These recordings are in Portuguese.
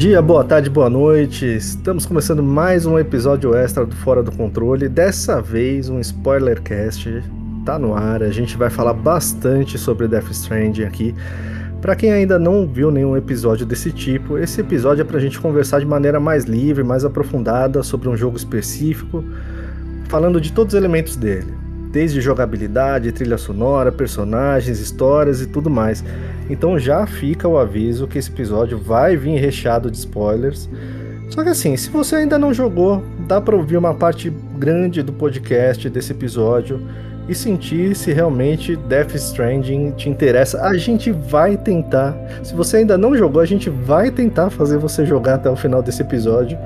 dia, boa tarde, boa noite. Estamos começando mais um episódio extra do Fora do Controle. Dessa vez, um spoilercast tá no ar. A gente vai falar bastante sobre Death Stranding aqui. Para quem ainda não viu nenhum episódio desse tipo, esse episódio é pra gente conversar de maneira mais livre, mais aprofundada sobre um jogo específico, falando de todos os elementos dele desde jogabilidade, trilha sonora, personagens, histórias e tudo mais. Então já fica o aviso que esse episódio vai vir recheado de spoilers. Só que assim, se você ainda não jogou, dá para ouvir uma parte grande do podcast desse episódio e sentir se realmente Death Stranding te interessa. A gente vai tentar. Se você ainda não jogou, a gente vai tentar fazer você jogar até o final desse episódio.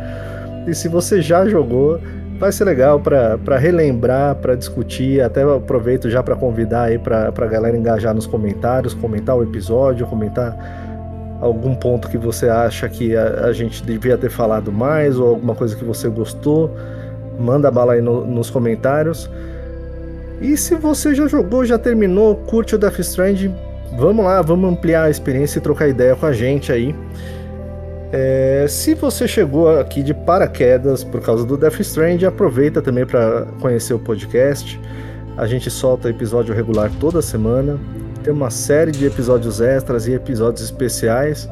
E se você já jogou, vai ser legal para relembrar, para discutir. Até aproveito já para convidar aí para a galera engajar nos comentários, comentar o episódio, comentar algum ponto que você acha que a, a gente devia ter falado mais ou alguma coisa que você gostou. Manda bala aí no, nos comentários. E se você já jogou, já terminou, curte o Death Stranding, vamos lá, vamos ampliar a experiência e trocar ideia com a gente aí. É, se você chegou aqui de paraquedas por causa do Death Strand, aproveita também para conhecer o podcast. A gente solta episódio regular toda semana. Tem uma série de episódios extras e episódios especiais.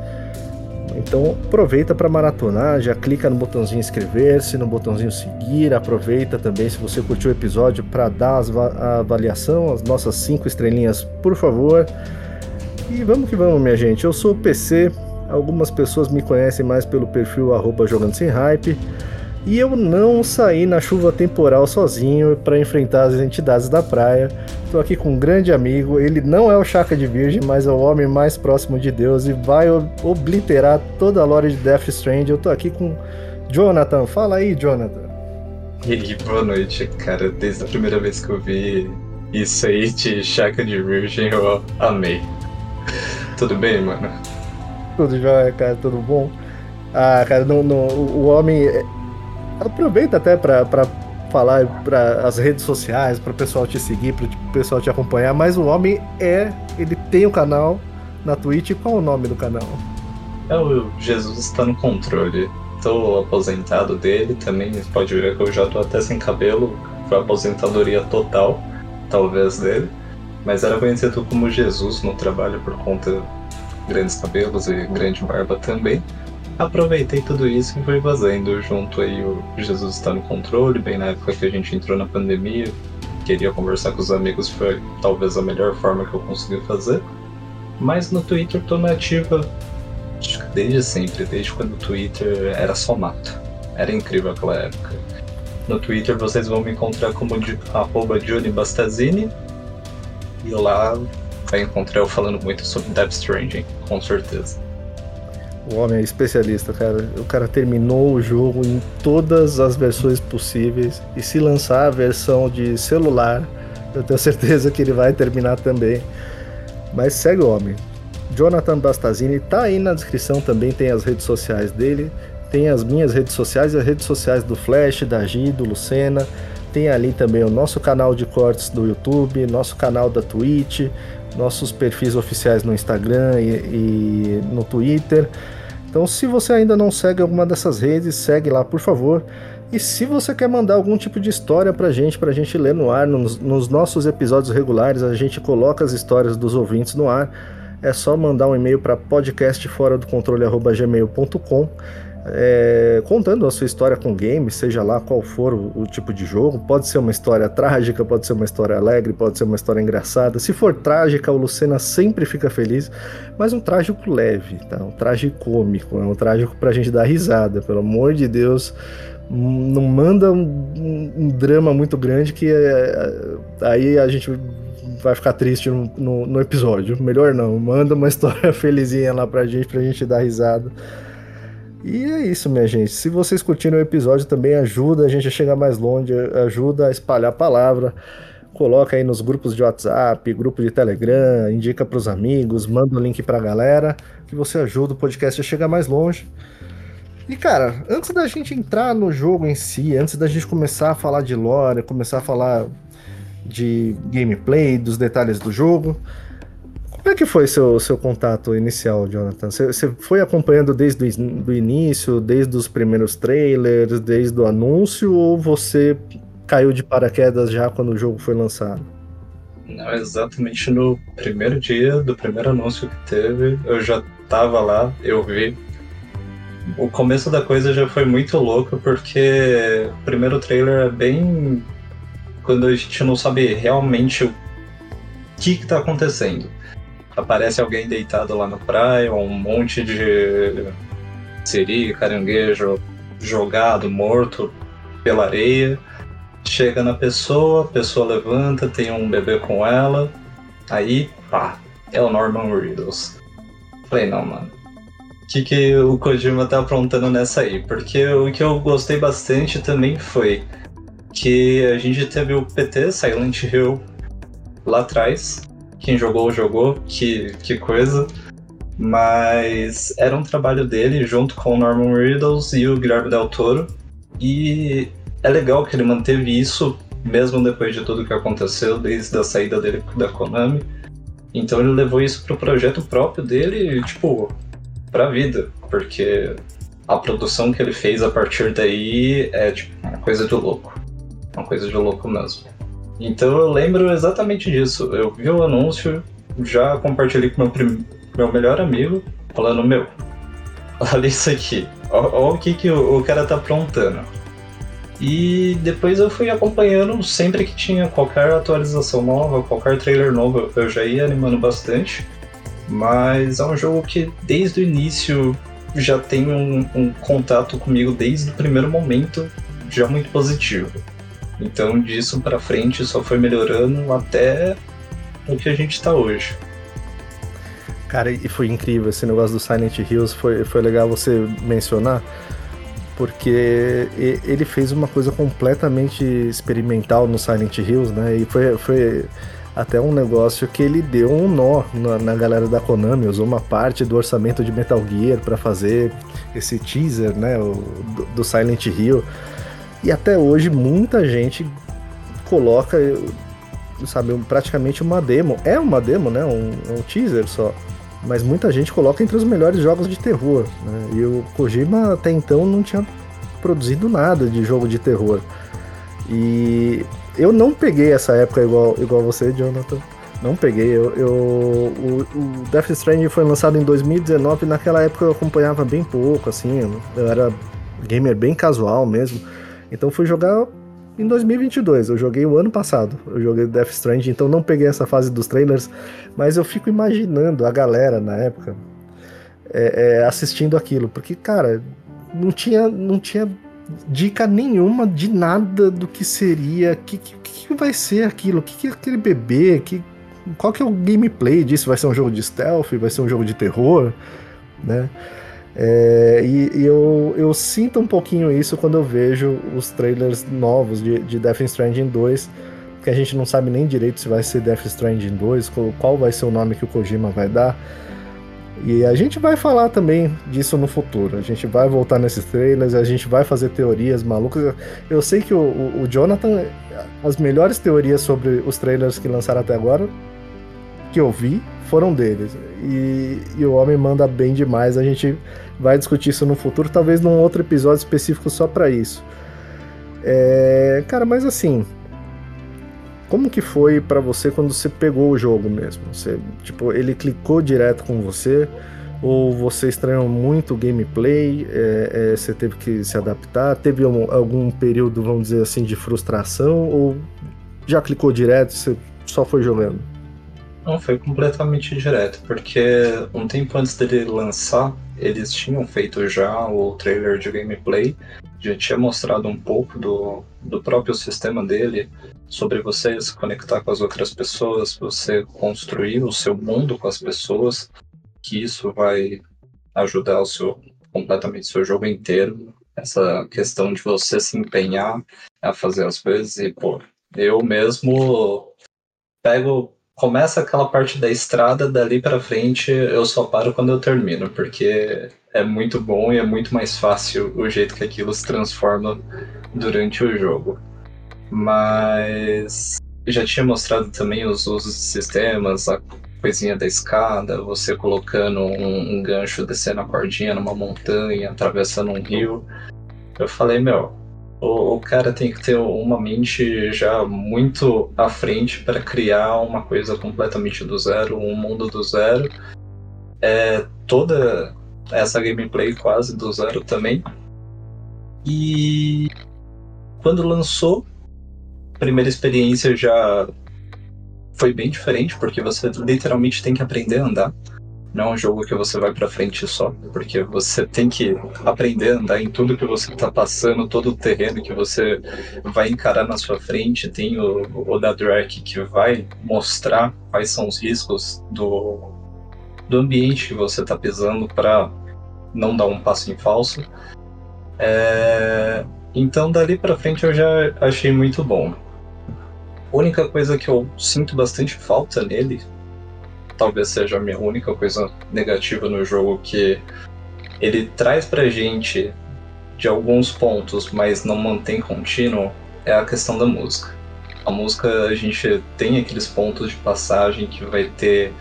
Então aproveita para maratonar, já clica no botãozinho inscrever-se, no botãozinho seguir, aproveita também se você curtiu o episódio para dar a avaliação, as nossas cinco estrelinhas, por favor. E vamos que vamos, minha gente. Eu sou o PC, Algumas pessoas me conhecem mais pelo perfil arroba jogando sem hype. E eu não saí na chuva temporal sozinho para enfrentar as entidades da praia. Estou aqui com um grande amigo. Ele não é o Chaka de Virgem, mas é o homem mais próximo de Deus e vai obliterar toda a lore de Death Strand. Eu estou aqui com Jonathan. Fala aí, Jonathan. E aí, boa noite, cara. Desde a primeira vez que eu vi isso aí de Chaka de Virgem, eu amei. Tudo bem, mano? Tudo jóia, cara, tudo bom? Ah, cara, no, no, o homem é, aproveita até para falar para as redes sociais, para o pessoal te seguir, para o pessoal te acompanhar, mas o homem é, ele tem um canal na Twitch, qual é o nome do canal? É o Jesus está no controle. Estou aposentado dele também, pode ver que eu já tô até sem cabelo, foi aposentadoria total, talvez dele. Mas era conhecido como Jesus no trabalho por conta grandes cabelos e grande barba também. Aproveitei tudo isso e fui vazando junto aí o Jesus está no controle, bem na época que a gente entrou na pandemia. Queria conversar com os amigos, foi talvez a melhor forma que eu consegui fazer. Mas no Twitter tô na ativa desde sempre, desde quando o Twitter era só mato. Era incrível aquela época. No Twitter vocês vão me encontrar como arroba Johnny Bastazini. E lá vai encontrar eu falando muito sobre Death Stranding, com certeza. O homem é especialista, cara. O cara terminou o jogo em todas as versões possíveis. E se lançar a versão de celular, eu tenho certeza que ele vai terminar também. Mas segue o homem. Jonathan Bastazini tá aí na descrição também, tem as redes sociais dele, tem as minhas redes sociais e as redes sociais do Flash, da Gi, do Lucena. Tem ali também o nosso canal de cortes do YouTube, nosso canal da Twitch, nossos perfis oficiais no Instagram e, e, no Twitter. Então, se você ainda não segue alguma dessas redes, segue lá, por favor. E se você quer mandar algum tipo de história pra gente, pra gente ler no ar, nos, nos nossos episódios regulares, a gente coloca as histórias dos ouvintes no ar. É só mandar um e-mail para podcastfora-do-controle@gmail.com é, contando a sua história com games, seja lá qual for o, o, tipo de jogo. Pode ser uma história trágica, pode ser uma história alegre, pode ser uma história engraçada. Se for trágica, o Lucena sempre fica feliz, mas um trágico leve, tá? um trágico cômico, é um trágico pra gente dar risada, pelo amor de Deus. Não manda um, um drama muito grande que é, aí a gente vai ficar triste no, no, no episódio. Melhor não, manda uma história felizinha lá pra gente, pra gente dar risada. E é isso, minha gente. Se vocês curtiram o episódio, também ajuda a gente a chegar mais longe, ajuda a espalhar a palavra. Coloca aí nos grupos de WhatsApp, grupo de Telegram, indica para os amigos, manda o link para a galera, que você ajuda o podcast a chegar mais longe. E cara, antes da gente entrar no jogo em si, antes da gente começar a falar de lore, começar a falar de gameplay, dos detalhes do jogo, Como é que foi seu, seu contato inicial, Jonathan? Você, foi acompanhando desde o início, desde os primeiros trailers, desde o anúncio, ou você caiu de paraquedas já quando o jogo foi lançado? Não, exatamente no primeiro dia do primeiro anúncio que teve, eu já tava lá, eu vi. O começo da coisa já foi muito louco, porque o primeiro trailer é bem. quando a gente não sabe realmente o que, que tá acontecendo aparece alguém deitado lá na praia, um monte de siri, caranguejo jogado, morto pela areia. Chega na pessoa, a pessoa levanta, tem um bebê com ela. Aí, pá, é o Norman Reedus. Falei, não, mano. O que, que o Kojima tá aprontando nessa aí? Porque o que eu gostei bastante também foi que a gente teve o PT Silent Hill lá atrás, quem jogou, jogou, que, que coisa. Mas era um trabalho dele junto com o Norman Reedus e o Guilherme Del Toro. E é legal que ele manteve isso mesmo depois de tudo que aconteceu, desde a saída dele da Konami. Então ele levou isso pro projeto próprio dele, tipo, pra vida. Porque a produção que ele fez a partir daí é tipo uma coisa de louco. Uma coisa de louco mesmo. Então eu lembro exatamente disso. Eu vi o anúncio, já compartilhei com meu, prim... meu melhor amigo, falando: Meu, olha isso aqui, olha, o que, que o, o cara tá aprontando. E depois eu fui acompanhando sempre que tinha qualquer atualização nova, qualquer trailer novo, eu já ia animando bastante. Mas é um jogo que desde o início já tem um, um contato comigo desde o primeiro momento, já muito positivo. Então disso para frente só foi melhorando até o que a gente está hoje. Cara, e foi incrível esse negócio do Silent Hills, foi, foi legal você mencionar, porque ele fez uma coisa completamente experimental no Silent Hills, né? E foi, foi até um negócio que ele deu um nó na, na galera da Konami, usou uma parte do orçamento de Metal Gear para fazer esse teaser, né? O, do, do Silent Hill. E até hoje muita gente coloca, sabe, praticamente uma demo. É uma demo, né? Um, um teaser só. Mas muita gente coloca entre os melhores jogos de terror. Né? E o Kojima até então não tinha produzido nada de jogo de terror. E eu não peguei essa época igual, igual você, Jonathan. Não peguei. Eu, eu o, o, Death Stranding foi lançado em 2019 e naquela época eu acompanhava bem pouco, assim. Eu era gamer bem casual mesmo. Então fui jogar em 2022. Eu joguei o ano passado. Eu joguei Death Stranding, então não peguei essa fase dos trailers, mas eu fico imaginando a galera na época é, é, assistindo aquilo, porque cara, não tinha, não tinha dica nenhuma de nada do que seria, que que, que vai ser aquilo, que que é aquele bebê, que qual que é o gameplay disso? Vai ser um jogo de stealth? Vai ser um jogo de terror? Né? É, e, e eu, eu, sinto um pouquinho isso quando eu vejo os trailers novos de, de Death Stranding 2, que a gente não sabe nem direito se vai ser Death Stranding 2, qual, qual vai ser o nome que o Kojima vai dar. E a gente vai falar também disso no futuro. A gente vai voltar nesses trailers, a gente vai fazer teorias malucas. Eu sei que o, o, o Jonathan, as melhores teorias sobre os trailers que lançaram até agora, que eu vi, foram deles. E, e, o homem manda bem demais. A gente vai discutir isso no futuro, talvez num outro episódio específico só para isso. É, cara, mas assim, como que foi para você quando você pegou o jogo mesmo? Você, tipo, ele clicou direto com você? Ou você estranhou muito o gameplay? É, é, você teve que se adaptar? Teve algum, período, vamos dizer assim, de frustração? Ou já clicou direto você só foi jogando? Não, foi completamente direto, porque um tempo antes dele lançar, eles tinham feito já o trailer de gameplay, já tinha mostrado um pouco do, do próprio sistema dele, sobre você se conectar com as outras pessoas, você construir o seu mundo com as pessoas, que isso vai ajudar o seu completamente o seu jogo inteiro. Essa questão de você se empenhar a fazer as coisas e, pô, eu mesmo pego começa aquela parte da estrada, dali para frente eu só paro quando eu termino, porque é muito bom e é muito mais fácil o jeito que aquilo se transforma durante o jogo. Mas já tinha mostrado também os usos de sistemas, a coisinha da escada, você colocando um, um gancho, descendo a cordinha numa montanha, atravessando um rio. Eu falei, meu, o, o, cara tem que ter uma mente já muito à frente para criar uma coisa completamente do zero, um mundo do zero. É, toda essa gameplay quase do zero também. E quando lançou, primeira experiência já foi bem diferente, porque você literalmente tem que aprender a andar. Não é um jogo que você vai para frente só, porque você tem que aprender a andar em tudo que você tá passando, todo o terreno que você vai encarar na sua frente. Tem o, o da Drake que vai mostrar quais são os riscos do, do ambiente que você tá pisando para não dar um passo em falso. É... Então dali para frente eu já achei muito bom. A única coisa que eu sinto bastante falta nele, talvez seja a minha única coisa negativa no jogo, que ele traz pra gente de alguns pontos, mas não mantém contínuo, é a questão da música. A música, a gente tem aqueles pontos de passagem que vai ter,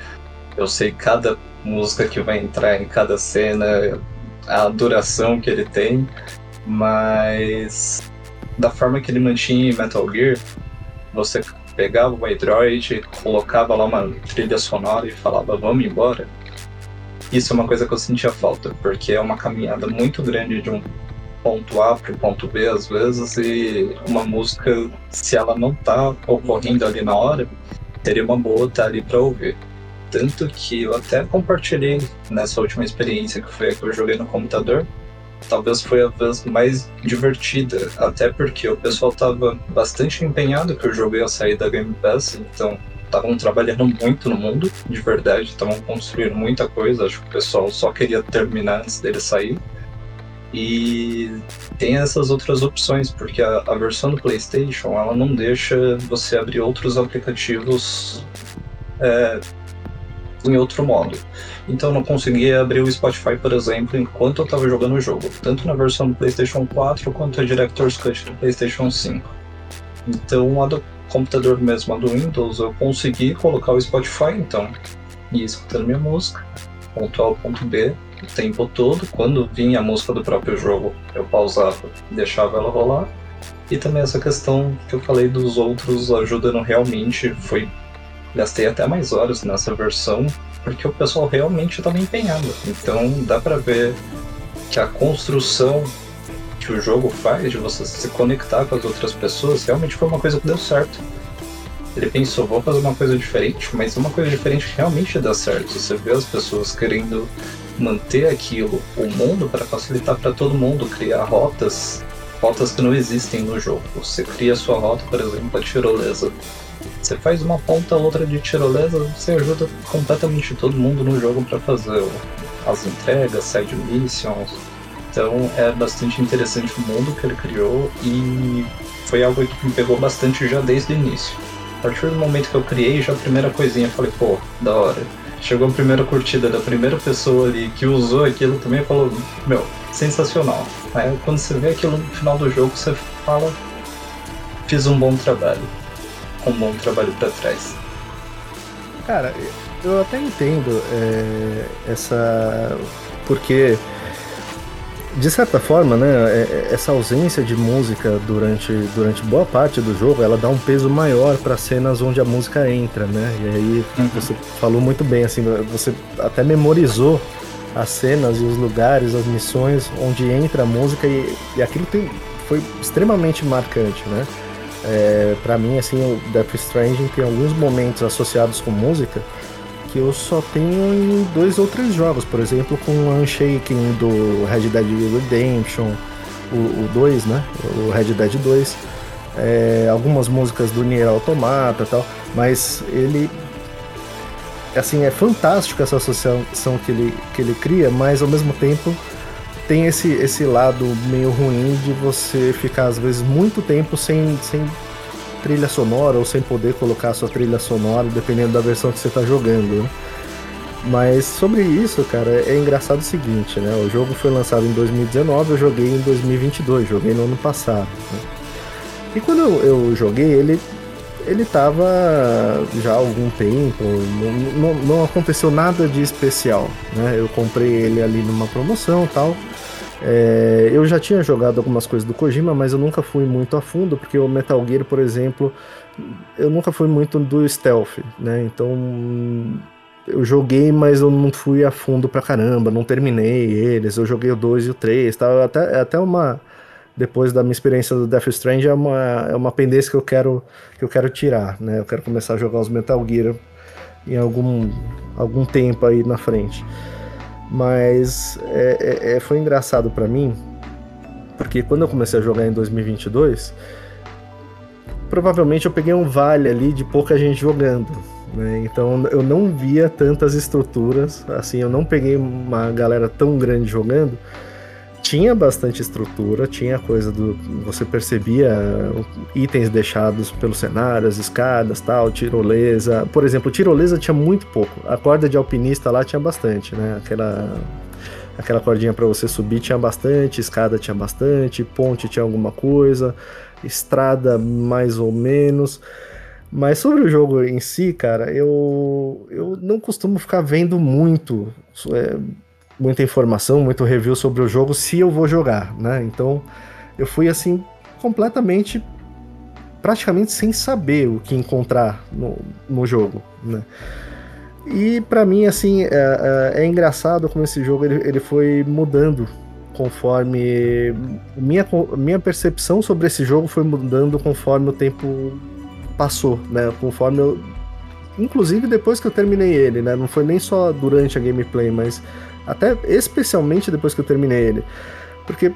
eu sei cada música que vai entrar em cada cena, a duração que ele tem, mas da forma que ele mantinha em Metal Gear, você pegava o Android, colocava lá uma trilha sonora e falava vamos embora. Isso é uma coisa que eu sentia falta, porque é uma caminhada muito grande de um ponto A para o ponto B às vezes e uma música, se ela não tá ocorrendo ali na hora, seria uma boa estar ali para ouvir. Tanto que eu até compartilhei nessa última experiência que foi a que eu joguei no computador, talvez foi a vez mais divertida, até porque o pessoal estava bastante empenhado que o jogo ia sair da Game Pass, então estavam trabalhando muito no mundo, de verdade, estavam construindo muita coisa, acho que o pessoal só queria terminar antes dele sair. E tem essas outras opções, porque a, a versão do PlayStation ela não deixa você abrir outros aplicativos é, em outro modo. Então eu não conseguia abrir o Spotify, por exemplo, enquanto eu estava jogando o jogo, tanto na versão do PlayStation 4 quanto a Director's Cut do PlayStation 5. Então a do computador mesmo, a do Windows, eu consegui colocar o Spotify, então, e escutando minha música, ponto A ponto B, o tempo todo. Quando vinha a música do próprio jogo, eu pausava e deixava ela rolar. E também essa questão que eu falei dos outros ajudando realmente foi Gastei até mais horas nessa versão, porque o pessoal realmente estava empenhado. Então dá para ver que a construção que o jogo faz de você se conectar com as outras pessoas realmente foi uma coisa que deu certo. Ele pensou, vou fazer uma coisa diferente, mas uma coisa diferente realmente dá certo. Você vê as pessoas querendo manter aquilo, o mundo, para facilitar para todo mundo, criar rotas, rotas que não existem no jogo. Você cria sua rota, por exemplo, a tirolesa. Você faz uma ponta outra de tirolesa, você ajuda completamente todo mundo no jogo para fazer as entregas, side missions. Então é bastante interessante o mundo que ele criou e foi algo que me pegou bastante já desde o início. A partir do momento que eu criei, já a primeira coisinha, eu falei, pô, da hora. Chegou a primeira curtida da primeira pessoa ali que usou aquilo também falou, meu, sensacional. Aí quando você vê aquilo no final do jogo, você fala, fiz um bom trabalho com um bom trabalho para trás. Cara, eu até entendo é, essa. Porque, de certa forma, né, é, é, essa ausência de música durante, durante boa parte do jogo ela dá um peso maior para cenas onde a música entra, né? E aí uhum. você falou muito bem, assim, você até memorizou as cenas e os lugares, as missões onde entra a música e, e aquilo tem, foi extremamente marcante, né? É, para mim, assim, o Death Stranding tem alguns momentos associados com música que eu só tenho em dois ou três jogos. Por exemplo, com o Unshaking do Red Dead Redemption, o 2, né? O Red Dead 2. É, algumas músicas do Nier Automata tal, mas ele assim é fantástico essa associação que ele, que ele cria, mas ao mesmo tempo tem esse, esse lado meio ruim de você ficar, às vezes, muito tempo sem, sem trilha sonora ou sem poder colocar a sua trilha sonora, dependendo da versão que você está jogando. Né? Mas sobre isso, cara, é engraçado o seguinte, né? O jogo foi lançado em 2019, eu joguei em 2022, joguei no ano passado. Né? E quando eu, eu joguei, ele ele tava já há algum tempo, não, não, não, aconteceu nada de especial, né? Eu comprei ele ali numa promoção tal. É, eu já tinha jogado algumas coisas do Kojima, mas eu nunca fui muito a fundo, porque o Metal Gear, por exemplo, eu nunca fui muito do stealth, né? Então eu joguei, mas eu não fui a fundo pra caramba, não terminei eles. Eu joguei o 2 e o 3, tá? Até, é até uma depois da minha experiência do Death Stranding, é uma, é uma pendência que eu quero que eu quero tirar, né? Eu quero começar a jogar os Metal Gear em algum, algum tempo aí na frente. Mas é, é, é foi engraçado para mim, porque quando eu comecei a jogar em 2022, provavelmente eu peguei um vale ali de pouca gente jogando. Né? Então eu não via tantas estruturas, assim, eu não peguei uma galera tão grande jogando tinha bastante estrutura, tinha coisa do. Você percebia itens deixados pelo cenário, as escadas, tal, tirolesa. Por exemplo, tirolesa tinha muito pouco. A corda de alpinista lá tinha bastante, né? Aquela. Aquela cordinha para você subir tinha bastante, escada tinha bastante, ponte tinha alguma coisa, estrada mais ou menos. Mas sobre o jogo em si, cara, eu, eu não costumo ficar vendo muito. É, muita informação, muito review sobre o jogo se eu vou jogar, né? Então eu fui assim completamente, praticamente sem saber o que encontrar no, no jogo, né? E para mim assim é, é, é, engraçado como esse jogo ele, ele foi mudando conforme minha, minha percepção sobre esse jogo foi mudando conforme o tempo passou, né? Conforme eu, inclusive depois que eu terminei ele, né? Não foi nem só durante a gameplay, mas até especialmente depois que eu terminei ele. Porque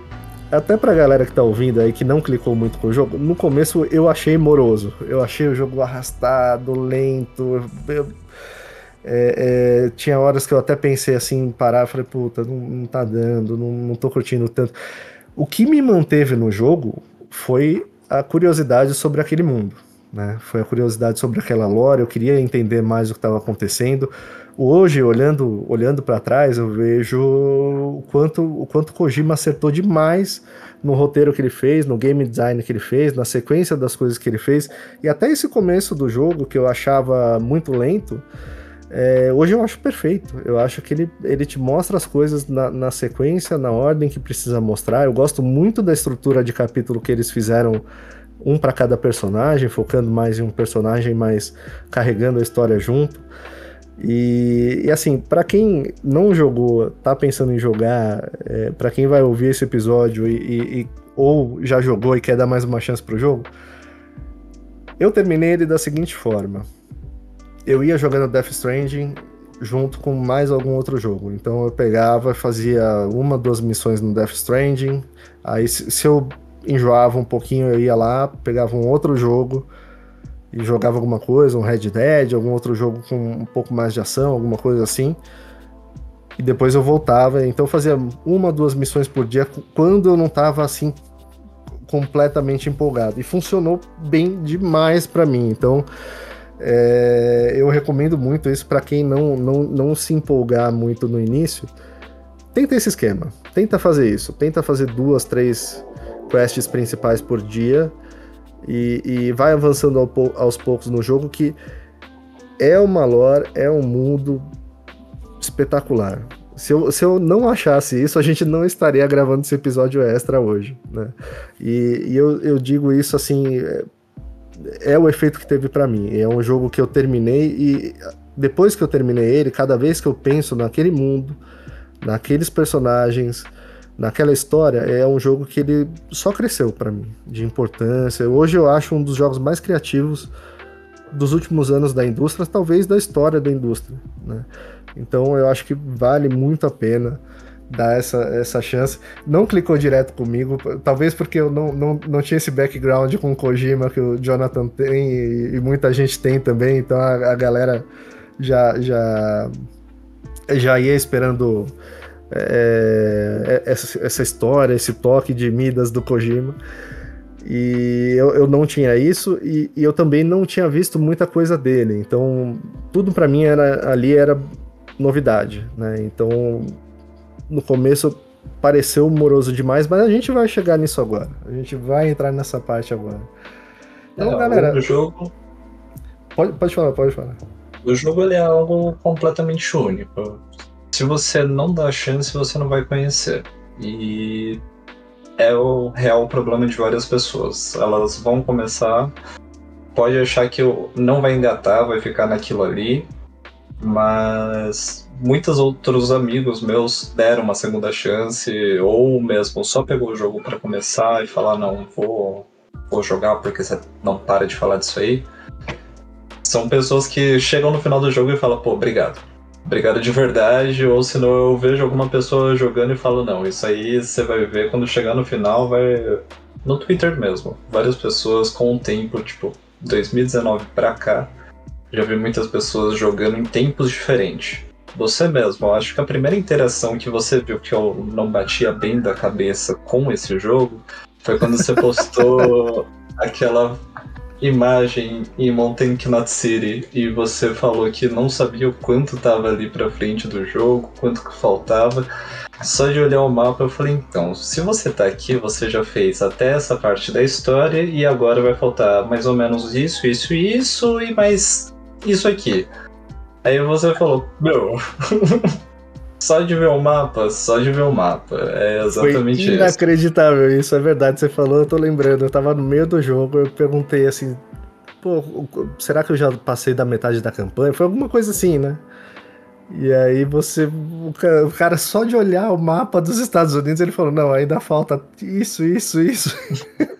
até pra galera que tá ouvindo aí que não clicou muito com o jogo, no começo eu achei moroso. Eu achei o jogo arrastado, lento. Eu, é, é, tinha horas que eu até pensei assim, parar, falei, puta, não, não tá dando, não, não tô curtindo tanto. O que me manteve no jogo foi a curiosidade sobre aquele mundo. Né? Foi a curiosidade sobre aquela lore, eu queria entender mais o que estava acontecendo. Hoje, olhando, olhando para trás, eu vejo o quanto o quanto Kojima acertou demais no roteiro que ele fez, no game design que ele fez, na sequência das coisas que ele fez, e até esse começo do jogo que eu achava muito lento, é, hoje eu acho perfeito. Eu acho que ele, ele te mostra as coisas na, na, sequência, na ordem que precisa mostrar. Eu gosto muito da estrutura de capítulo que eles fizeram, um para cada personagem, focando mais em um personagem, mas carregando a história junto. E, e assim, para quem não jogou, tá pensando em jogar, é, para quem vai ouvir esse episódio e, e, e, ou já jogou e quer dar mais uma chance pro jogo, eu terminei ele da seguinte forma: eu ia jogando Death Stranding junto com mais algum outro jogo. Então eu pegava, fazia uma, duas missões no Death Stranding, aí se, se eu enjoava um pouquinho, eu ia lá, pegava um outro jogo e jogava alguma coisa, um Red Dead, algum outro jogo com um pouco mais de ação, alguma coisa assim. E depois eu voltava, então eu fazia uma, duas missões por dia quando eu não tava assim completamente empolgado. E funcionou bem demais para mim. Então é, eu recomendo muito isso para quem não, não, não se empolgar muito no início. Tenta esse esquema, tenta fazer isso, tenta fazer duas, três quests principais por dia e, e vai avançando ao, aos poucos no jogo que é uma lore, é um mundo espetacular. Se eu, se eu não achasse isso, a gente não estaria gravando esse episódio extra hoje, né? E, e eu, eu digo isso assim, é, é o efeito que teve para mim. É um jogo que eu terminei e depois que eu terminei ele, cada vez que eu penso naquele mundo, naqueles personagens, naquela história, é um jogo que ele só cresceu para mim, de importância. Hoje eu acho um dos jogos mais criativos dos últimos anos da indústria, talvez da história da indústria, né? Então eu acho que vale muito a pena dar essa, essa chance. Não clicou direto comigo, talvez porque eu não, não, não tinha esse background com Kojima que o Jonathan tem e, e muita gente tem também, então a, a galera já, já, já ia esperando é, é, essa, essa história, esse toque de Midas do Kojima. E eu, eu não tinha isso, e, e, eu também não tinha visto muita coisa dele. Então, tudo para mim era, ali era novidade, né? Então, no começo pareceu moroso demais, mas a gente vai chegar nisso agora. A gente vai entrar nessa parte agora. Então, é, galera. O jogo, Pode, pode falar, pode falar. O jogo ele é algo completamente único. Se você não dá chance, você não vai conhecer. E é o real problema de várias pessoas. Elas vão começar, pode achar que não vai engatar, vai ficar naquilo ali, mas muitos outros amigos meus deram uma segunda chance, ou mesmo só pegou o jogo para começar e falar: não, vou, vou jogar porque você não para de falar disso aí. São pessoas que chegam no final do jogo e falam: pô, obrigado. Obrigado de verdade, ou senão eu vejo alguma pessoa jogando e falo: não, isso aí você vai ver quando chegar no final, vai. No Twitter mesmo. Várias pessoas com o tempo, tipo, 2019 pra cá, já vi muitas pessoas jogando em tempos diferentes. Você mesmo, acho que a primeira interação que você viu que eu não batia bem da cabeça com esse jogo foi quando você postou aquela imagem em Mountain Knot City e você falou que não sabia o quanto estava ali para frente do jogo, quanto que faltava. Só de olhar o mapa eu falei, então, se você tá aqui, você já fez até essa parte da história e agora vai faltar mais ou menos isso, isso e isso e mais isso aqui. Aí você falou, meu, só de ver o mapa, só de ver o mapa. É exatamente Foi inacreditável isso. isso, é verdade. Você falou, eu tô lembrando. Eu tava no meio do jogo, eu perguntei assim, pô, será que eu já passei da metade da campanha? Foi alguma coisa assim, né? E aí você. O cara, o cara, só de olhar o mapa dos Estados Unidos, ele falou, não, ainda falta isso, isso, isso.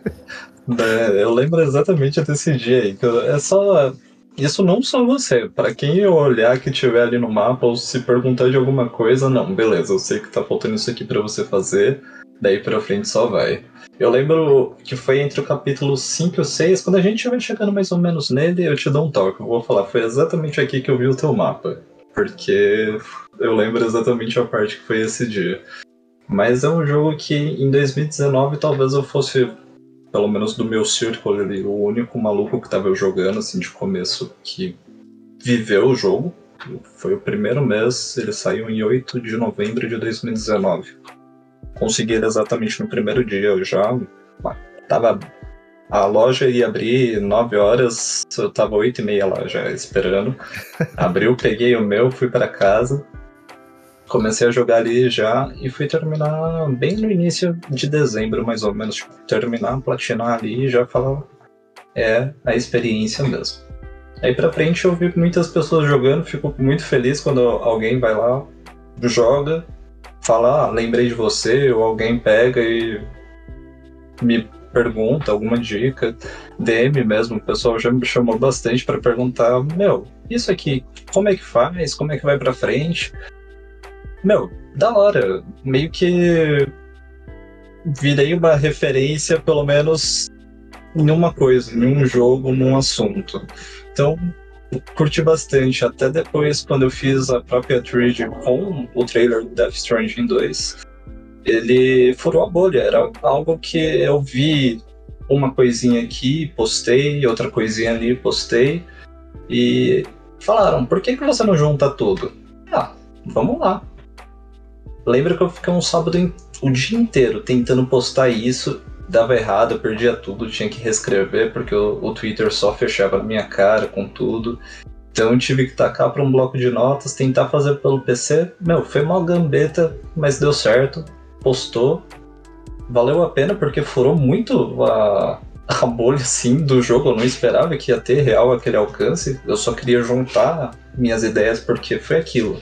É, eu lembro exatamente desse dia aí. É só isso não só você. Para quem olhar que tiver ali no mapa ou se perguntar de alguma coisa, não, beleza, eu sei que tá faltando isso aqui para você fazer, daí pra frente só vai. Eu lembro que foi entre o capítulo 5 e 6, quando a gente vai chegando mais ou menos nele, eu te dou um toque. Eu vou falar, foi exatamente aqui que eu vi o teu mapa. Porque eu lembro exatamente a parte que foi esse dia. Mas é um jogo que em 2019 talvez eu fosse pelo menos do meu círculo ali, o único maluco que tava jogando, assim, de começo, que viveu o jogo. Foi o primeiro mês, ele saiu em 8 de novembro de 2019. Consegui ele exatamente no primeiro dia, eu já tava... A loja ia abrir 9 horas, eu tava 8 e meia lá já esperando. Abriu, peguei o meu, fui para casa, comecei a jogar ali já e fui terminar bem no início de dezembro, mais ou menos. Tipo, terminar, platinar ali e já falar. É a experiência mesmo. Aí pra frente eu vi muitas pessoas jogando, fico muito feliz quando alguém vai lá, joga, fala, ah, lembrei de você, ou alguém pega e me pergunta alguma dica. DM mesmo, o pessoal já me chamou bastante para perguntar, meu, isso aqui, como é que faz? Como é que vai para frente? Meu, da hora. Meio que virei uma referência, pelo menos, em uma coisa, em um jogo, num assunto. Então, curti bastante. Até depois, quando eu fiz a própria thread com o trailer do Death Stranding 2, ele furou a bolha. Era algo que eu vi uma coisinha aqui, postei, outra coisinha ali, postei. E falaram, por que, que você não junta tudo? Ah, vamos lá. Lembra que eu fiquei um sábado o dia inteiro tentando postar isso, dava errado, perdia tudo, tinha que reescrever porque o, o Twitter só fechava na minha cara com tudo. Então eu tive que tacar para um bloco de notas, tentar fazer pelo PC. Meu, foi uma gambeta, mas deu certo. Postou. Valeu a pena porque furou muito a, a bolha assim do jogo. Eu não esperava que ia ter real aquele alcance. Eu só queria juntar minhas ideias porque foi aquilo.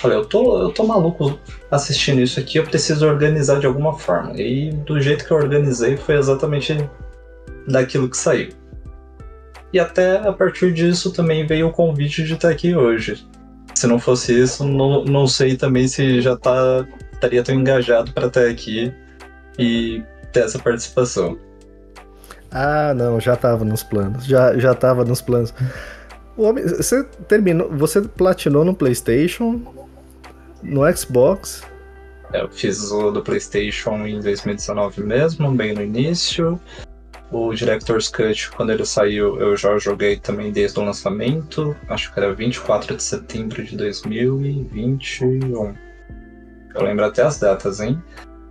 Falei, eu tô, eu tô maluco assistindo isso aqui, eu preciso organizar de alguma forma. E do jeito que eu organizei foi exatamente daquilo que saiu. E até a partir disso também veio o convite de estar aqui hoje. Se não fosse isso, não, não sei também se já tá, estaria tão engajado para estar aqui e ter essa participação. Ah, não, já estava nos planos. Já, já tava nos planos. Você terminou, você platinou no PlayStation, no Xbox. É, eu fiz o do PlayStation em 2019 mesmo, bem no início. O Director's Cut, quando ele saiu, eu já joguei também desde o lançamento. Acho que era 24 de setembro de 2021. Eu lembro até as datas, hein?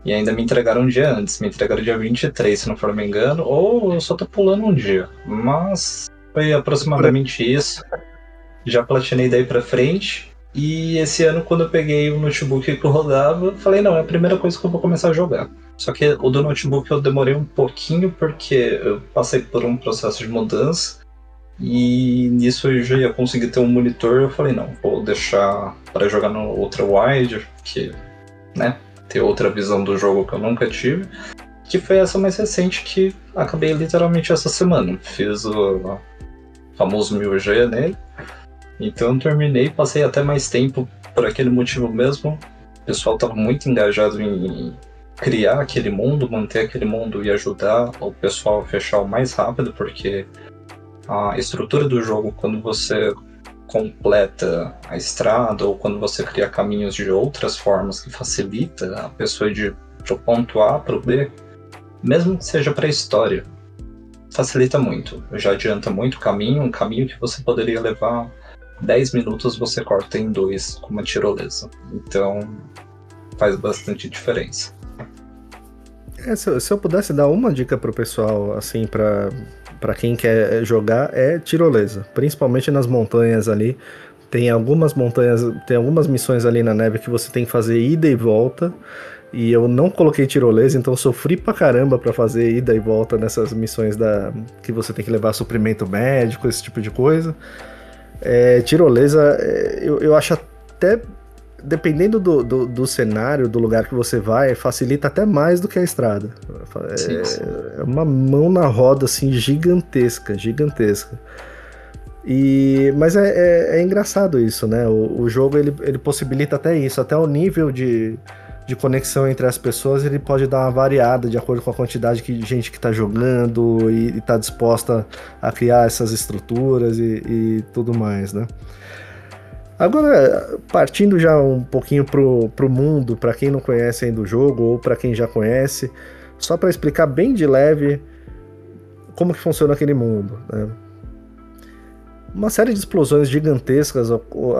E ainda me entregaram um dia antes. Me entregaram dia 23, se não for me engano. Ou eu só tô pulando um dia. Mas Foi aproximadamente isso. Já platinei daí pra frente. E esse ano, quando eu peguei o notebook que rodava, eu falei, não, é a primeira coisa que eu vou começar a jogar. Só que o do notebook eu demorei um pouquinho porque eu passei por um processo de mudança e nisso eu já ia conseguir ter um monitor. Eu falei, não, vou deixar para jogar no ultra wide, que, né, ter outra visão do jogo que eu nunca tive. Que foi essa mais recente que acabei literalmente essa semana. Fiz o famoso 1000G nele. Então eu terminei, passei até mais tempo por aquele motivo mesmo. O pessoal estava muito engajado em criar aquele mundo, manter aquele mundo e ajudar o pessoal a fechar o mais rápido, porque a estrutura do jogo, quando você completa a estrada ou quando você cria caminhos de outras formas que facilita a pessoa de ir ponto A para o B, mesmo que seja para a história, facilita muito. Já adianta muito o caminho, um caminho que você poderia levar 10 minutos você corta em dois com uma tirolesa. Então faz bastante diferença. É, se, se, eu pudesse dar uma dica pro pessoal, assim, para para quem quer jogar, é tirolesa. Principalmente nas montanhas ali. Tem algumas montanhas, tem algumas missões ali na neve que você tem que fazer ida e volta. E eu não coloquei tirolesa, então sofri pra caramba pra fazer ida e volta nessas missões da que você tem que levar suprimento médico, esse tipo de coisa. É, tirolesa, é, eu, eu acho até. Dependendo do, do, do, cenário, do lugar que você vai, facilita até mais do que a estrada. É, sim, sim. é uma mão na roda, assim, gigantesca, gigantesca. E, mas é, é, é engraçado isso, né? O, o, jogo ele, ele possibilita até isso, até o nível de, de conexão entre as pessoas, ele pode dar uma variada de acordo com a quantidade de gente que está jogando e está disposta a criar essas estruturas e, e, tudo mais, né? Agora, partindo já um pouquinho pro, pro mundo, para quem não conhece ainda o jogo ou para quem já conhece, só para explicar bem de leve como que funciona aquele mundo, né? Uma série de explosões gigantescas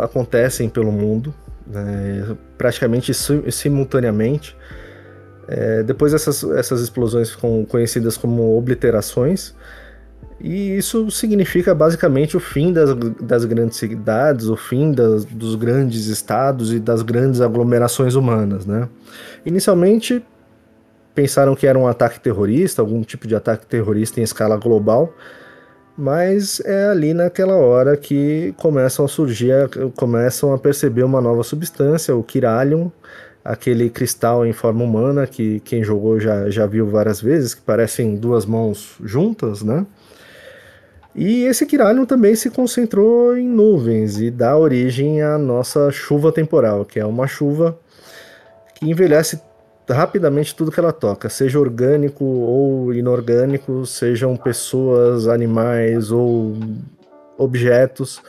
acontecem pelo mundo, né, praticamente simultaneamente. É, depois essas, essas explosões ficam conhecidas como obliterações, e isso significa basicamente o fim das, das grandes cidades, o fim das, dos grandes estados e das grandes aglomerações humanas. Né? Inicialmente pensaram que era um ataque terrorista, algum tipo de ataque terrorista em escala global, mas é ali naquela hora que começam a surgir, começam a perceber uma nova substância, o Kiralium, aquele cristal em forma humana que quem jogou já, já viu várias vezes, que parecem duas mãos juntas, né? E esse Kiralium também se concentrou em nuvens e dá origem à nossa chuva temporal, que é uma chuva que envelhece rapidamente tudo que ela toca, seja orgânico ou inorgânico, sejam pessoas, animais ou objetos.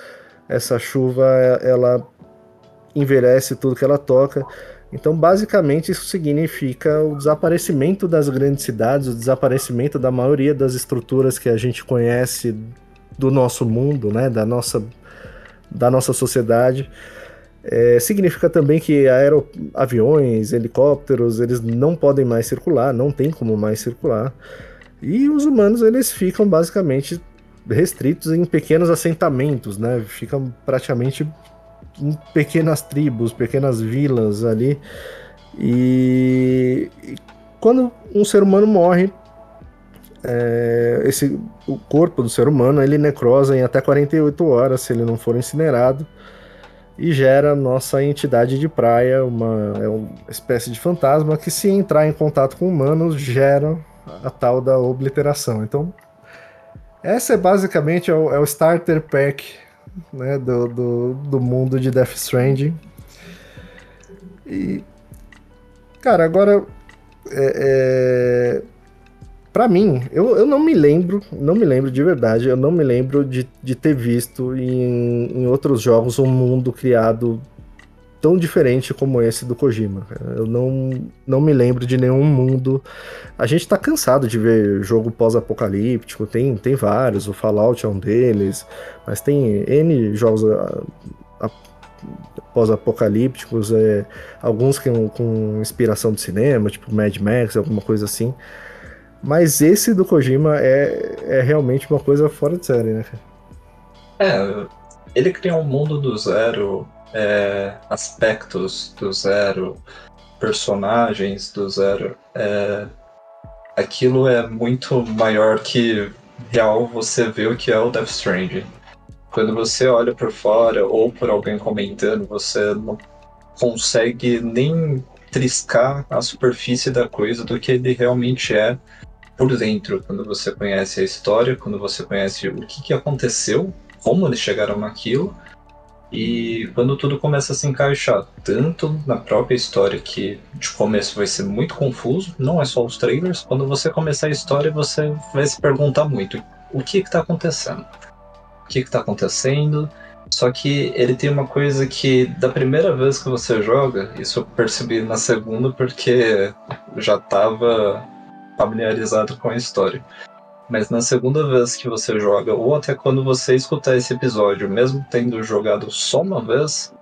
Essa chuva ela envelhece tudo que ela toca. Então, basicamente, isso significa o desaparecimento das grandes cidades, o desaparecimento da maioria das estruturas que a gente conhece do nosso mundo, né, da nossa, da nossa sociedade. É, significa também que aero, aviões, helicópteros, eles não podem mais circular, não tem como mais circular. E os humanos, eles ficam basicamente restritos em pequenos assentamentos, né? Ficam praticamente em pequenas tribos, pequenas vilas ali. E, e quando um ser humano morre, é, esse, o corpo do ser humano ele necrosa em até 48 horas se ele não for incinerado e gera nossa entidade de praia, uma, é uma espécie de fantasma que, se entrar em contato com humanos, gera a tal da obliteração. Então, essa é basicamente é o, é o starter pack né, do, do, do, mundo de Death Stranding. E, cara, agora. É, é, para mim, eu, eu não me lembro, não me lembro de verdade, eu não me lembro de, de ter visto em, em outros jogos um mundo criado tão diferente como esse do Kojima. Eu não, não me lembro de nenhum mundo. A gente tá cansado de ver jogo pós-apocalíptico, tem, tem vários, o Fallout é um deles, mas tem N jogos ah, pós-apocalípticos, é, alguns com, com inspiração do cinema, tipo Mad Max, alguma coisa assim. Mas esse do Kojima é, é realmente uma coisa fora de série, né? É, ele cria um mundo do zero, é, aspectos do zero, personagens do zero. É, aquilo é muito maior que real você vê o que é o Death Stranding. Quando você olha por fora ou por alguém comentando, você não consegue nem triscar a superfície da coisa do que ele realmente é por dentro. Quando você conhece a história, quando você conhece o que, que aconteceu, como eles chegaram naquilo, e quando tudo começa a se encaixar, tanto na própria história, que de começo vai ser muito confuso, não é só os trailers, quando você começar a história, você vai se perguntar muito: o que está acontecendo? O que está acontecendo? Só que ele tem uma coisa que, da primeira vez que você joga, isso eu percebi na segunda porque já estava familiarizado com a história. Mas na segunda vez que você joga, ou até quando você escutar esse episódio, mesmo tendo jogado só uma vez,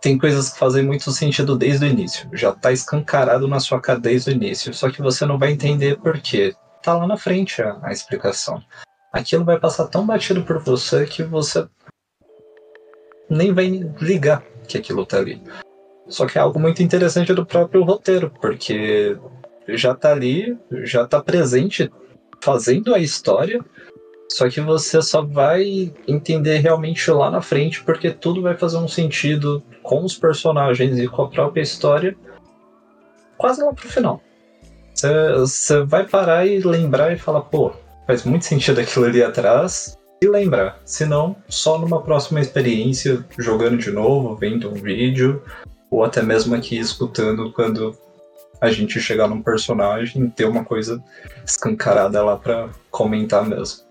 tem coisas que fazem muito sentido desde o início. Já tá escancarado na sua cara desde o início. Só que você não vai entender por quê. Tá lá na frente a, a explicação. Aquilo vai passar tão batido por você que você nem vai ligar que aquilo tá ali. Só que é algo muito interessante do próprio roteiro, porque já tá ali, já tá presente fazendo a história, só que você só vai entender realmente lá na frente, porque tudo vai fazer um sentido com os personagens e com a própria história, quase lá pro final. Você vai parar e lembrar e falar, pô, faz muito sentido aquilo ali atrás, e lembrar. Se não, só numa próxima experiência, jogando de novo, vendo um vídeo, ou até mesmo aqui escutando quando a gente chegar num personagem e ter uma coisa escancarada lá para comentar mesmo.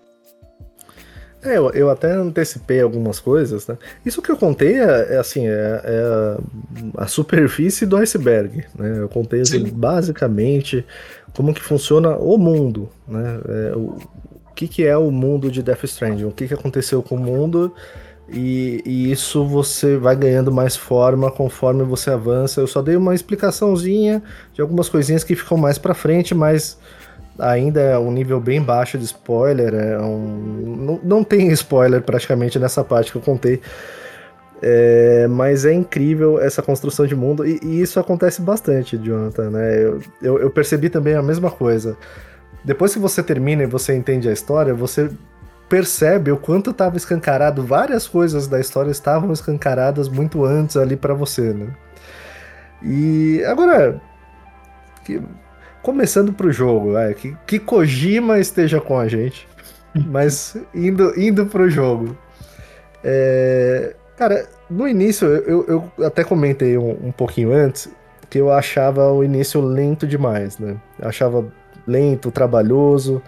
É, eu, eu até antecipei algumas coisas, né? Isso que eu contei é, é assim, é, é, a superfície do iceberg, né? Eu contei assim, basicamente como que funciona o mundo, né? É, o, o que, que é o mundo de Death Stranding, o que, que aconteceu com o mundo e, e, isso você vai ganhando mais forma conforme você avança. Eu só dei uma explicaçãozinha de algumas coisinhas que ficam mais para frente, mas ainda é um nível bem baixo de spoiler. É um, não, não tem spoiler praticamente nessa parte que eu contei. É, mas é incrível essa construção de mundo e, e isso acontece bastante, Jonathan. Né? Eu, eu, eu percebi também a mesma coisa. Depois que você termina e você entende a história, você percebe o quanto estava escancarado, várias coisas da história estavam escancaradas muito antes ali para você, né? E agora, que, começando pro jogo, é, que, que Kojima esteja com a gente, mas indo, indo pro jogo. É, cara, no início, eu, eu até comentei um, um pouquinho antes que eu achava o início lento demais, né? Eu achava lento, trabalhoso.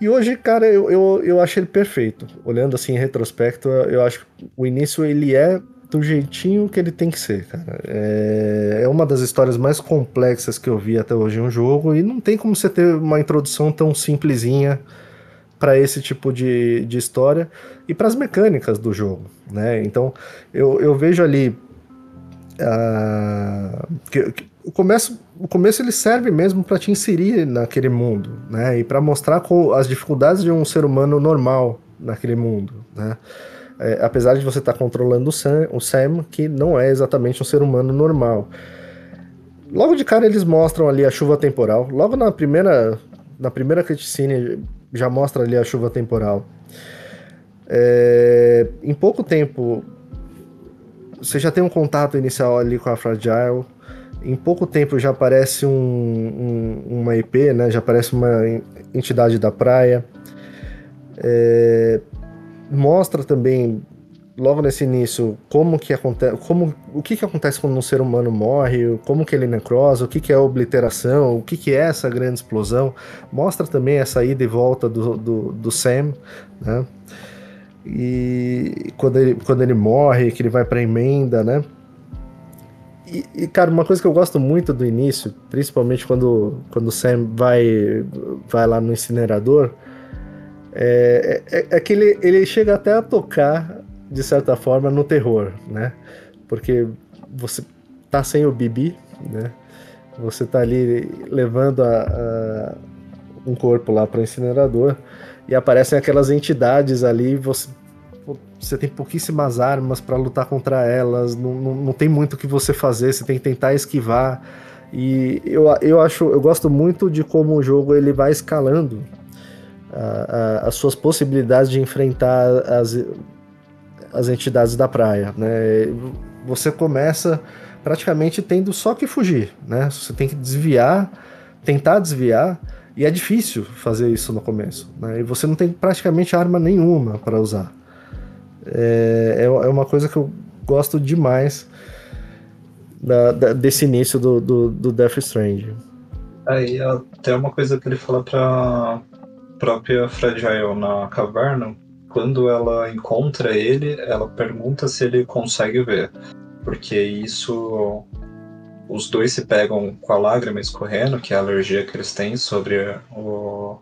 E hoje, cara, eu, eu, eu acho ele perfeito. Olhando assim em retrospecto, eu acho que o início ele é do jeitinho que ele tem que ser, cara. É, é uma das histórias mais complexas que eu vi até hoje em um jogo e não tem como você ter uma introdução tão simplesinha para esse tipo de, de história e para as mecânicas do jogo, né? Então eu, eu vejo ali uh, que, que o começo, o começo ele serve mesmo para te inserir naquele mundo, né? E para mostrar as dificuldades de um ser humano normal naquele mundo, né? É, apesar de você estar tá controlando o Sam, o Sam, que não é exatamente um ser humano normal. Logo de cara eles mostram ali a chuva temporal. Logo na primeira, na primeira cutscene já mostra ali a chuva temporal. É, em pouco tempo você já tem um contato inicial ali com a Fragile em pouco tempo já aparece um, um, uma IP, né? Já aparece uma entidade da praia. É, mostra também logo nesse início como que acontece, como o que que acontece quando um ser humano morre, como que ele necrosa, o que que é obliteração, o que que é essa grande explosão. Mostra também essa ida e volta do, do, do Sam, né? E quando ele, quando ele morre, que ele vai para emenda, né? E, e, cara, uma coisa que eu gosto muito do início, principalmente quando, quando o Sam vai, vai lá no incinerador, é, é, é, que ele, ele chega até a tocar, de certa forma, no terror, né? Porque você tá sem o Bibi, né? Você tá ali levando a, a um corpo lá para o incinerador e aparecem aquelas entidades ali, você, você tem pouquíssimas armas para lutar contra elas, não, não, não tem muito o que você fazer, você tem que tentar esquivar. E eu, eu acho, eu gosto muito de como o jogo ele vai escalando a, a, as suas possibilidades de enfrentar as, as entidades da praia, né? Você começa praticamente tendo só que fugir, né? Você tem que desviar, tentar desviar, e é difícil fazer isso no começo, né? E você não tem praticamente arma nenhuma para usar. É, é, é uma coisa que eu gosto demais da, da, desse início do, do, do Death Stranding. Aí até uma coisa que ele fala pra própria Fragile na caverna, quando ela encontra ele, ela pergunta se ele consegue ver. Porque isso. Os dois se pegam com a lágrima escorrendo, que é a alergia que eles têm sobre o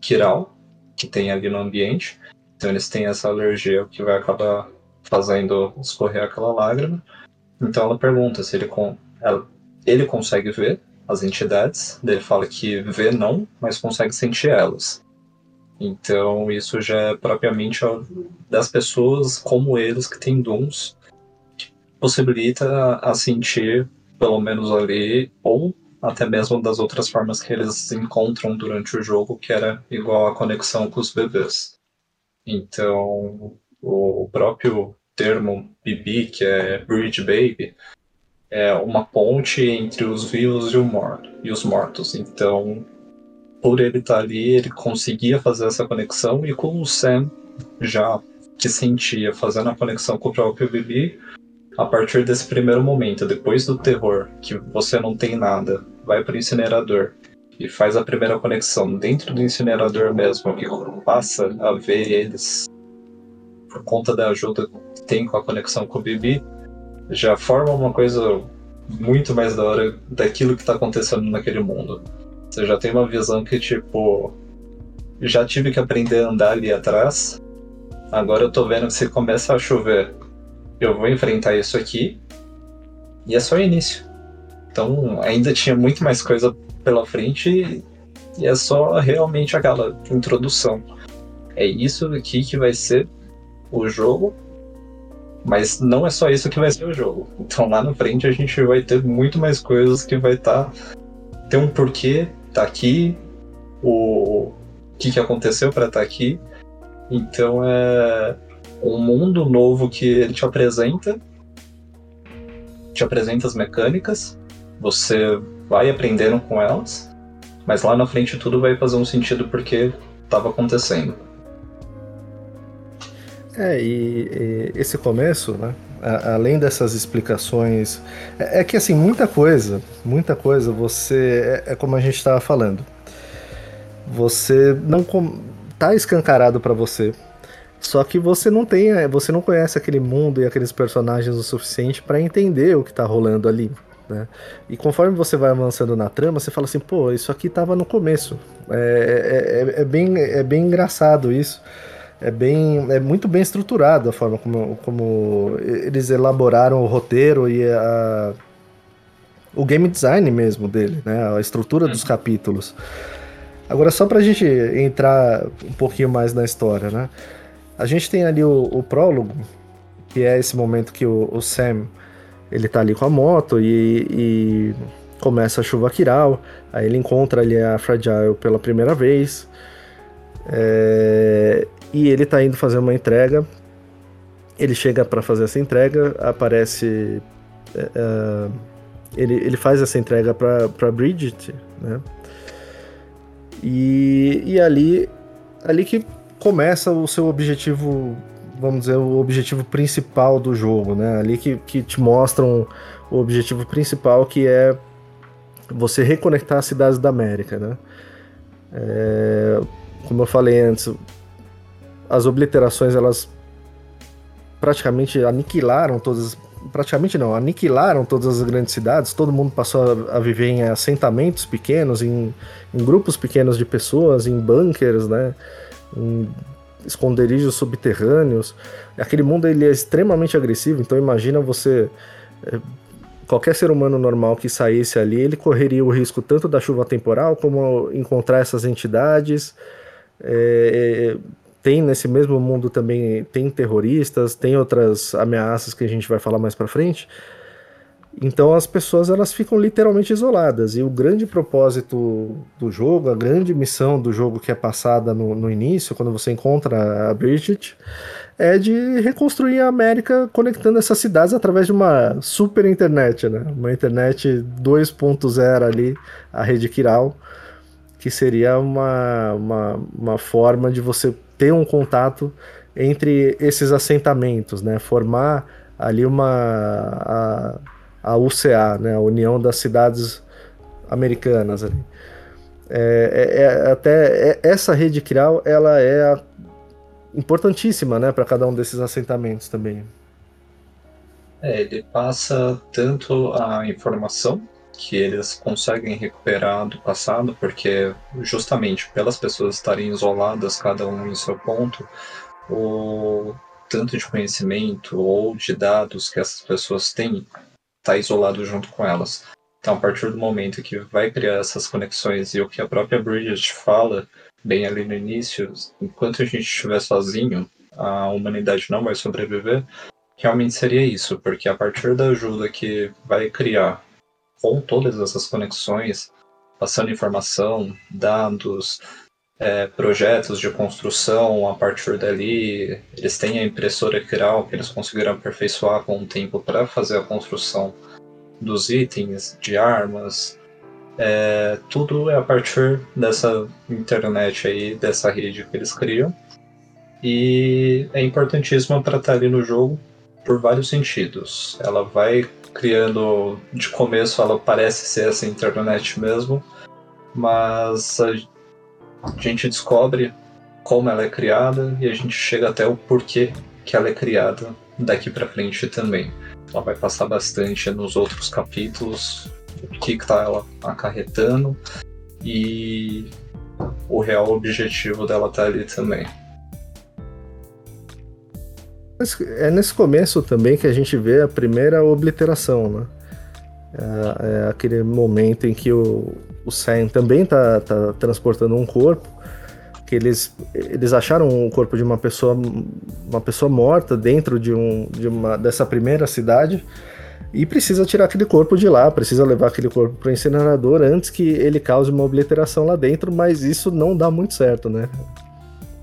Kiral, que tem ali no ambiente. Então eles têm essa alergia que vai acabar fazendo escorrer aquela lágrima. Então ela pergunta se ele, com, ela, ele consegue ver as entidades. Ele fala que vê não, mas consegue sentir elas. Então isso já é propriamente das pessoas como eles que têm dons que possibilita a sentir pelo menos ali ou até mesmo das outras formas que eles encontram durante o jogo, que era igual a conexão com os bebês. Então, o próprio termo Bibi, que é Bridge Baby, é uma ponte entre os vivos e, morto, e os mortos. Então, por ele estar tá ali, ele conseguia fazer essa conexão, e com o Sam já que sentia fazendo a conexão com o próprio Bibi, a partir desse primeiro momento, depois do terror, que você não tem nada, vai para o incinerador e faz a primeira conexão dentro do incinerador mesmo, que passa a ver eles por conta da ajuda que tem com a conexão com o Bibi, já forma uma coisa muito mais da hora daquilo que está acontecendo naquele mundo. Você já tem uma visão que, tipo, já tive que aprender a andar ali atrás, agora eu tô vendo que se começa a chover, eu vou enfrentar isso aqui, e é só o início. Então ainda tinha muito mais coisa pela frente e é só realmente aquela introdução. É isso aqui que vai ser o jogo mas não é só isso que vai ser o jogo. Então lá na frente a gente vai ter muito mais coisas que vai estar. Tá, ter um porquê, tá aqui, o, o que, que aconteceu para estar tá aqui. Então é um mundo novo que ele te apresenta, te apresenta as mecânicas, você vai aprendendo com elas, mas lá na frente tudo vai fazer um sentido porque estava acontecendo. É, e, e esse começo, né? A, além dessas explicações, é, é, que assim, muita coisa, muita coisa, você. É, é como a gente estava falando. Você não com, tá escancarado para você. Só que você não tem, você não conhece aquele mundo e aqueles personagens o suficiente para entender o que tá rolando ali. Né? E conforme você vai avançando na trama, você fala assim, pô, isso aqui tava no começo. É, é, é, é bem, é bem engraçado isso é bem é muito bem estruturado a forma como, como eles elaboraram o roteiro e a, o game design mesmo dele, né? A estrutura dos capítulos. Agora só pra gente entrar um pouquinho mais na história, né? A gente tem ali o, o prólogo, que é esse momento que o, o, Sam ele tá ali com a moto e, e começa a chuva quiral, aí ele encontra ali a Fragile pela primeira vez. É, e ele tá indo fazer uma entrega. Ele chega para fazer essa entrega, aparece. Uh, ele, ele faz essa entrega para Bridget, né? E, e ali, ali que começa o seu objetivo, vamos dizer, o objetivo principal do jogo, né? Ali que, que te mostram o objetivo principal que é você reconectar as cidades da América, né? É, como eu falei antes, as obliterações elas praticamente aniquilaram todas praticamente não, aniquilaram todas as grandes cidades, todo mundo passou a, viver em assentamentos pequenos, em, em, grupos pequenos de pessoas, em bunkers, né, em esconderijos subterrâneos. Aquele mundo ele é extremamente agressivo, então imagina você é, qualquer ser humano normal que saísse ali, ele correria o risco tanto da chuva temporal como encontrar essas entidades, É, tem nesse mesmo mundo também tem terroristas, tem outras ameaças que a gente vai falar mais para frente. Então as pessoas elas ficam literalmente isoladas e o grande propósito do jogo, a grande missão do jogo que é passada no, no início, quando você encontra a Bridget, é de reconstruir a América conectando essas cidades através de uma super internet, né? Uma internet 2.0 ali, a rede Kiral, que seria uma, uma, uma forma de você ter um contato entre esses assentamentos, né? Formar ali uma a, a UCA, né? A União das Cidades Americanas ali. É, é, é até é, essa rede Kiral, ela é importantíssima, né, para cada um desses assentamentos também. É, ele passa tanto a informação que eles conseguem recuperar do passado, porque justamente pelas pessoas estarem isoladas, cada um em seu ponto, o tanto de conhecimento ou de dados que essas pessoas têm está isolado junto com elas. Então, a partir do momento que vai criar essas conexões e o que a própria Bridget fala bem ali no início, enquanto a gente estiver sozinho, a humanidade não vai sobreviver, realmente seria isso, porque a partir da ajuda que vai criar com todas essas conexões, passando informação, dados, é, projetos de construção a partir dali. Eles têm a impressora Kiral que eles conseguiram aperfeiçoar com o tempo para fazer a construção dos itens, de armas. É, tudo é a partir dessa internet aí, dessa rede que eles criam. E é importantíssima para estar ali no jogo por vários sentidos. Ela vai criando, de começo ela parece ser essa internet mesmo, mas a gente descobre como ela é criada e a gente chega até o porquê que ela é criada daqui para frente também. Ela vai passar bastante nos outros capítulos o que está ela acarretando e o real objetivo dela tá ali também. É nesse começo também que a gente vê a primeira obliteração, né? É, é aquele momento em que o, o Sam também está tá transportando um corpo, que eles, eles acharam o corpo de uma pessoa, uma pessoa morta dentro de, um, de uma, dessa primeira cidade e precisa tirar aquele corpo de lá, precisa levar aquele corpo para o incinerador antes que ele cause uma obliteração lá dentro, mas isso não dá muito certo, né?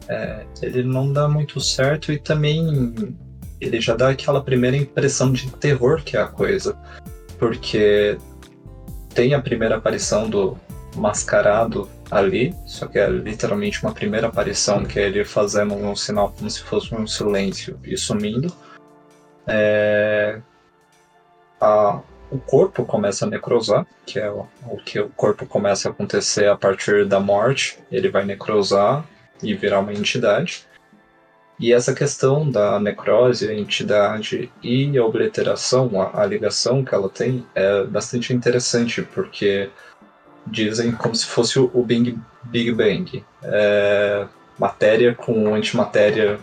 É, ele não dá muito certo e também ele já dá aquela primeira impressão de terror que é a coisa. Porque tem a primeira aparição do mascarado ali, só que é literalmente uma primeira aparição que é ele fazendo um sinal como se fosse um silêncio e sumindo. É... A... O corpo começa a necrosar, que é o, o que o corpo começa a acontecer a partir da morte. Ele vai necrosar e virar uma entidade. E essa questão da necrose, a entidade e a obliteração, a, a ligação que ela tem, é bastante interessante, porque dizem como se fosse o Big, Big Bang. É, matéria com antimatéria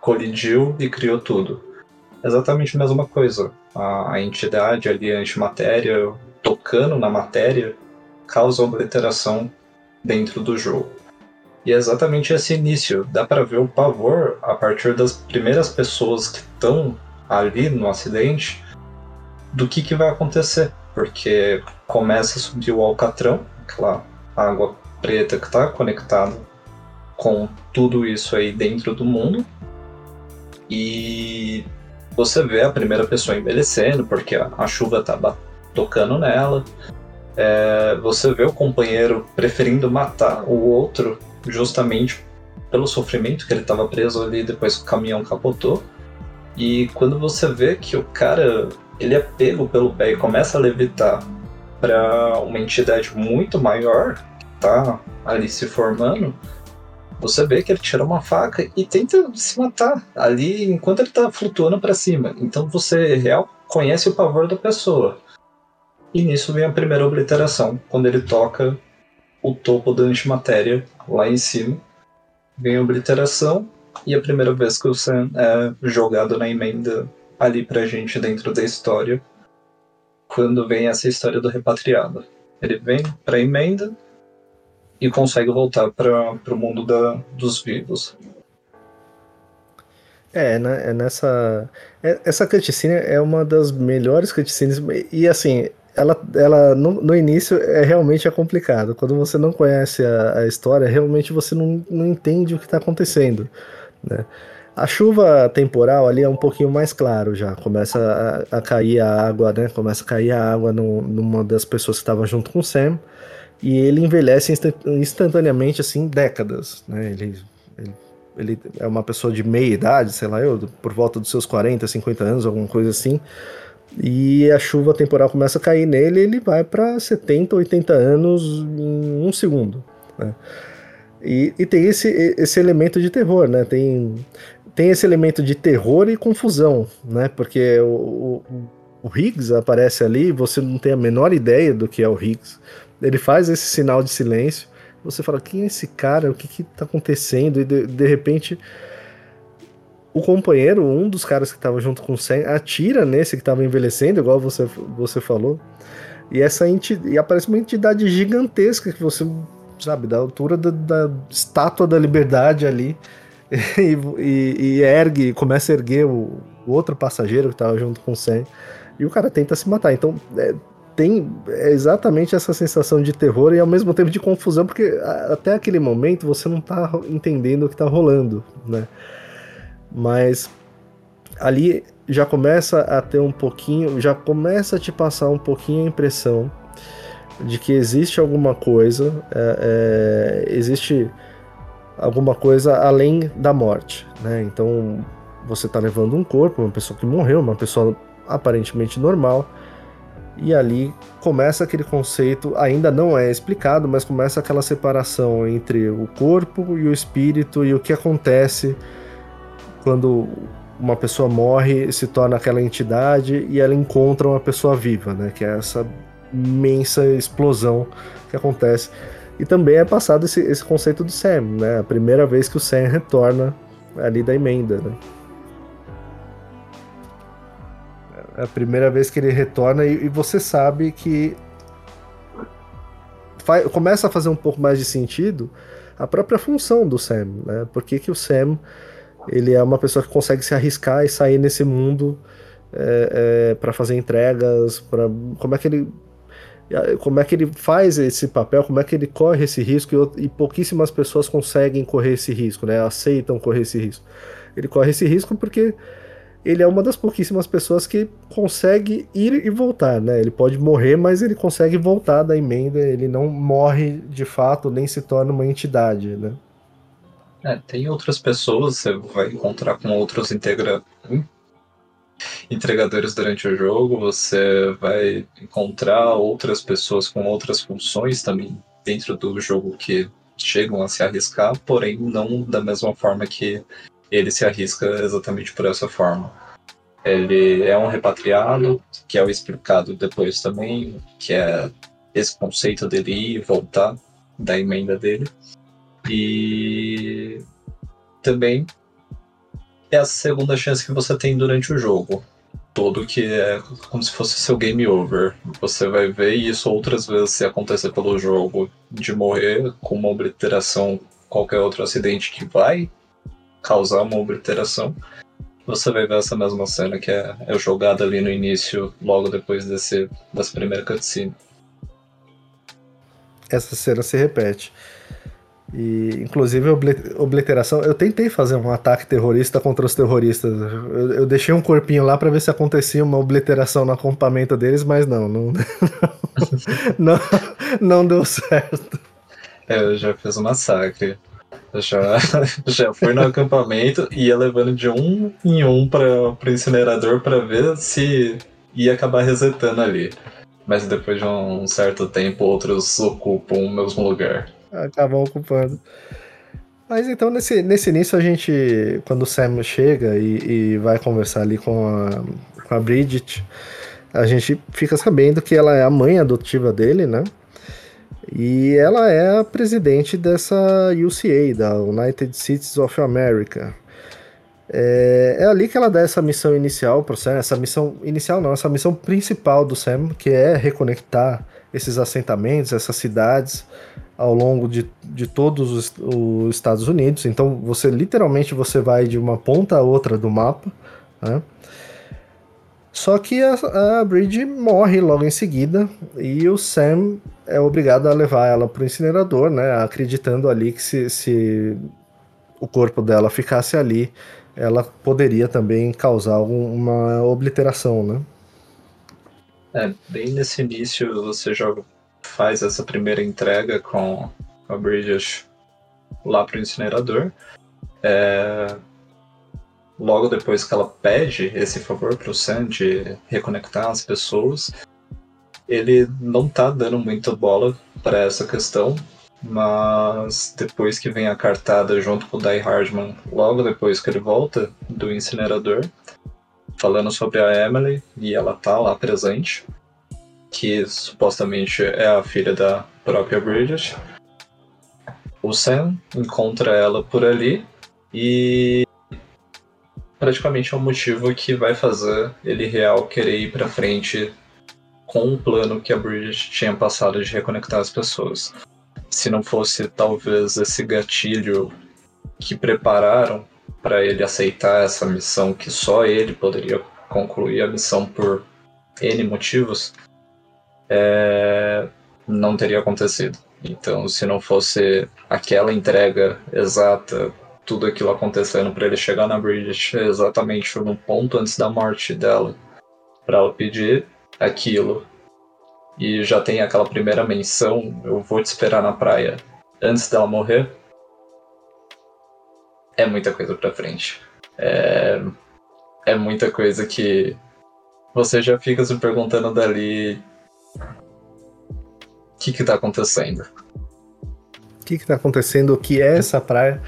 colidiu e criou tudo. Exatamente a mesma coisa. A, a entidade ali, a antimatéria, tocando na matéria, causa obliteração dentro do jogo. E é exatamente esse início. Dá para ver o pavor a partir das primeiras pessoas que estão ali no acidente do que, que vai acontecer. Porque começa a subir o alcatrão, aquela água preta que está conectada com tudo isso aí dentro do mundo. E você vê a primeira pessoa envelhecendo, porque a, chuva está tocando nela. É, você vê o companheiro preferindo matar o outro justamente pelo sofrimento que ele estava preso ali depois que o caminhão capotou. E quando você vê que o cara ele é pego pelo pé e começa a levitar para uma entidade muito maior que tá ali se formando, você vê que ele tira uma faca e tenta se matar ali enquanto ele tá flutuando para cima. Então você real conhece o pavor da pessoa. E nisso vem a primeira obliteração, quando ele toca o topo da antimatéria lá em cima. Vem a obliteração e a primeira vez que o Sam é jogado na emenda ali pra gente dentro da história, quando vem essa história do repatriado. Ele vem pra emenda e consegue voltar para o mundo da, dos vivos. É, né, é nessa. É, essa cutscene é uma das melhores cutscenes. E assim, ela, ela no, no, início é realmente é complicado. Quando você não conhece a, a história, realmente você não, não entende o que está acontecendo. Né? A chuva temporal ali é um pouquinho mais claro já. Começa a, a cair a água, né? Começa a cair a água no, numa das pessoas que estava junto com o Sam. E ele envelhece instantaneamente, assim, décadas. Né? Ele, ele, ele é uma pessoa de meia idade, sei lá, eu, por volta dos seus 40, 50 anos, alguma coisa assim. E a chuva temporal começa a cair nele ele vai para 70, 80 anos em um segundo. Né? E, e, tem esse, esse elemento de terror, né? Tem, tem esse elemento de terror e confusão, né? Porque o, o, o Higgs aparece ali, você não tem a menor ideia do que é o Higgs. Ele faz esse sinal de silêncio. Você fala, quem é esse cara? O que que tá acontecendo? E de, de repente o companheiro, um dos caras que estava junto com o Sam, atira nesse que estava envelhecendo, igual você, você falou. E essa e aparece uma entidade gigantesca que você, sabe, da altura da, da estátua da liberdade ali. E, e, e, ergue, começa a erguer o, o outro passageiro que estava junto com o Sam. E o cara tenta se matar. Então, é, tem é exatamente essa sensação de terror e ao mesmo tempo de confusão, porque até aquele momento você não está entendendo o que está rolando, né? Mas ali já começa a ter um pouquinho, já começa a te passar um pouquinho a impressão de que existe alguma coisa, é, é, existe alguma coisa além da morte, né? Então você está levando um corpo, uma pessoa que morreu, uma pessoa aparentemente normal, e ali começa aquele conceito, ainda não é explicado, mas começa aquela separação entre o corpo e o espírito e o que acontece quando uma pessoa morre, se torna aquela entidade e ela encontra uma pessoa viva, né? Que é essa imensa explosão que acontece. E também é passado esse, esse conceito do Sam, né? A primeira vez que o Sam retorna ali da emenda, né? É a primeira vez que ele retorna e, e você sabe que faz, começa a fazer um pouco mais de sentido a própria função do Sam, né? Por que, que o Sam ele é uma pessoa que consegue se arriscar e sair nesse mundo é, é, para fazer entregas, para como é que ele como é que ele faz esse papel, como é que ele corre esse risco e, e, pouquíssimas pessoas conseguem correr esse risco, né? Aceitam correr esse risco. Ele corre esse risco porque ele é uma das pouquíssimas pessoas que consegue ir e voltar, né? Ele pode morrer, mas ele consegue voltar da emenda, ele não morre de fato, nem se torna uma entidade, né? É, tem outras pessoas, você vai encontrar com outros integra... entregadores durante o jogo, você vai encontrar outras pessoas com outras funções também dentro do jogo que chegam a se arriscar, porém não da mesma forma que ele se arrisca exatamente por essa forma. Ele é um repatriado, que é o explicado depois também, que é esse conceito dele ir e voltar da emenda dele. E também é a segunda chance que você tem durante o jogo. Todo que é como se fosse seu game over. Você vai ver isso outras vezes se acontecer pelo jogo, de morrer com uma obliteração, qualquer outro acidente que vai causar uma obliteração. Você vai ver essa mesma cena que é, é jogada ali no início, logo depois desse, dessa primeira cutscene. Essa cena se repete. E, inclusive, obliteração. Eu tentei fazer um ataque terrorista contra os terroristas. Eu, eu deixei um corpinho lá para ver se acontecia uma obliteração no acampamento deles, mas não, não, não, não deu certo. É, eu já fiz um massacre. Já, já fui no acampamento e ia levando de um em um para o incinerador para ver se ia acabar resetando ali. Mas depois de um certo tempo, outros ocupam o mesmo lugar acabam ocupando. Mas então, nesse, nesse início, a gente, quando o Sam chega e, e vai conversar ali com a, com a Bridget, a gente fica sabendo que ela é a mãe adotiva dele, né? E ela é a presidente dessa UCA, da United Cities of America. É, é ali que ela dá essa missão inicial pro Sam, essa missão inicial não, essa missão principal do Sam, que é reconectar esses assentamentos, essas cidades, ao longo de, de todos os, os, Estados Unidos. Então você literalmente você vai de uma ponta a outra do mapa. Né? Só que a, a Bridge morre logo em seguida e o Sam é obrigado a levar ela para o incinerador, né? Acreditando ali que se, se o corpo dela ficasse ali, ela poderia também causar uma obliteração, né? É, bem nesse início você já faz essa primeira entrega com a Bridges lá pro incinerador. É... Logo depois que ela pede esse favor pro Sam de reconectar as pessoas, ele não tá dando muita bola para essa questão, mas depois que vem a cartada junto com o Die Hardman, logo depois que ele volta do incinerador, falando sobre a Emily, e ela tá lá presente, que supostamente é a filha da própria Bridget. O Sam encontra ela por ali e praticamente é o um motivo que vai fazer ele real querer ir para frente com o plano que a Bridget tinha passado de reconectar as pessoas. Se não fosse talvez esse gatilho que prepararam para ele aceitar essa missão, que só ele poderia concluir a missão por N motivos, é, não teria acontecido. Então, se não fosse aquela entrega exata, tudo aquilo acontecendo para ele chegar na Bridget exatamente no ponto antes da morte dela, para ela pedir aquilo, e já tem aquela primeira menção: eu vou te esperar na praia antes dela morrer. É muita coisa pra frente. É, é muita coisa que você já fica se perguntando dali que que tá acontecendo? O que que tá acontecendo? O que é essa praia?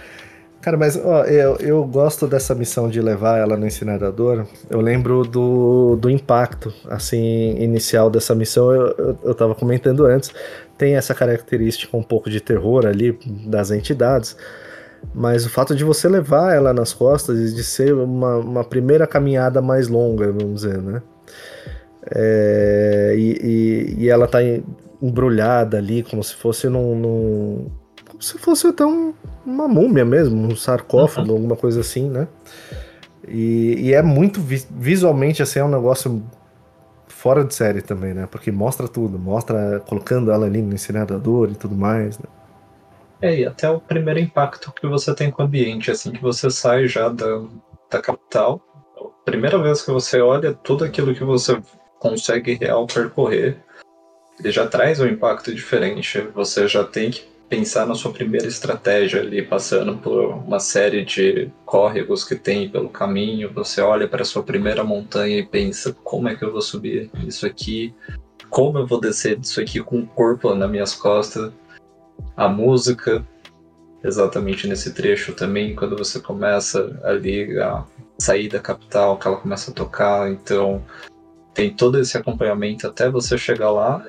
Cara, mas ó, eu, eu gosto dessa missão de levar ela no incinerador. Eu lembro do, do impacto, assim, inicial dessa missão. Eu, eu, eu tava comentando antes. Tem essa característica um pouco de terror ali das entidades. Mas o fato de você levar ela nas costas e de ser uma, uma primeira caminhada mais longa, vamos dizer, né? É, e, e, e, ela tá embrulhada ali, como se fosse num, num como se fosse até um, uma múmia mesmo, um sarcófago, uhum. alguma coisa assim, né? E, e é muito vi visualmente assim, é um negócio fora de série também, né? Porque mostra tudo, mostra colocando ela ali no incinerador e tudo mais, né? É, e até o primeiro impacto que você tem com o ambiente, assim, que você sai já da, da capital, primeira vez que você olha tudo aquilo que você consegue real percorrer, ele já traz um impacto diferente. Você já tem que pensar na sua primeira estratégia ali, passando por uma série de córregos que tem pelo caminho. Você olha para sua primeira montanha e pensa: como é que eu vou subir isso aqui? Como eu vou descer disso aqui com o corpo nas minhas costas? A música, exatamente nesse trecho também, quando você começa ali a sair da capital, que ela começa a tocar, então tem todo esse acompanhamento até você chegar lá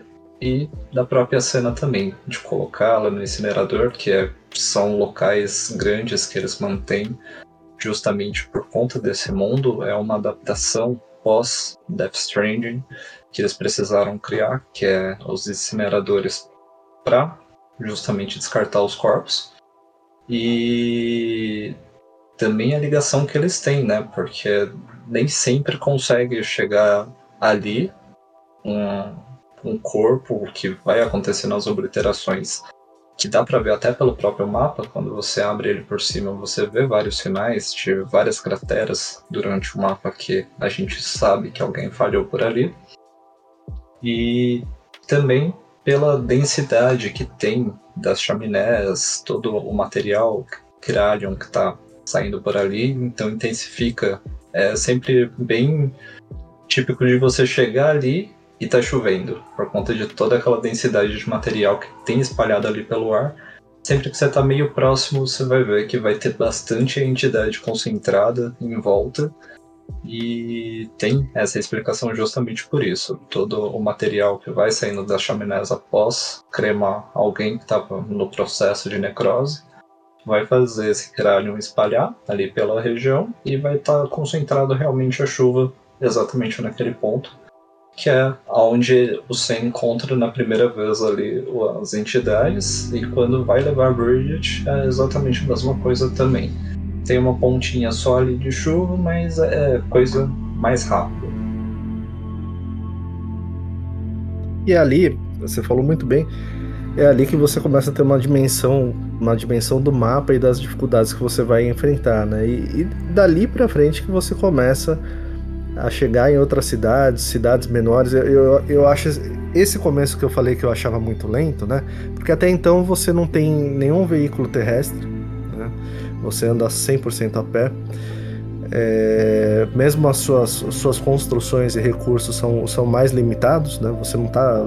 e da própria cena também, de colocá-la no incinerador, que é, são locais grandes que eles mantêm justamente por conta desse mundo, é uma adaptação pós Death Stranding que eles precisaram criar, que é os incineradores para justamente descartar os corpos. E também a ligação que eles têm, né? Porque nem sempre consegue chegar ali um, um corpo que vai acontecer nas obliterações, que dá para ver até pelo próprio mapa, quando você abre ele por cima, você vê vários sinais de várias crateras durante o mapa que a gente sabe que alguém falhou por ali. E também pela densidade que tem das chaminés, todo o material Kralion que está saindo por ali, então intensifica. É sempre bem típico de você chegar ali e tá chovendo, por conta de toda aquela densidade de material que tem espalhado ali pelo ar. Sempre que você tá meio próximo, você vai ver que vai ter bastante entidade concentrada em volta. E tem essa explicação justamente por isso. Todo o material que vai saindo das chaminés após cremar alguém que estava no processo de necrose vai fazer esse crânio espalhar ali pela região e vai estar tá concentrado realmente a chuva exatamente naquele ponto. Que é onde você encontra na primeira vez ali as entidades, e quando vai levar Bridget é exatamente a mesma coisa também. Tem uma pontinha só ali de chuva, mas é coisa mais rápida. E ali, você falou muito bem, é ali que você começa a ter uma dimensão, uma dimensão do mapa e das dificuldades que você vai enfrentar, né? E, e dali para frente que você começa a chegar em outras cidades, cidades menores. Eu, eu, eu acho esse começo que eu falei que eu achava muito lento, né? Porque até então você não tem nenhum veículo terrestre, né? Você anda 100% a pé. É, mesmo as suas, suas construções e recursos são, são mais limitados, né? Você não está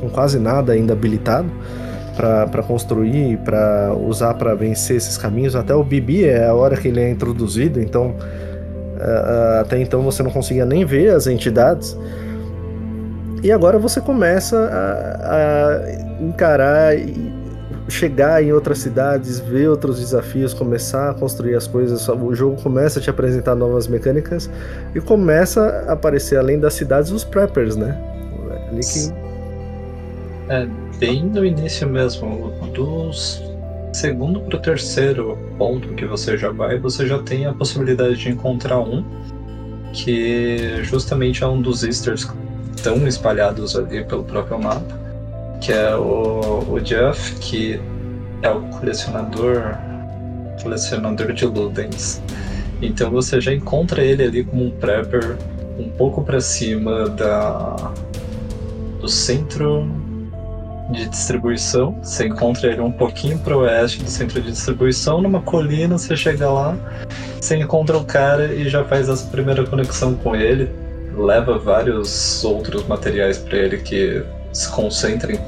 com quase nada ainda habilitado para construir, para usar para vencer esses caminhos. Até o Bibi é a hora que ele é introduzido, então até então você não conseguia nem ver as entidades. E agora você começa a, a encarar e chegar em outras cidades, ver outros desafios, começar a construir as coisas. O jogo começa a te apresentar novas mecânicas e começa a aparecer, além das cidades, os preppers, né? Ali que é, bem no início mesmo, dos segundo para o terceiro ponto que você já vai, você já tem a possibilidade de encontrar um que justamente é um dos easters tão espalhados ali pelo próprio mapa, que é o, o Jeff, que é o colecionador colecionador de Ludens. Então você já encontra ele ali como um prepper um pouco para cima da do centro de distribuição. Você encontra ele um pouquinho para o oeste do centro de distribuição, numa colina, você chega lá, você encontra o cara e já faz essa primeira conexão com ele, leva vários outros materiais para ele que se concentra em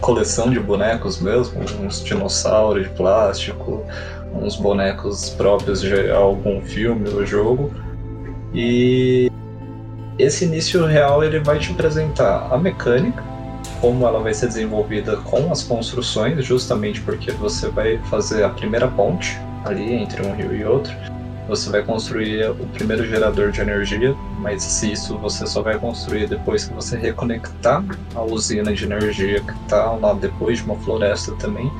coleção de bonecos mesmo, uns dinossauros de plástico, uns bonecos próprios de algum filme ou jogo. E esse início real ele vai te apresentar a mecânica, como ela vai ser desenvolvida com as construções, justamente porque você vai fazer a primeira ponte ali entre um rio e outro. Você vai construir o primeiro gerador de energia, mas isso você só vai construir depois que você reconectar a usina de energia que está lá depois de uma floresta também.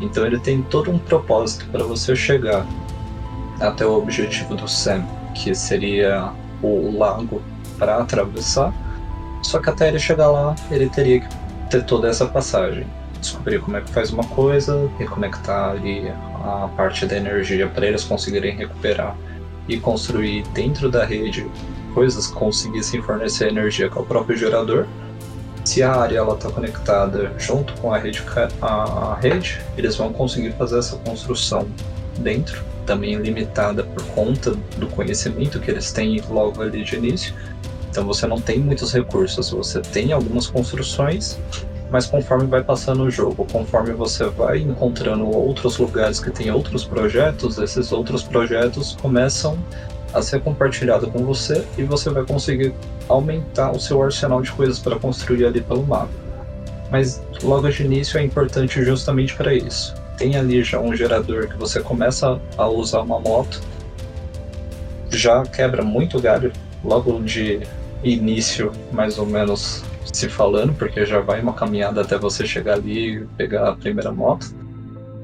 Então ele tem todo um propósito para você chegar até o objetivo do Sam, que seria o lago para atravessar só que até ele chegar lá, ele teria que ter toda essa passagem. Descobrir como é que faz uma coisa, reconectar ali a parte da energia para eles conseguirem recuperar e construir dentro da rede coisas que conseguissem fornecer energia com o próprio gerador. Se a área está conectada junto com a rede, a, a rede, eles vão conseguir fazer essa construção dentro, também limitada por conta do conhecimento que eles têm logo ali de início então você não tem muitos recursos, você tem algumas construções, mas conforme vai passando o jogo, conforme você vai encontrando outros lugares que tem outros projetos, esses outros projetos começam a ser compartilhados com você e você vai conseguir aumentar o seu arsenal de coisas para construir ali pelo mapa. Mas logo de início é importante justamente para isso. Tem ali já um gerador que você começa a usar uma moto, já quebra muito galho logo de início, mais ou menos, se falando, porque já vai uma caminhada até você chegar ali e pegar a primeira moto.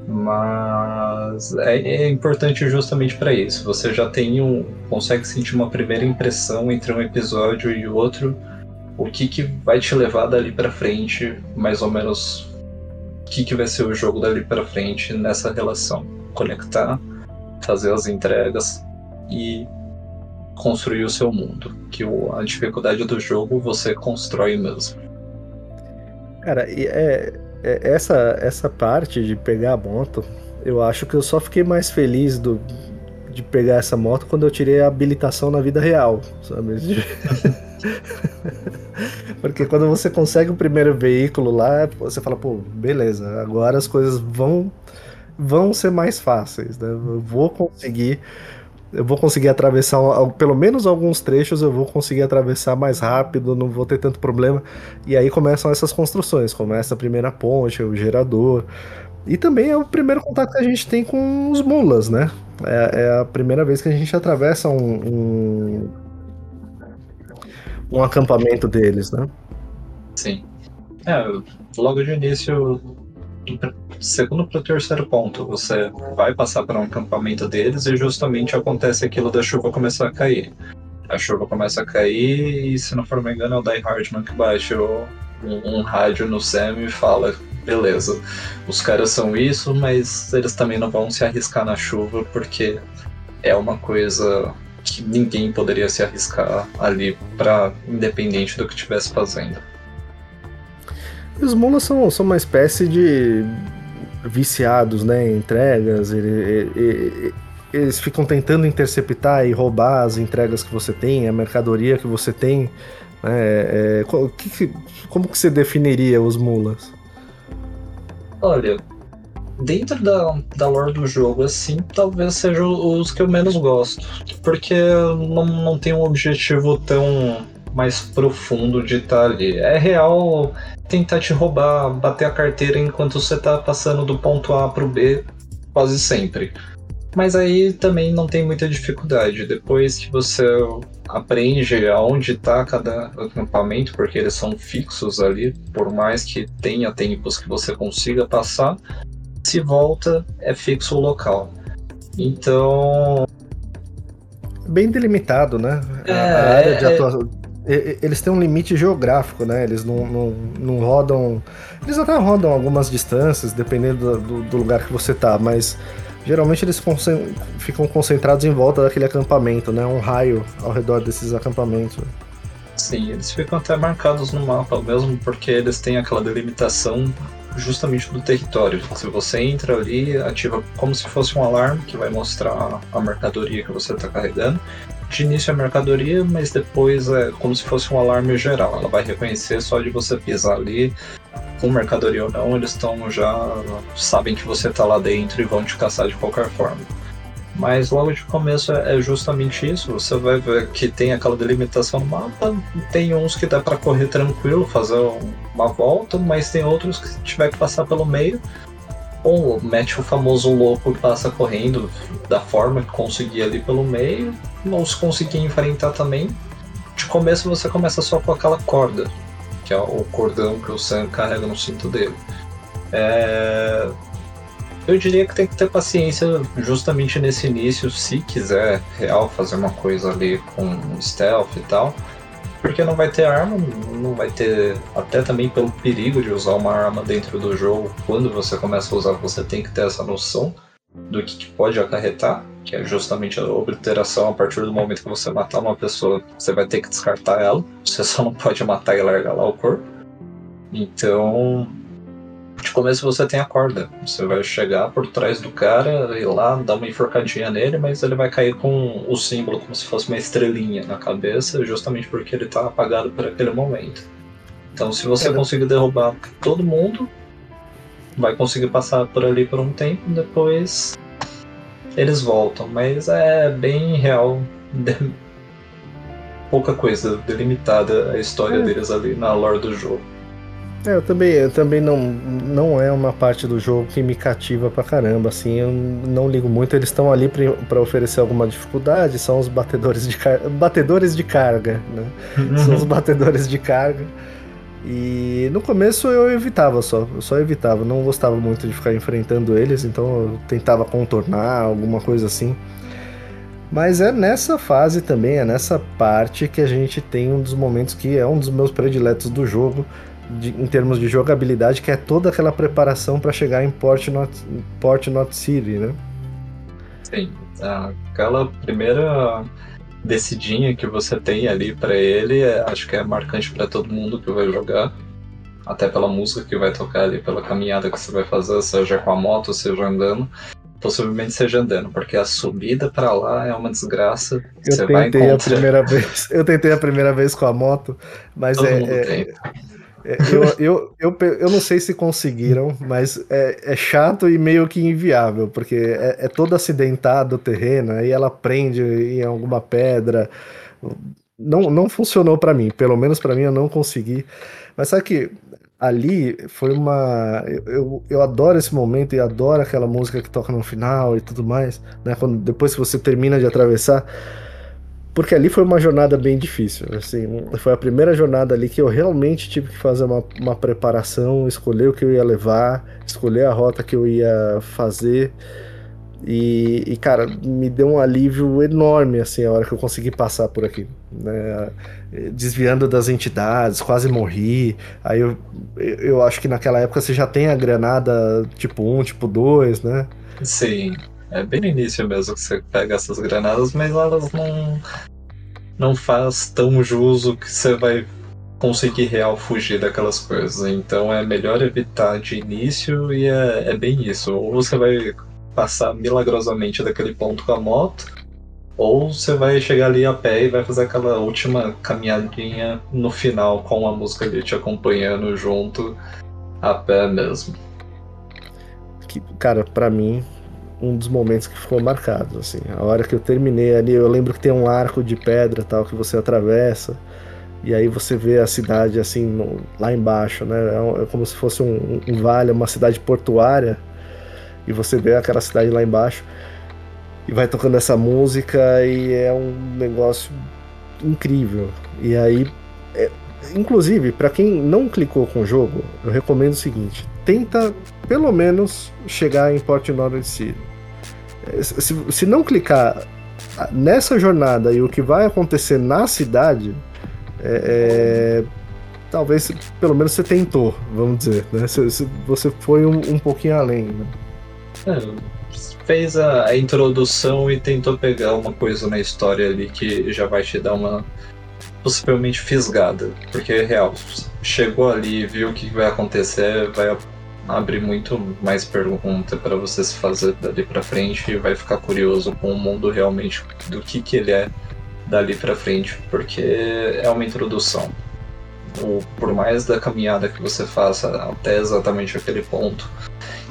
Mas é, é importante justamente para isso. Você já tem um. consegue sentir uma primeira impressão entre um episódio e outro. O que, que vai te levar dali para frente, mais ou menos o que, que vai ser o jogo dali para frente nessa relação. Conectar, fazer as entregas e construir o seu mundo. Que o, a dificuldade do jogo você constrói mesmo. Cara, é, é, essa, essa parte de pegar a moto, eu acho que eu só fiquei mais feliz do, de pegar essa moto quando eu tirei a habilitação na vida real, sabe? Porque quando você consegue o primeiro veículo lá, você fala, pô, beleza, agora as coisas vão vão ser mais fáceis, né? Eu vou conseguir eu vou conseguir atravessar pelo menos alguns trechos, eu vou conseguir atravessar mais rápido, não vou ter tanto problema. E aí começam essas construções, começa a primeira ponte, o gerador. E também é o primeiro contato que a gente tem com os mulas, né? É, é a primeira vez que a gente atravessa um, um, um acampamento deles, né? Sim. É, logo de início, segundo para o terceiro ponto, você vai passar por um acampamento deles e justamente acontece aquilo da chuva começar a cair. A chuva começa a cair e, se não for me engano, é o Die Hardman que baixa um, um rádio no Sam e fala: beleza, os caras são isso, mas eles também não vão se arriscar na chuva porque é uma coisa que ninguém poderia se arriscar ali para independente do que estivesse fazendo. Os mulas são, são uma espécie de viciados né, em entregas, ele, ele, eles ficam tentando interceptar e roubar as entregas que você tem, a mercadoria que você tem. Né, é, que, como que você definiria os mulas? Olha, dentro da, da lore do jogo, assim, talvez sejam os que eu menos gosto. Porque não, não tem um objetivo tão mais profundo de estar ali. É real tentar te roubar, bater a carteira enquanto você tá passando do ponto A pro B, quase sempre. Mas aí também não tem muita dificuldade. Depois que você aprende aonde está cada acampamento, porque eles são fixos ali, por mais que tenha tempos que você consiga passar, se volta é fixo o local. Então. Bem delimitado, né? É, a área de é, atuação. Eles têm um limite geográfico, né? Eles não, não, não rodam. Eles até rodam algumas distâncias, dependendo do, do lugar que você tá, mas geralmente eles ficam concentrados em volta daquele acampamento, né? Um raio ao redor desses acampamentos. Sim, eles ficam até marcados no mapa mesmo, porque eles têm aquela delimitação justamente do território. Se você entra ali, ativa como se fosse um alarme que vai mostrar a mercadoria que você está carregando. De início é mercadoria, mas depois é como se fosse um alarme geral. Ela vai reconhecer só de você pisar ali, com mercadoria ou não, eles estão já sabem que você está lá dentro e vão te caçar de qualquer forma. Mas logo de começo é, é justamente isso. Você vai ver que tem aquela delimitação no mapa. Tem uns que dá para correr tranquilo, fazer uma volta, mas tem outros que tiver que passar pelo meio. Ou mete o famoso louco que passa correndo da forma que conseguir ali pelo meio. Ou se conseguir enfrentar também. De começo você começa só com aquela corda que é o cordão que o Sam carrega no cinto dele. É... Eu diria que tem que ter paciência justamente nesse início, se quiser real fazer uma coisa ali com stealth e tal. Porque não vai ter arma, não vai ter. Até também pelo perigo de usar uma arma dentro do jogo. Quando você começa a usar, você tem que ter essa noção do que, pode acarretar, que é justamente a obliteração. A partir do momento que você matar uma pessoa, você vai ter que descartar ela. Você só não pode matar e largar lá o corpo. Então, de começo você tem a corda. Você vai chegar por trás do cara e lá dar uma enforcadinha nele, mas ele vai cair com o símbolo como se fosse uma estrelinha na cabeça, justamente porque ele está apagado por aquele momento. Então, se você é. conseguir derrubar todo mundo, vai conseguir passar por ali por um tempo, depois eles voltam. Mas é bem real, pouca coisa delimitada a história é. deles ali na lore do jogo. É, eu também, eu também não, não é uma parte do jogo que me cativa pra caramba, assim, eu não ligo muito, eles estão ali para oferecer alguma dificuldade, são os batedores de, car... batedores de carga, né? Uhum. São os batedores de carga. E no começo eu evitava só, eu só evitava, não gostava muito de ficar enfrentando eles, então eu tentava contornar alguma coisa assim. Mas é nessa fase também, é nessa parte que a gente tem um dos momentos que é um dos meus prediletos do jogo, de, em termos de jogabilidade, que é toda aquela preparação para chegar em Port Not, Port Not City, né? Sim, aquela primeira descidinha que você tem ali para ele, é, acho que é marcante para todo mundo que vai jogar. Até pela música que vai tocar ali, pela caminhada que você vai fazer, seja com a moto, seja andando. Possivelmente seja andando, porque a subida para lá é uma desgraça. Eu você tentei a primeira vez. Eu tentei a primeira vez com a moto, mas todo é, é, eu, eu, eu, eu não sei se conseguiram, mas é, é chato e meio que inviável, porque é, é todo acidentado o terreno, aí ela prende em alguma pedra. Não, não funcionou para mim, pelo menos para mim eu não consegui. Mas sabe que ali foi uma. Eu, eu adoro esse momento e adoro aquela música que toca no final e tudo mais, né? Quando, depois que você termina de atravessar porque ali foi uma jornada bem difícil. Assim, foi a primeira jornada ali que eu realmente tive que fazer uma, uma preparação, escolher o que eu ia levar, escolher a rota que eu ia fazer. E, e, cara, me deu um alívio enorme assim a hora que eu consegui passar por aqui, né? Desviando das entidades, quase morri. Aí eu, eu acho que naquela época você já tem a granada tipo 1, tipo 2, né? Sim. É bem no início mesmo que você pega essas granadas, mas elas não não faz tão juso que você vai conseguir real fugir daquelas coisas. Então é melhor evitar de início e é, é bem isso. Ou você vai passar milagrosamente daquele ponto com a moto, ou você vai chegar ali a pé e vai fazer aquela última caminhadinha no final com a música ali te acompanhando junto a pé mesmo. Que, cara, para mim um dos momentos que ficou marcado, assim. A hora que eu terminei ali, eu lembro que tem um arco de pedra tal que você atravessa e aí você vê a cidade assim no, lá embaixo, né? É, é como se fosse um, um, vale, uma cidade portuária e você vê aquela cidade lá embaixo e vai tocando essa música e é um negócio incrível. E aí, é, inclusive, para quem não clicou com o jogo, eu recomendo o seguinte: tenta pelo menos chegar em Port Northern City se, se não clicar nessa jornada e o que vai acontecer na cidade, é, é, talvez pelo menos você tentou, vamos dizer, né? Se você foi um, um, pouquinho além. Né? É, fez a, a, introdução e tentou pegar uma coisa na história ali que já vai te dar uma possivelmente fisgada, porque é real. Chegou ali, viu o que vai acontecer, vai abre muito mais pergunta para você se fazer dali para frente e vai ficar curioso com o mundo realmente do que que ele é dali para frente, porque é uma introdução. O, por mais da caminhada que você faça até exatamente aquele ponto,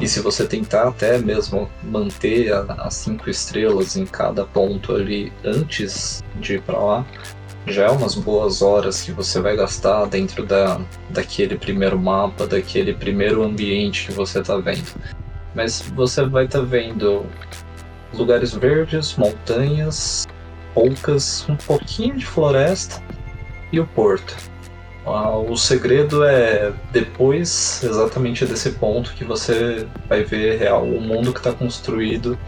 e se você tentar até mesmo manter as cinco estrelas em cada ponto ali antes de ir para lá, já é umas boas horas que você vai gastar dentro da, daquele primeiro mapa, daquele primeiro ambiente que você está vendo. Mas você vai estar tá vendo lugares verdes, montanhas, poucas, um pouquinho de floresta e o porto. Ah, o segredo é depois, exatamente desse ponto, que você vai ver real o mundo que está construído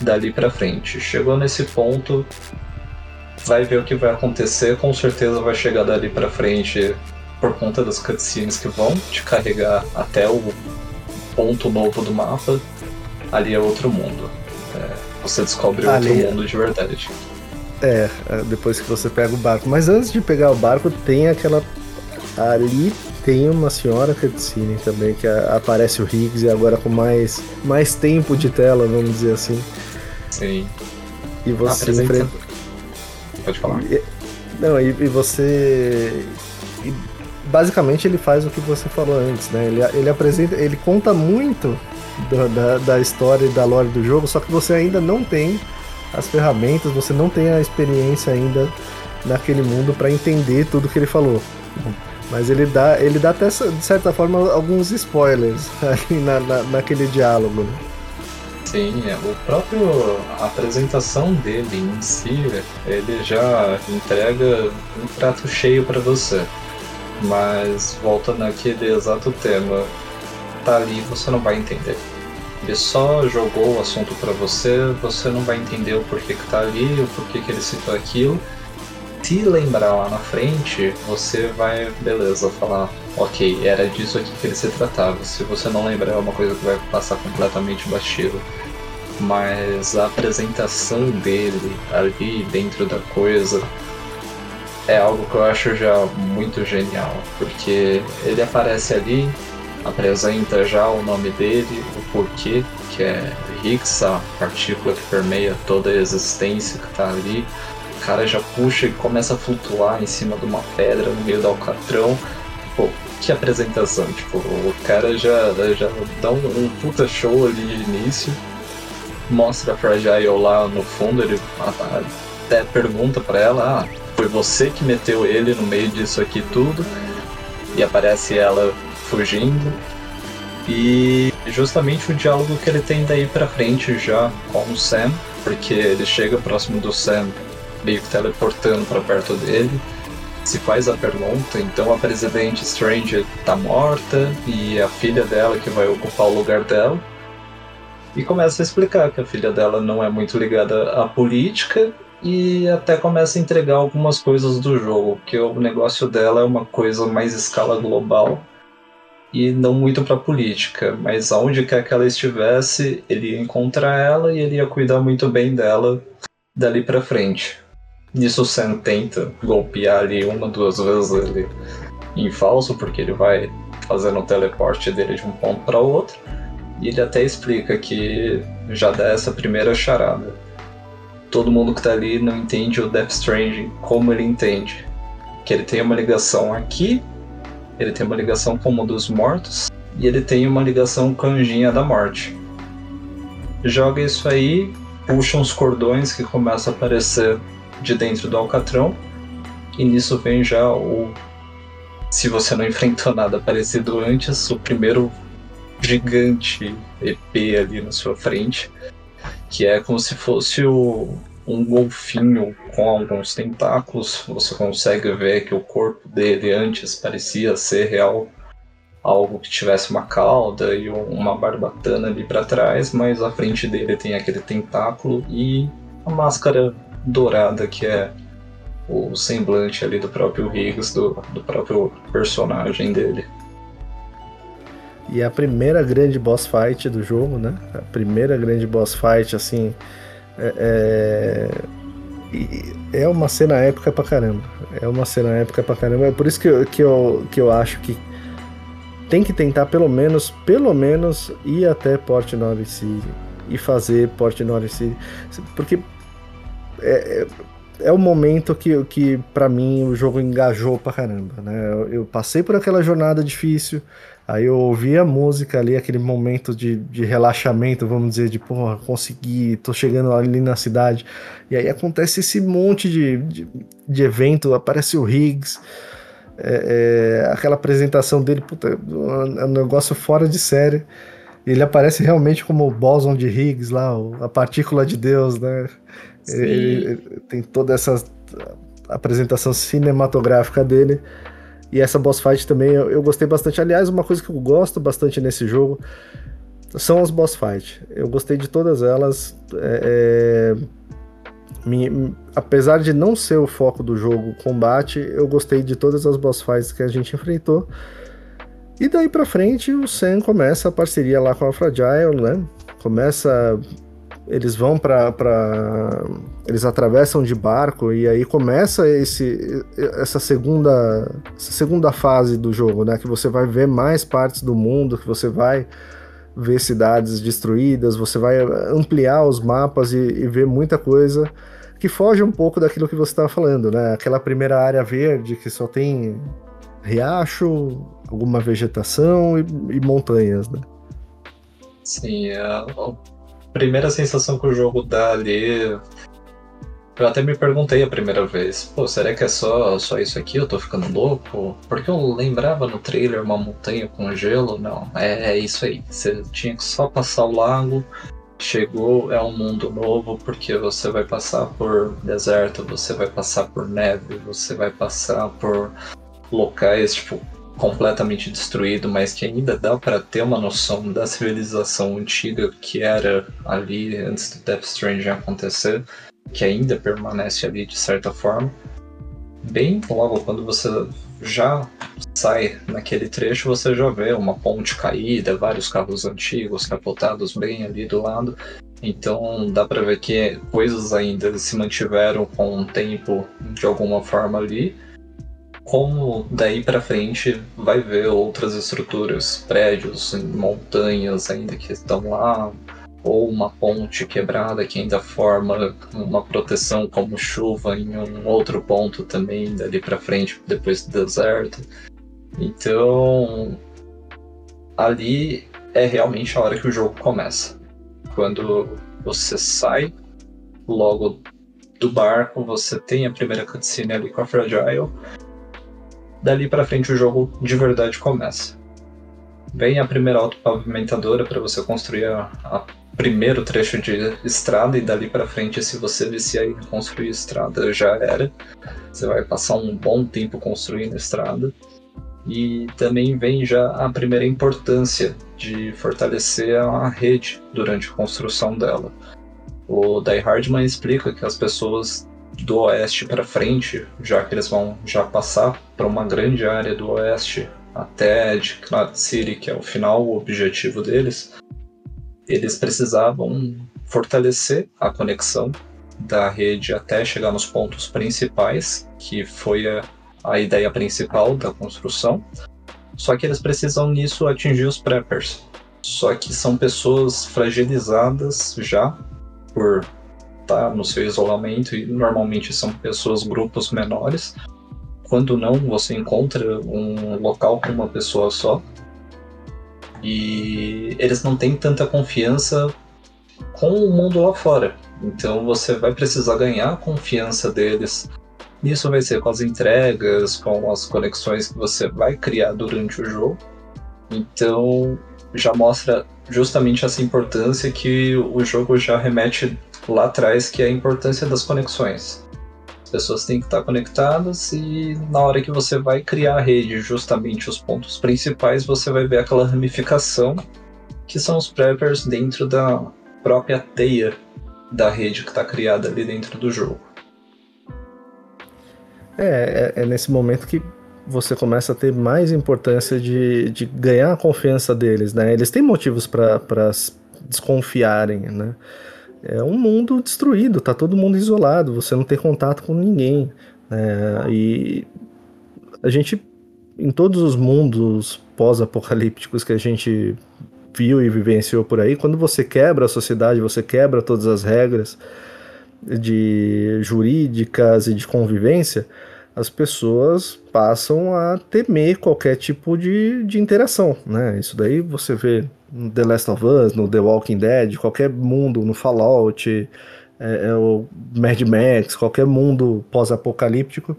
dali para frente. Chegou nesse ponto, vai ver o que vai acontecer, com certeza vai chegar dali para frente por conta das cutscenes que vão te carregar até o ponto novo do mapa. Ali é outro mundo. É, você descobre ali... outro mundo de verdade. É, é, depois que você pega o barco. Mas antes de pegar o barco, tem aquela. Ali tem uma senhora cutscene também, que aparece o Higgs e agora com mais, mais tempo de tela, vamos dizer assim. Sim. E você enfrenta Pode falar. E, não, e, e você. E basicamente ele faz o que você falou antes, né? Ele, ele apresenta. Ele conta muito do, da, da história e da lore do jogo, só que você ainda não tem as ferramentas, você não tem a experiência ainda naquele mundo para entender tudo que ele falou. Mas ele dá, ele dá até de certa forma alguns spoilers ali na, na, naquele diálogo. Né? Sim, é, o próprio a apresentação dele em si, ele já entrega um prato cheio para você. Mas volta naquele exato tema, tá ali você não vai entender. Ele só jogou o assunto para você, você não vai entender o porquê que tá ali, o porquê que ele citou aquilo. Se lembrar lá na frente, você vai, beleza, falar, ok, era disso aqui que ele se tratava. Se você não lembrar, é uma coisa que vai passar completamente batido. Mas a apresentação dele ali dentro da coisa é algo que eu acho já muito genial, porque ele aparece ali, apresenta já o nome dele, o porquê, que é Higgs, a partícula que permeia toda a existência que está ali. O cara já puxa e começa a flutuar em cima de uma pedra no meio do alcatrão. Pô, que apresentação, tipo, o cara já, já dá um, um puta show ali de início, mostra a Fragile lá no fundo, ele até pergunta para ela, ah, foi você que meteu ele no meio disso aqui tudo, e aparece ela fugindo, e justamente o diálogo que ele tem daí pra frente já com o Sam, porque ele chega próximo do Sam meio que teleportando para perto dele. Se faz a pergunta, então a presidente Strange tá morta e a filha dela que vai ocupar o lugar dela. E começa a explicar que a filha dela não é muito ligada à política e até começa a entregar algumas coisas do jogo, que o negócio dela é uma coisa mais escala global e não muito para política, mas aonde quer que ela estivesse, ele ia encontrar ela e ele ia cuidar muito bem dela dali para frente. Nisso o Sam tenta golpear ali uma, duas vezes ele em falso, porque ele vai fazendo o teleporte dele de um ponto para outro. E ele até explica que já dá essa primeira charada. Todo mundo que tá ali não entende o Death Stranding como ele entende. Que ele tem uma ligação aqui ele tem uma ligação com o dos mortos e ele tem uma ligação com a Anjinha da Morte. Joga isso aí, puxa uns cordões que começam a aparecer de dentro do Alcatrão, e nisso vem já o. Se você não enfrentou nada parecido antes, o primeiro gigante EP ali na sua frente, que é como se fosse o, um golfinho com alguns tentáculos. Você consegue ver que o corpo dele antes parecia ser real algo que tivesse uma cauda e uma barbatana ali para trás, mas a frente dele tem aquele tentáculo e a máscara dourada que é o semblante ali do próprio Higgs, do, do próprio personagem dele. E a primeira grande boss fight do jogo, né? A primeira grande boss fight, assim, é, é, é uma cena épica pra caramba. É uma cena épica pra caramba. É por isso que eu, que eu, que eu acho que tem que tentar pelo menos, pelo menos ir até Port North City e fazer Port North City, porque é, é, é o momento que, que para mim o jogo engajou pra caramba, né? Eu, eu passei por aquela jornada difícil, Aí eu ouvi a música ali, aquele momento de, de relaxamento, vamos dizer, de porra, consegui, tô chegando ali na cidade. E aí acontece esse monte de, de, de evento, aparece o Higgs, é, é, aquela apresentação dele, puta, é um negócio fora de série. Ele aparece realmente como o bóson de Higgs lá, a partícula de Deus, né? Ele, ele, tem toda essa apresentação cinematográfica dele. E essa boss fight também eu, eu, gostei bastante. Aliás, uma coisa que eu gosto bastante nesse jogo são as boss fights. Eu gostei de todas elas. É, é, me, apesar de não ser o foco do jogo combate, eu gostei de todas as boss fights que a gente enfrentou. E daí pra frente o Sam começa a parceria lá com a Fragile, né? Começa eles vão para eles atravessam de barco e aí começa esse essa segunda essa segunda fase do jogo, né, que você vai ver mais partes do mundo, que você vai ver cidades destruídas, você vai ampliar os mapas e, e ver muita coisa que foge um pouco daquilo que você estava falando, né? Aquela primeira área verde que só tem riacho, alguma vegetação e, e montanhas, né? Sim, é, primeira sensação que o jogo dá ali. Eu até me perguntei a primeira vez, pô, será que é só, só isso aqui? Eu tô ficando louco? Porque eu lembrava no trailer uma montanha com gelo. Não, é, é isso aí. Você tinha que só passar o lago, chegou, é um mundo novo, porque você vai passar por deserto, você vai passar por neve, você vai passar por locais, tipo, completamente destruído, mas que ainda dá para ter uma noção da civilização antiga que era ali antes do Death Stranding acontecer, que ainda permanece ali de certa forma. Bem logo quando você já sai naquele trecho, você já vê uma ponte caída, vários carros antigos capotados bem ali do lado. Então dá para ver que coisas ainda se mantiveram com o tempo de alguma forma ali como daí para frente vai ver outras estruturas, prédios, montanhas ainda que estão lá, ou uma ponte quebrada que ainda forma uma proteção como chuva em um outro ponto também dali para frente depois do deserto. Então ali é realmente a hora que o jogo começa. Quando você sai logo do barco, você tem a primeira cutscene ali com a Fragile Dali para frente o jogo de verdade começa. Vem a primeira autopavimentadora para você construir a, a primeiro trecho de estrada e dali para frente, se você viciar em construir estrada, já era. Você vai passar um bom tempo construindo estrada. E também vem já a primeira importância de fortalecer a rede durante a construção dela. O Die Hardman explica que as pessoas do oeste para frente, já que eles vão já passar para uma grande área do oeste até de Knot City, que é o final o objetivo deles, eles precisavam fortalecer a conexão da rede até chegar nos pontos principais, que foi a, a ideia principal da construção. Só que eles precisam nisso atingir os preppers. Só que são pessoas fragilizadas já por estar no seu isolamento e normalmente são pessoas grupos menores. Quando não, você encontra um local com uma pessoa só e eles não têm tanta confiança com o mundo lá fora. Então você vai precisar ganhar a confiança deles. Isso vai ser com as entregas, com as conexões que você vai criar durante o jogo. Então já mostra justamente essa importância que o jogo já remete lá atrás, que é a importância das conexões. As pessoas têm que estar conectadas e na hora que você vai criar a rede, justamente os pontos principais, você vai ver aquela ramificação que são os preppers dentro da própria teia da rede que está criada ali dentro do jogo. É, é, é, nesse momento que você começa a ter mais importância de, de ganhar a confiança deles, né? Eles têm motivos para desconfiarem, né? É um mundo destruído, tá todo mundo isolado, você não tem contato com ninguém. Né? E a gente, em todos os mundos pós-apocalípticos que a gente viu e vivenciou por aí, quando você quebra a sociedade, você quebra todas as regras de jurídicas e de convivência, as pessoas passam a temer qualquer tipo de, de interação, né? Isso daí você vê no The Last of Us, no The Walking Dead, qualquer mundo, no Fallout, é, é o Mad Max, qualquer mundo pós-apocalíptico,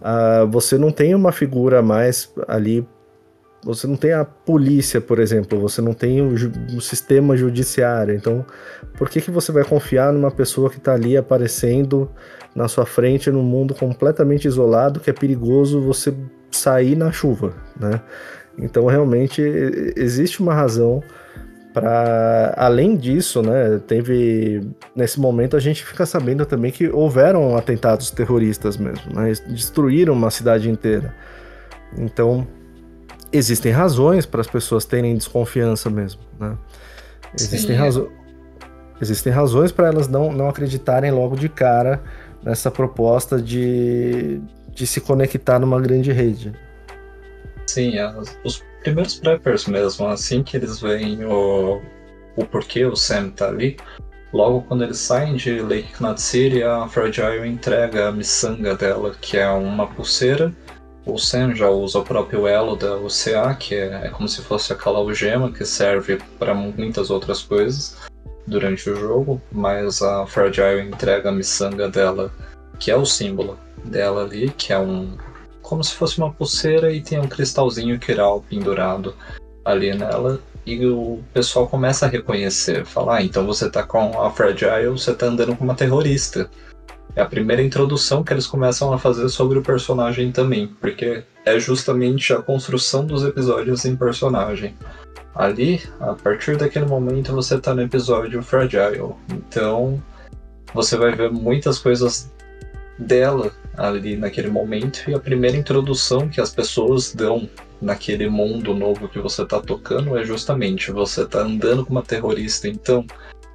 uh, você não tem uma figura mais ali. Você não tem a polícia, por exemplo, você não tem o, o sistema judiciário. Então, por que, que você vai confiar numa pessoa que está ali aparecendo na sua frente num mundo completamente isolado que é perigoso você sair na chuva, né? Então, realmente, existe uma razão para além disso, né, teve nesse momento a gente fica sabendo também que houveram atentados terroristas mesmo, né, destruíram uma cidade inteira. Então, existem razões para as pessoas terem desconfiança mesmo, né? Existem, razo existem razões para elas não, não acreditarem logo de cara nessa proposta de, de se conectar numa grande rede. Sim, as, os primeiros preppers mesmo, assim que eles veem o, o porquê o Sam tá ali, logo quando eles saem de Lake Knot City, a Fragile entrega a miçanga dela, que é uma pulseira. O Sam já usa o próprio elo da UCA, que é, é como se fosse aquela algema que serve para muitas outras coisas durante o jogo, mas a Fragile entrega a miçanga dela, que é o símbolo dela ali, que é um como se fosse uma pulseira e tem um cristalzinho Kiral pendurado ali nela. E o pessoal começa a reconhecer, falar, ah, então você tá com a Fragile, você tá andando com uma terrorista. É a primeira introdução que eles começam a fazer sobre o personagem também, porque é justamente a construção dos episódios em personagem. Ali, a partir daquele momento, você tá no episódio Fragile. Então, você vai ver muitas coisas dela ali naquele momento e a primeira introdução que as pessoas dão naquele mundo novo que você tá tocando é justamente você tá andando com uma terrorista, então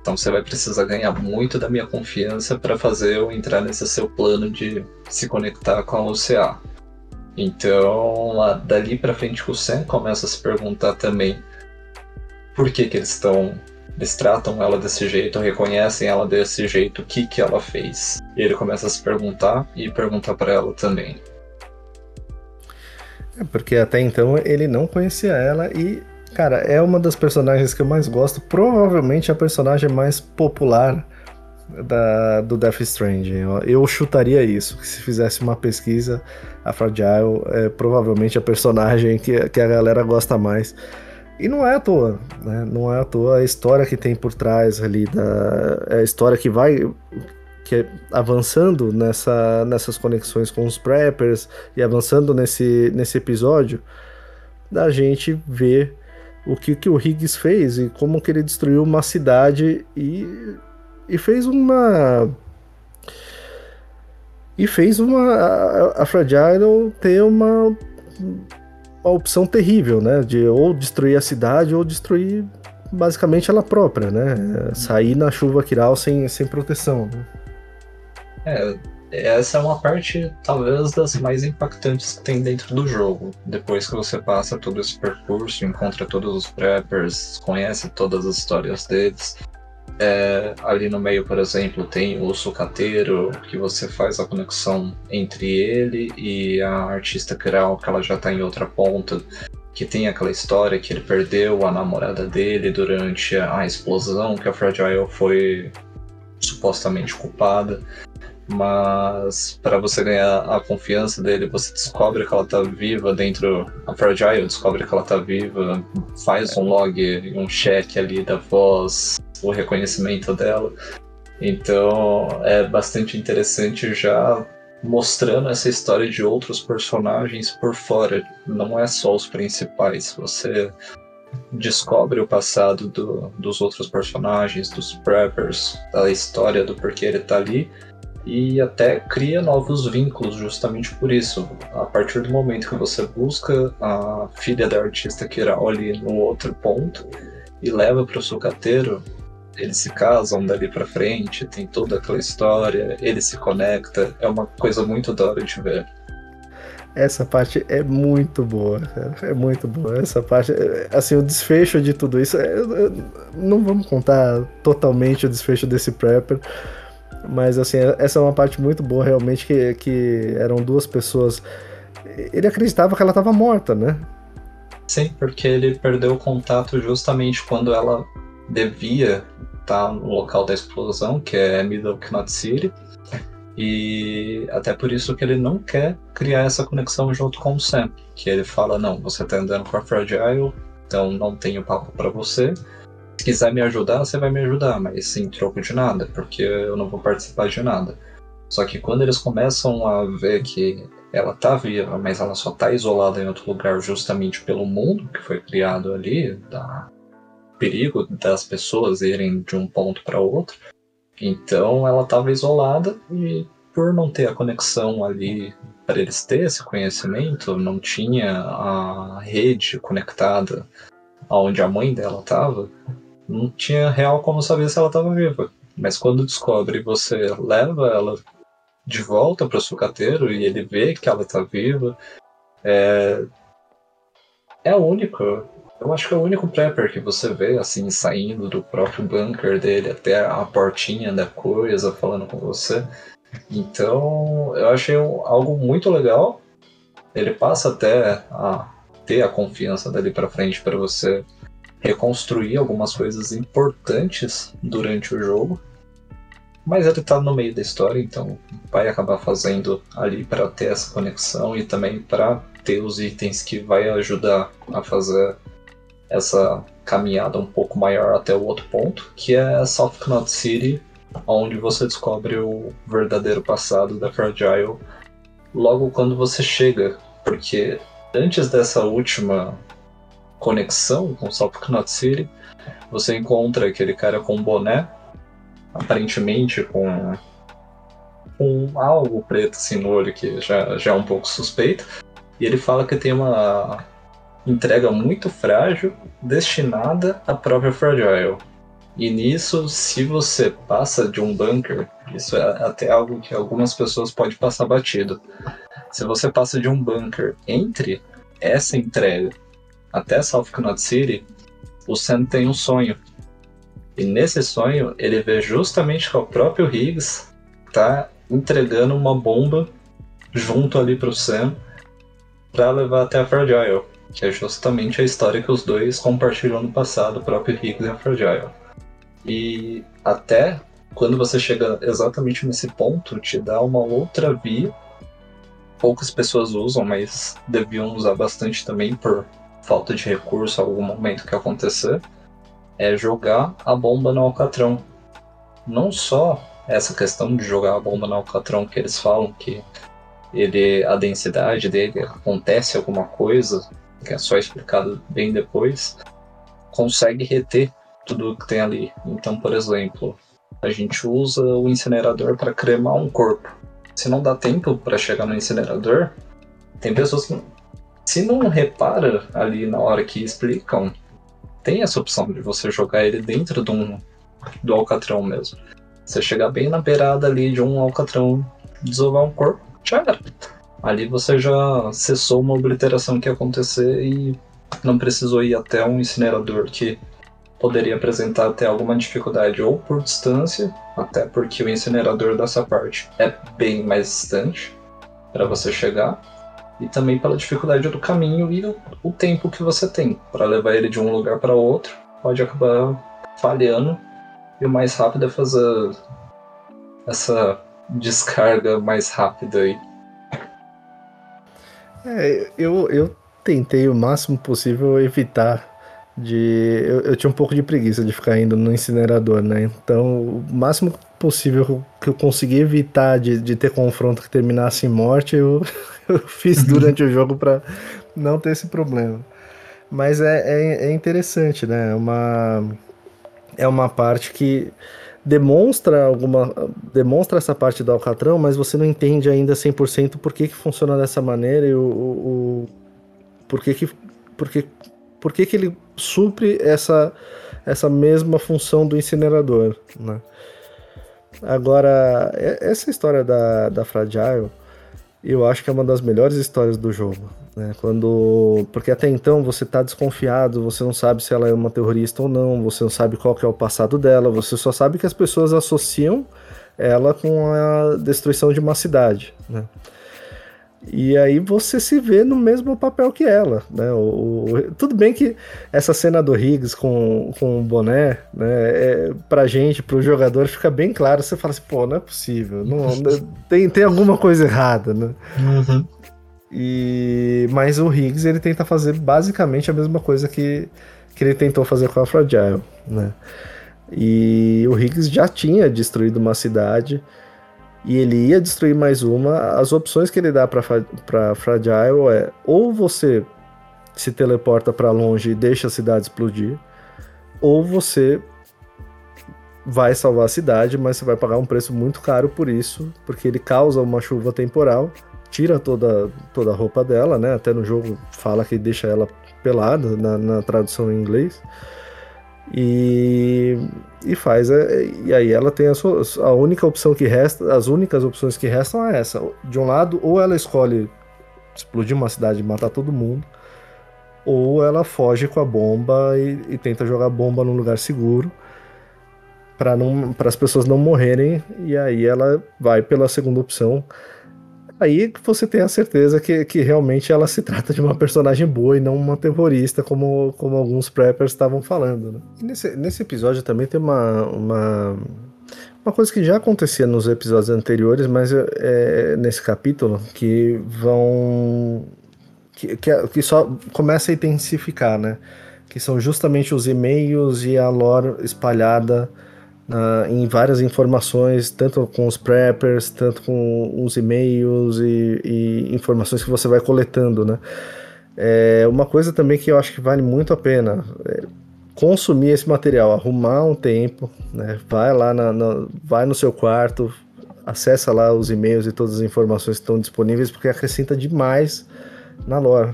então você vai precisar ganhar muito da minha confiança para fazer eu entrar nesse seu plano de se conectar com a UCA. Então, lá, dali para frente o Sam começa a se perguntar também por que que eles estão eles tratam ela desse jeito, reconhecem ela desse jeito, o que que ela fez. E ele começa a se perguntar e perguntar para ela também. É porque até então ele não conhecia ela e, cara, é uma das personagens que eu mais gosto, provavelmente a personagem mais popular da, do Death Stranding. Eu, eu chutaria isso, que se fizesse uma pesquisa, a Fragile é provavelmente a personagem que, que a galera gosta mais E não é à toa, né? Não é à toa a história que tem por trás ali, da, é a história que vai que é avançando nessa, nessas conexões com os preppers e avançando nesse, nesse episódio, da gente ver o que, que o Higgs fez e como que ele destruiu uma cidade e, e fez uma e fez uma a, a Fragile ter uma, uma opção terrível, né, de ou destruir a cidade ou destruir basicamente ela própria, né, sair na chuva Kiral sem, sem proteção. Né? É, essa é uma parte, talvez, das mais impactantes que tem dentro do jogo. Depois que você passa todo esse percurso, encontra todos os preppers, conhece todas as histórias deles. É, ali no meio, por exemplo, tem o sucateiro, que você faz a conexão entre ele e a artista Kral, que ela já está em outra ponta, que tem aquela história que ele perdeu a namorada dele durante a explosão, que a Fragile foi supostamente culpada mas para você ganhar a confiança dele, você descobre que ela tá viva dentro. A Fragile descobre que ela tá viva, faz um log, um check ali da voz, o reconhecimento dela. Então é bastante interessante já mostrando essa história de outros personagens por fora. Não é só os principais. Você descobre o passado do, dos outros personagens, dos preppers, da história do porquê ele tá ali e até cria novos vínculos justamente por isso. A partir do momento que você busca a filha da artista Kiral ali no outro ponto e leva para o sucateiro, eles se casam dali para frente, tem toda aquela história, ele se conecta, é uma coisa muito da hora de ver. Essa parte é muito boa, cara. É muito boa. Essa parte, assim, o desfecho de tudo isso. É, não vamos contar totalmente o desfecho desse prepper, mas assim, essa é uma parte muito boa, realmente, que, que eram duas pessoas. Ele acreditava que ela estava morta, né? Sim, porque ele perdeu o contato justamente quando ela devia estar no local da explosão, que é Middle Knot City. E até por isso que ele não quer criar essa conexão junto com o Sam. Que ele fala, não, você tá andando com a Fragile, então não tenho papo para você se quiser me ajudar, você vai me ajudar, mas sem troco de nada, porque eu não vou participar de nada. Só que quando eles começam a ver que ela tá viva, mas ela só tá isolada em outro lugar justamente pelo mundo que foi criado ali, da perigo das pessoas irem de um ponto para outro. Então ela estava isolada e por não ter a conexão ali para eles ter esse conhecimento, não tinha a rede conectada aonde a mãe dela estava, não tinha real como saber se ela estava viva. Mas quando descobre, você leva ela de volta para o sucateiro e ele vê que ela está viva. É... é o único. Eu acho que é o único prepper que você vê assim saindo do próprio bunker dele até a portinha da coisa falando com você. Então eu achei algo muito legal. Ele passa até a ter a confiança dali para frente para você reconstruir algumas coisas importantes durante o jogo. Mas ele tá no meio da história, então vai acabar fazendo ali para ter essa conexão e também para ter os itens que vai ajudar a fazer essa caminhada um pouco maior até o outro ponto, que é South Knot City, onde você descobre o verdadeiro passado da Fragile logo quando você chega, porque antes dessa última conexão com Knot City, você encontra aquele cara com boné, aparentemente com, com algo preto assim no olho que já, já é um pouco suspeito, e ele fala que tem uma entrega muito frágil destinada à própria Fragile. E nisso, se você passa de um bunker, isso é até algo que algumas pessoas podem passar batido. Se você passa de um bunker entre essa entrega até South Knot City, o Sam tem um sonho. E nesse sonho, ele vê justamente que o próprio Higgs tá entregando uma bomba junto ali pro Sam para levar até a Fragile, que é justamente a história que os dois compartilham no passado, o próprio Higgs e a Fragile. E até quando você chega exatamente nesse ponto, te dá uma outra via. Poucas pessoas usam, mas deviam usar bastante também por falta de recurso, algum momento que acontecer, é jogar a bomba no Alcatrão. Não só essa questão de jogar a bomba no Alcatrão que eles falam que ele a densidade dele acontece alguma coisa, que é só explicado bem depois, consegue reter tudo que tem ali. Então, por exemplo, a gente usa o incinerador para cremar um corpo. Se não dá tempo para chegar no incinerador, tem pessoas que se não repara ali na hora que explicam, tem essa opção de você jogar ele dentro de um, do alcatrão mesmo. Você chegar bem na beirada ali de um alcatrão, desovar um corpo, já era. Ali você já cessou uma obliteração que ia acontecer e não precisou ir até um incinerador que poderia apresentar até alguma dificuldade ou por distância, até porque o incinerador dessa parte é bem mais distante para você chegar, e também pela dificuldade do caminho e o, tempo que você tem para levar ele de um lugar para outro, pode acabar falhando e o mais rápido é fazer essa descarga mais rápida aí. É, eu, eu tentei o máximo possível evitar de. Eu, eu, tinha um pouco de preguiça de ficar indo no incinerador, né? Então, o máximo possível que eu consegui evitar de, de ter confronto que terminasse em morte, eu, eu fiz uhum. durante o jogo para não ter esse problema. Mas é, é, é, interessante, né? É uma, é uma parte que demonstra alguma demonstra essa parte do Alcatrão, mas você não entende ainda 100% por que, que funciona dessa maneira e o, o, o por que que por que, por que, que ele supre essa essa mesma função do incinerador, né? Agora, essa história da, da Fragile, eu acho que é uma das melhores histórias do jogo. Né? Quando, porque até então você está desconfiado, você não sabe se ela é uma terrorista ou não, você não sabe qual que é o passado dela, você só sabe que as pessoas associam ela com a destruição de uma cidade. Né? E aí você se vê no mesmo papel que ela, né? O, o, tudo bem que essa cena do Higgs com, com o boné, né? É, pra gente, pro jogador, fica bem claro. Você fala assim, pô, não é possível. Não, tem, tem alguma coisa errada, né? Uhum. E, mas o Higgs, ele tenta fazer basicamente a mesma coisa que, que ele tentou fazer com a Fragile, né? E o Higgs já tinha destruído uma cidade e ele ia destruir mais uma, as opções que ele dá para Fragile é ou você se teleporta para longe e deixa a cidade explodir, ou você vai salvar a cidade, mas você vai pagar um preço muito caro por isso, porque ele causa uma chuva temporal, tira toda, toda a roupa dela, né? Até no jogo fala que deixa ela pelada na, na tradução em inglês. E, e faz. É, e aí ela tem a, sua, a única opção que resta, as únicas opções que restam é essa. De um lado, ou ela escolhe explodir uma cidade e matar todo mundo, ou ela foge com a bomba e, e tenta jogar bomba num lugar seguro para as pessoas não morrerem. E aí ela vai pela segunda opção, Aí você tem a certeza que, que realmente ela se trata de uma personagem boa e não uma terrorista, como, como alguns preppers estavam falando. Né? nesse, nesse episódio também tem uma, uma, uma coisa que já acontecia nos episódios anteriores, mas é, é nesse capítulo, que vão. Que, que, que só começa a intensificar, né? Que são justamente os e-mails e a lore espalhada uh, em várias informações, tanto com os preppers, tanto com os e-mails e, e, informações que você vai coletando, né? É uma coisa também que eu acho que vale muito a pena é consumir esse material, arrumar um tempo, né? Vai lá, na, na, vai no seu quarto, acessa lá os e-mails e todas as informações que estão disponíveis, porque acrescenta demais na lore.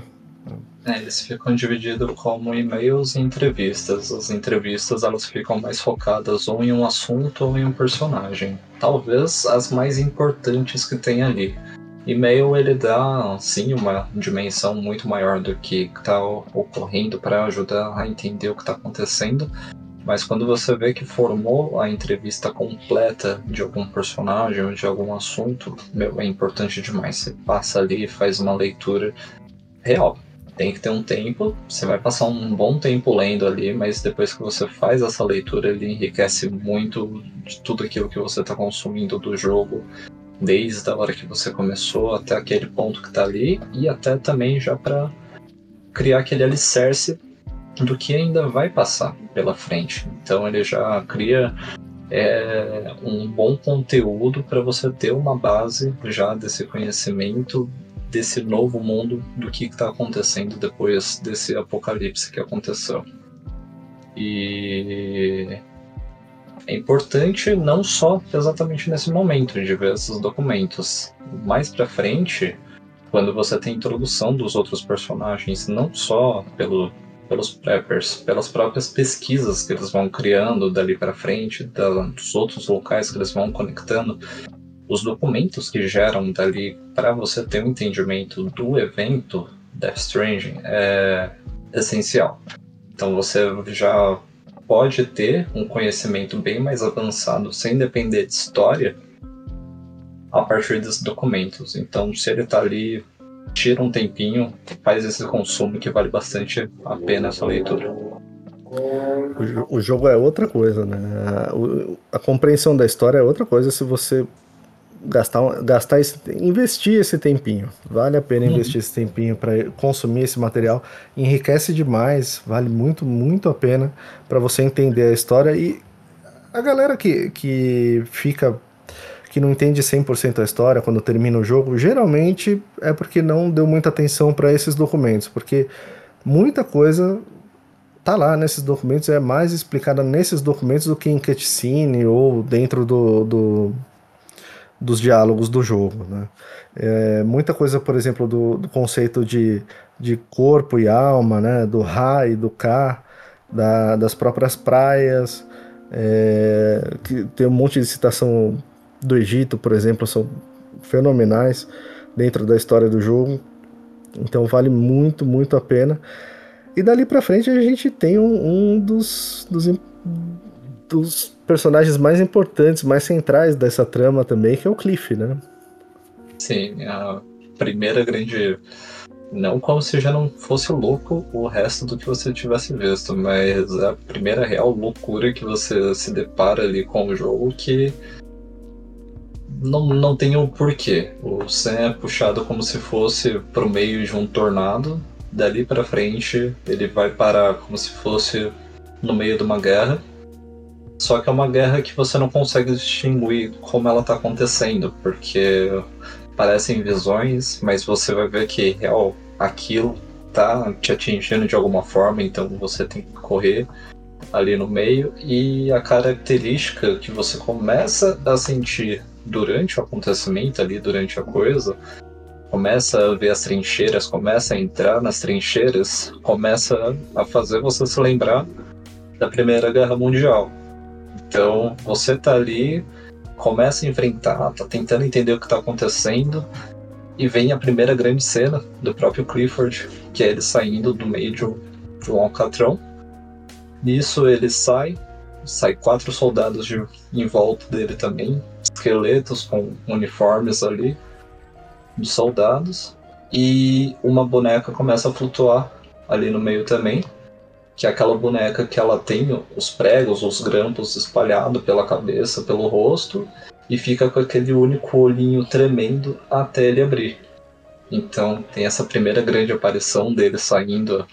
É, eles ficam divididos como e-mails e entrevistas. As entrevistas elas ficam mais focadas ou em um assunto ou em um personagem. Talvez as mais importantes que tem ali. E-mail ele dá sim uma dimensão muito maior do que está ocorrendo para ajudar a entender o que está acontecendo. Mas quando você vê que formou a entrevista completa de algum personagem ou de algum assunto, meu, é importante demais. Você passa ali e faz uma leitura real tem que ter um tempo, você vai passar um bom tempo lendo ali, mas depois que você faz essa leitura, ele enriquece muito de tudo aquilo que você está consumindo do jogo, desde a hora que você começou até aquele ponto que está ali, e até também já para criar aquele alicerce do que ainda vai passar pela frente. Então ele já cria é, um bom conteúdo para você ter uma base já desse conhecimento desse novo mundo do que está acontecendo depois desse apocalipse que aconteceu. E é importante não só exatamente nesse momento de ver esses documentos. Mais para frente, quando você tem introdução dos outros personagens, não só pelo, pelos preppers, pelas próprias pesquisas que eles vão criando dali para frente, da, dos outros locais que eles vão conectando, os documentos que geram dali para você ter um entendimento do evento Death Stranding é essencial. Então você já pode ter um conhecimento bem mais avançado sem depender de história a partir desses documentos. Então, se ele está ali, tira um tempinho, faz esse consumo que vale bastante a pena essa leitura. O, jogo é outra coisa, né? A, a compreensão da história é outra coisa se você gastar, gastar esse, investir esse tempinho. Vale a pena uhum. investir esse tempinho para consumir esse material. Enriquece demais, vale muito, muito a pena para você entender a história. E a galera que, que fica. que não entende 100% a história quando termina o jogo, geralmente é porque não deu muita atenção para esses documentos. Porque muita coisa tá lá nesses documentos, é mais explicada nesses documentos do que em cutscene ou dentro do, do dos diálogos do jogo. Né? É, muita coisa, por exemplo, do, do, conceito de, de corpo e alma, né? do Ra e do Ka, da, das próprias praias, é, que tem um monte de citação do Egito, por exemplo, são fenomenais dentro da história do jogo. Então vale muito, muito a pena. E dali para frente a gente tem um, um dos, dos, dos personagens mais importantes, mais centrais dessa trama também, que é o Cliff, né? Sim, a primeira grande. Não como se já não fosse louco o resto do que você tivesse visto, mas a primeira real loucura que você se depara ali com o jogo que não, não tem o um porquê. O Sam é puxado como se fosse pro meio de um tornado, dali para frente ele vai parar como se fosse no meio de uma guerra só que é uma guerra que você não consegue distinguir como ela está acontecendo, porque parecem visões, mas você vai ver que real aquilo tá te atingindo de alguma forma, então você tem que correr ali no meio e a característica que você começa a sentir durante o acontecimento ali, durante a coisa, começa a ver as trincheiras, começa a entrar nas trincheiras, começa a fazer você se lembrar da Primeira Guerra Mundial. Então você tá ali, começa a enfrentar, tá tentando entender o que tá acontecendo, e vem a primeira grande cena do próprio Clifford, que é ele saindo do meio de um, alcatrão. Nisso ele sai, sai quatro soldados de, em volta dele também, esqueletos com uniformes ali, de soldados, e uma boneca começa a flutuar ali no meio também que é aquela boneca que ela tem os pregos, os grampos espalhados pela cabeça, pelo rosto, e fica com aquele único olhinho tremendo até ele abrir. Então tem essa primeira grande aparição dele saindo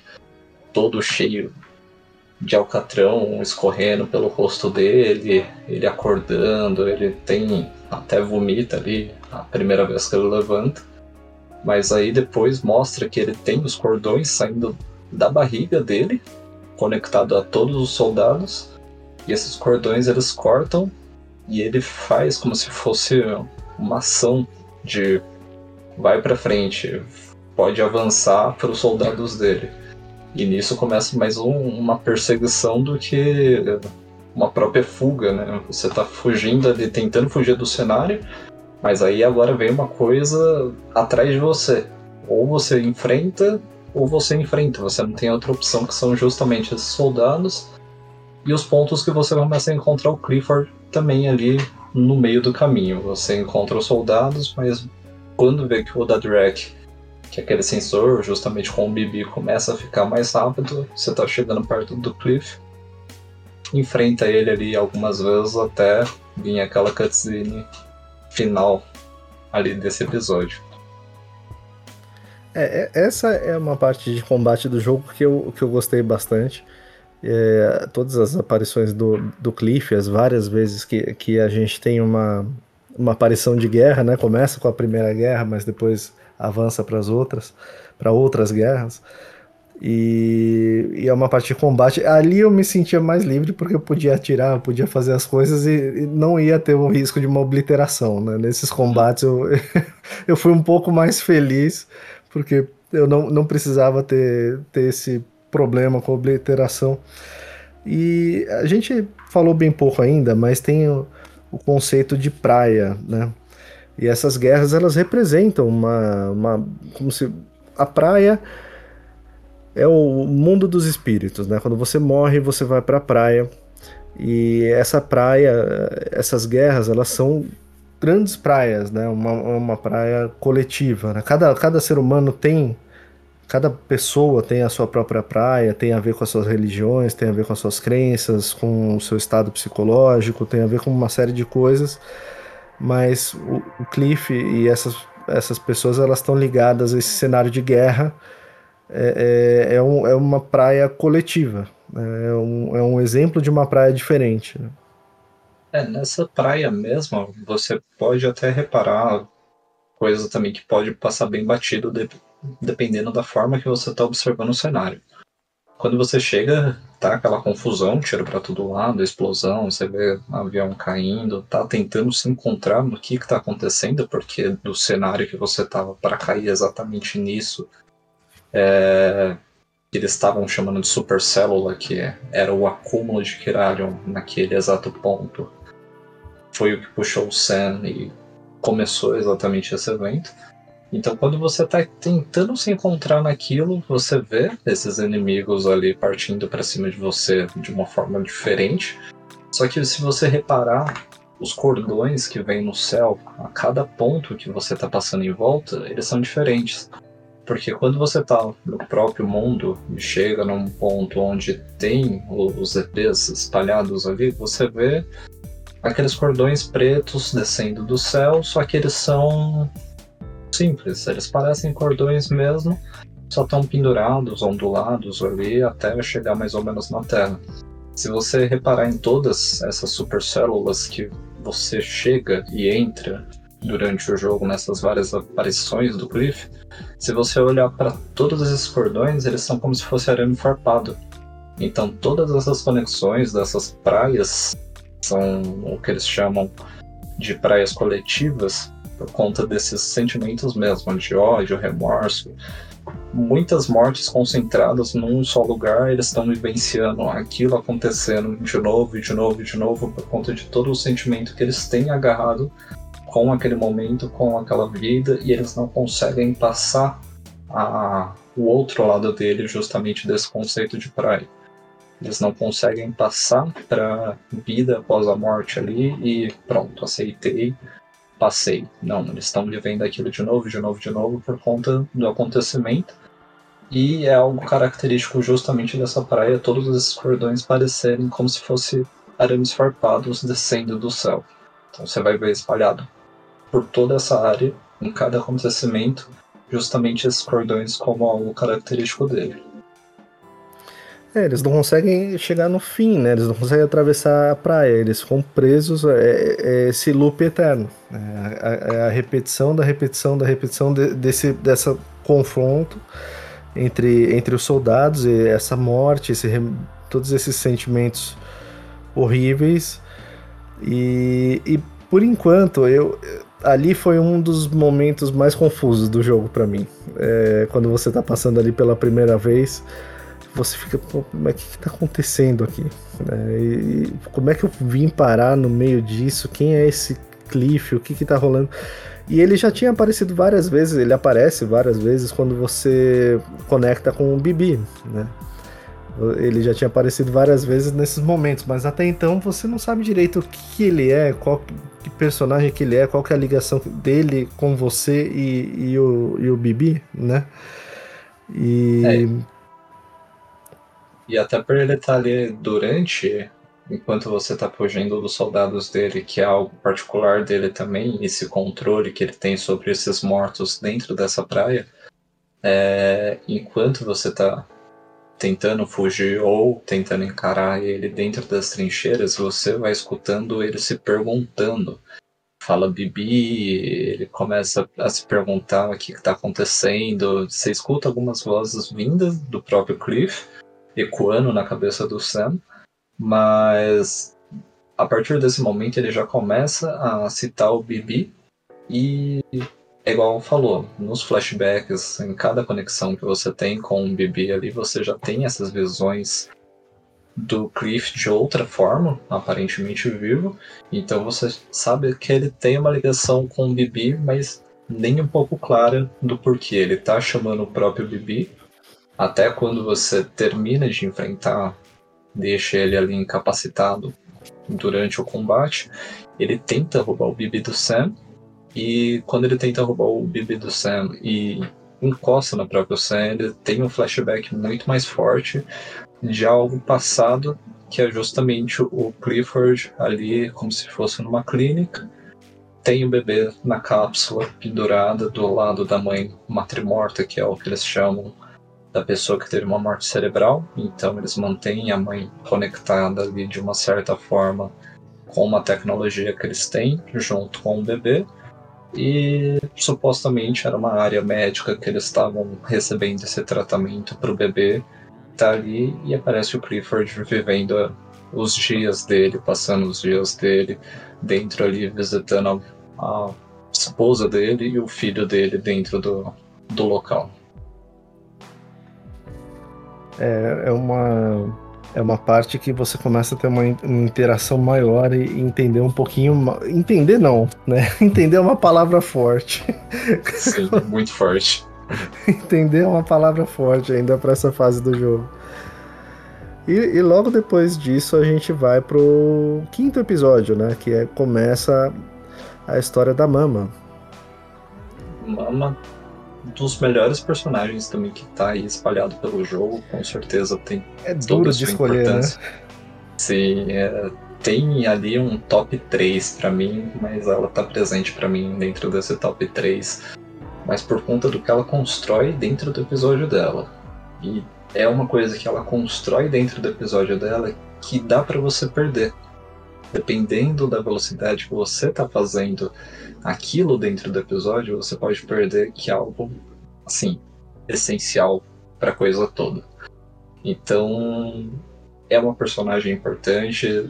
todo cheio de alcatrão escorrendo pelo rosto dele, ele acordando, ele tem até vomita ali a primeira vez que ele levanta. Mas aí depois mostra que ele tem os cordões saindo da barriga dele conectado a todos os soldados e esses cordões eles cortam e ele faz como se fosse uma ação de vai para frente, pode avançar para os soldados dele. E nisso começa mais um, uma perseguição do que uma própria fuga, né? Você tá fugindo ali, tentando fugir do cenário, mas aí agora vem uma coisa atrás de você. Ou você enfrenta ou você enfrenta. Você não tem outra opção, que são justamente esses soldados e os pontos que você começa a encontrar o Clifford também ali no meio do caminho. Você encontra os soldados, mas quando vê que o Dadrek, que é aquele sensor, justamente com o Bibi, começa a ficar mais rápido, você está chegando perto do Cliff, enfrenta ele ali algumas vezes até vir aquela cutscene final ali desse episódio. É, é, essa é uma parte de combate do jogo que eu, que eu gostei bastante. É, todas as aparições do, do Cliff, as várias vezes que, que a gente tem uma, uma aparição de guerra, né? Começa com a primeira guerra, mas depois avança para as outras, para outras guerras. E, e, é uma parte de combate. Ali eu me sentia mais livre porque eu podia atirar, eu podia fazer as coisas e, e não ia ter o risco de uma obliteração. Né? Nesses combates eu, eu fui um pouco mais feliz porque eu não, não precisava ter, ter esse problema com obliteração. E a gente falou bem pouco ainda, mas tem o, o conceito de praia, né? E essas guerras elas representam uma, uma como se a praia é o mundo dos espíritos, né? Quando você morre, você vai para a praia. E essa praia, essas guerras, elas são grandes praias, né? Uma, uma praia coletiva. Né? Cada, cada ser humano tem, cada pessoa tem a sua própria praia, tem a ver com as suas religiões, tem a ver com as suas crenças, com o seu estado psicológico, tem a ver com uma série de coisas. Mas o, o Cliff e essas, essas pessoas elas estão ligadas a esse cenário de guerra. É, é, é, um, é uma praia coletiva. Né? É um, é um exemplo de uma praia diferente. Né? É, nessa praia mesmo, você pode até reparar coisas também que pode passar bem batido de, dependendo da forma que você está observando o cenário. Quando você chega, tá aquela confusão, tiro para todo lado, explosão, você vê avião caindo, tá tentando se encontrar no que está acontecendo, porque do cenário que você tava para cair exatamente nisso, é, eles estavam chamando de supercélula, que era o acúmulo de Kirarion naquele exato ponto foi o que puxou o Sam e começou exatamente esse evento. Então, quando você está tentando se encontrar naquilo, você vê esses inimigos ali partindo para cima de você de uma forma diferente. Só que se você reparar, os cordões que vêm no céu, a cada ponto que você está passando em volta, eles são diferentes. Porque quando você está no próprio mundo e chega num ponto onde tem os EPs espalhados ali, você vê aqueles cordões pretos descendo do céu, só que eles são simples, eles parecem cordões mesmo, só estão pendurados, ondulados ali até chegar mais ou menos na Terra. Se você reparar em todas essas supercélulas que você chega e entra durante o jogo nessas várias aparições do Cliff, se você olhar para todos esses cordões, eles são como se fosse arame farpado. Então todas essas conexões dessas praias são o que eles chamam de praias coletivas por conta desses sentimentos mesmo, de ódio, remorso. Muitas mortes concentradas num só lugar, eles estão vivenciando aquilo acontecendo de novo e de novo e de novo por conta de todo o sentimento que eles têm agarrado com aquele momento, com aquela vida, e eles não conseguem passar a, o outro lado dele justamente desse conceito de praia. Eles não conseguem passar para vida após a morte ali e pronto, aceitei, passei. Não, eles estão vivendo aquilo de novo, de novo, de novo por conta do acontecimento. E é algo característico justamente dessa praia, todos esses cordões parecerem como se fossem arames farpados descendo do céu. Então você vai ver espalhado por toda essa área, em cada acontecimento, justamente esses cordões como algo característico dele. É, eles não conseguem chegar no fim, né? Eles não conseguem atravessar a praia, eles ficam presos, é, é esse loop eterno. É a, a, repetição da repetição da repetição de, desse dessa confronto entre, entre os soldados e essa morte, esse, todos esses sentimentos horríveis. E, e por enquanto, eu ali foi um dos momentos mais confusos do jogo para mim. É, quando você tá passando ali pela primeira vez você fica, pô, mas o que, está acontecendo aqui? É, e, como é que eu vim parar no meio disso? Quem é esse Cliff? O que que tá rolando? E ele já tinha aparecido várias vezes, ele aparece várias vezes quando você conecta com o Bibi, né? Ele já tinha aparecido várias vezes nesses momentos, mas até então você não sabe direito o que ele é, qual que personagem que ele é, qual que é a ligação dele com você e, e o, e o Bibi, né? E é. E até por ele estar ali durante, enquanto você está fugindo dos soldados dele, que é algo particular dele também, esse controle que ele tem sobre esses mortos dentro dessa praia, é, enquanto você está tentando fugir ou tentando encarar ele dentro das trincheiras, você vai escutando ele se perguntando. Fala Bibi, ele começa a se perguntar o que está acontecendo. Você escuta algumas vozes vindas do próprio Cliff, ecoando na cabeça do Sam, mas a partir desse momento ele já começa a citar o Bibi e é igual falou, nos flashbacks, em cada conexão que você tem com o Bibi ali, você já tem essas visões do Cliff de outra forma, aparentemente vivo. Então você sabe que ele tem uma ligação com o Bibi, mas nem um pouco clara do porquê. Ele tá chamando o próprio Bibi. Até quando você termina de enfrentar, deixa ele ali incapacitado durante o combate, ele tenta roubar o Bibi do Sam e quando ele tenta roubar o bebê do Sam e encosta no próprio Sam, ele tem um flashback muito mais forte de algo passado que é justamente o Clifford ali como se fosse numa clínica. Tem o bebê na cápsula pendurada do lado da mãe matrimorta, que é o que eles chamam da pessoa que teve uma morte cerebral. Então eles mantêm a mãe conectada ali de uma certa forma com uma tecnologia que eles têm junto com o bebê e supostamente era uma área médica que eles estavam recebendo esse tratamento para o bebê. Tá ali e aparece o Clifford vivendo os dias dele, passando os dias dele dentro ali, visitando a, a esposa dele e o filho dele dentro do, do local. É, é uma é uma parte que você começa a ter uma, uma interação maior e entender um pouquinho. Entender não, né? Entender é uma palavra forte. Sim, muito forte. entender é uma palavra forte ainda para essa fase do jogo. E, e, logo depois disso a gente vai pro quinto episódio, né? Que é, começa a história da Mama. Mama dos melhores personagens também que tá aí espalhado pelo jogo, com certeza tem. É duro de escolher, né? Sim, é, tem ali um top 3 para mim, mas ela tá presente para mim dentro desse top 3. Mas por conta do que ela constrói dentro do episódio dela. E é uma coisa que ela constrói dentro do episódio dela que dá para você perder. Dependendo da velocidade que você tá fazendo aquilo dentro do episódio, você pode perder que algo, assim, essencial para a coisa toda. Então, é uma personagem importante,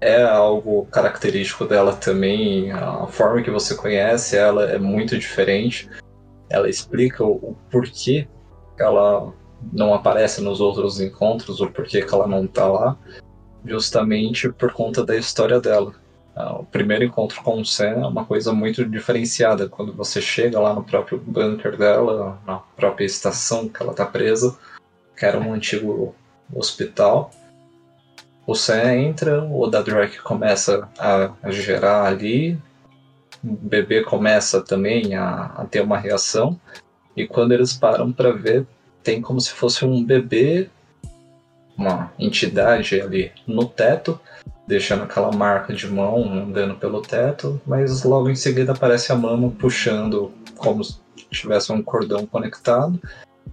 é algo característico dela também, a forma que você conhece ela é muito diferente. Ela explica o porquê ela não aparece nos outros encontros, o porquê que ela não tá lá, justamente por conta da história dela. Ah, o primeiro encontro com o Sam é uma coisa muito diferenciada. Quando você chega lá no próprio bunker dela, na própria estação que ela está presa, que era um antigo hospital, o Sam entra, o Dadrak começa a, a gerar ali, o bebê começa também a, a ter uma reação, e quando eles param para ver, tem como se fosse um bebê, uma entidade ali no teto, deixando aquela marca de mão andando pelo teto, mas logo em seguida aparece a mama puxando como se tivesse um cordão conectado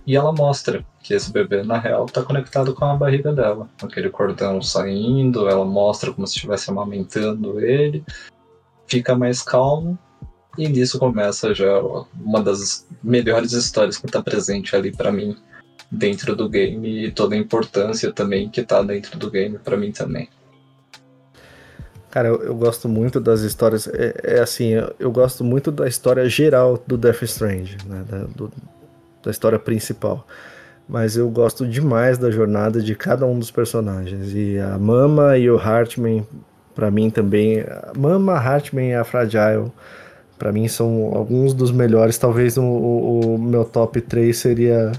e ela mostra que esse bebê na real está conectado com a barriga dela, aquele cordão saindo, ela mostra como se estivesse amamentando ele, fica mais calmo e nisso começa já uma das melhores histórias que está presente ali para mim dentro do game e toda a importância também que está dentro do game para mim também. Cara, eu, eu, gosto muito das histórias. É, é assim, eu, eu, gosto muito da história geral do Death Strange, né? Da, do, da história principal. Mas eu gosto demais da jornada de cada um dos personagens. E a Mama e o Hartman, para mim também. Mama, Hartman e a Fragile, para mim são alguns dos melhores. Talvez o, o, o meu top 3 seria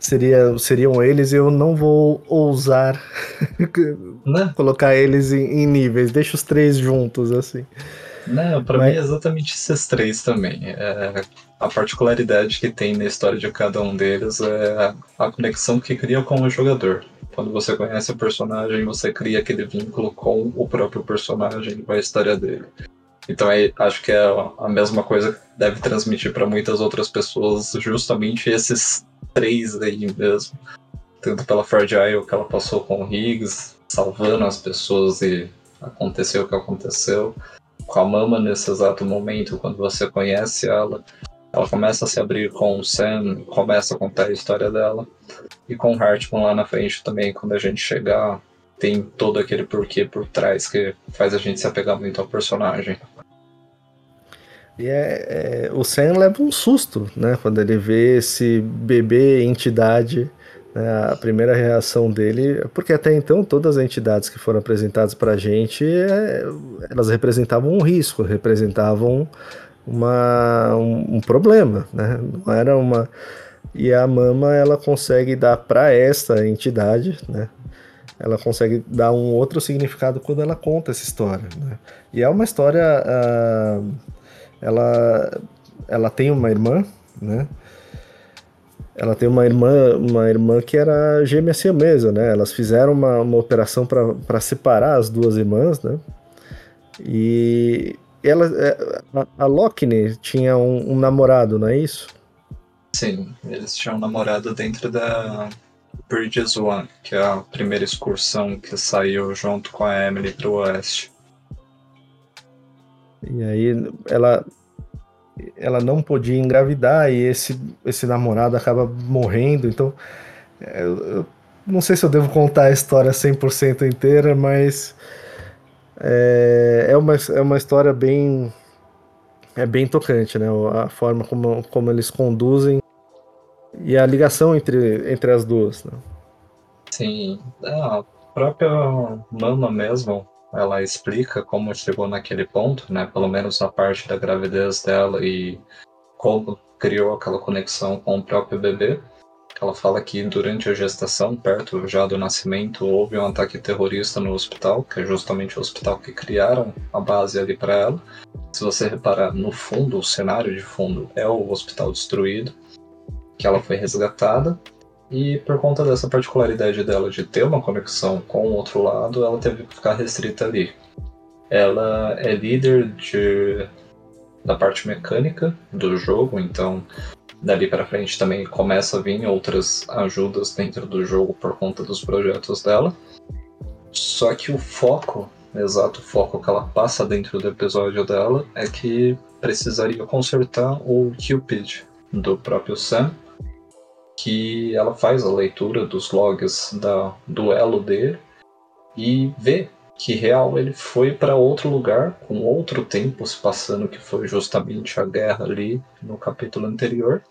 seria, seriam eles, eu não vou ousar né? colocar eles em, em, níveis, deixa os três juntos, assim. Não, pra Mas... mim é exatamente esses três também. É, a particularidade que tem na história de cada um deles é a conexão que cria com o jogador. Quando você conhece o personagem, você cria aquele vínculo com o próprio personagem e a história dele. Então é, acho que é a mesma coisa que deve transmitir para muitas outras pessoas, justamente esses três aí mesmo. Tanto pela Fragile que ela passou com o Higgs, salvando as pessoas e aconteceu o que aconteceu. Com a Mama nesse exato momento, quando você conhece ela, ela começa a se abrir com o Sam, começa a contar a história dela. E com o Hartman lá na frente também, quando a gente chegar, tem todo aquele porquê por trás que faz a gente se apegar muito ao personagem. E é, é, o Sam leva um susto, né? Quando ele vê esse bebê entidade. Né, a primeira reação dele, porque até então todas as entidades que foram apresentadas para a gente, é, elas representavam um risco, representavam uma, um, um, problema, né? Não era uma e a mama ela consegue dar para essa entidade, né? Ela consegue dar um outro significado quando ela conta essa história, né? E é uma história, uh, ela, ela tem uma irmã, né? Ela tem uma irmã, uma irmã que era gêmea siamesa, né? Elas fizeram uma, uma operação para separar as duas irmãs, né? E ela, é, a, Lockney tinha um, um, namorado, não é isso? Sim, eles tinham um namorado dentro da Bridges One, que é a primeira excursão que saiu junto com a Emily para o oeste. E aí ela ela não podia engravidar e esse esse namorado acaba morrendo, então é, eu não sei se eu devo contar a história 100% inteira, mas é, é, uma, é uma história bem é bem tocante, né? A forma como, como eles conduzem e a ligação entre, entre as duas. Né? Sim, a própria Mama mesmo, ela explica como chegou naquele ponto, né? Pelo menos na parte da gravidez dela e como criou aquela conexão com o próprio bebê. Ela fala que durante a gestação, perto já do nascimento, houve um ataque terrorista no hospital, que é justamente o hospital que criaram a base ali para ela. Se você reparar no fundo, o cenário de fundo é o hospital destruído, que ela foi resgatada. E por conta dessa particularidade dela de ter uma conexão com o outro lado, ela teve que ficar restrita ali. Ela é líder de, da parte mecânica do jogo, então dali para frente também começa a vir outras ajudas dentro do jogo por conta dos projetos dela. Só que o foco, exato foco que ela passa dentro do episódio dela é que precisaria consertar o Cupid do próprio Sam, que ela faz a leitura dos logs da duelo dele e vê que real ele foi para outro lugar com outro tempo se passando que foi justamente a guerra ali no capítulo anterior.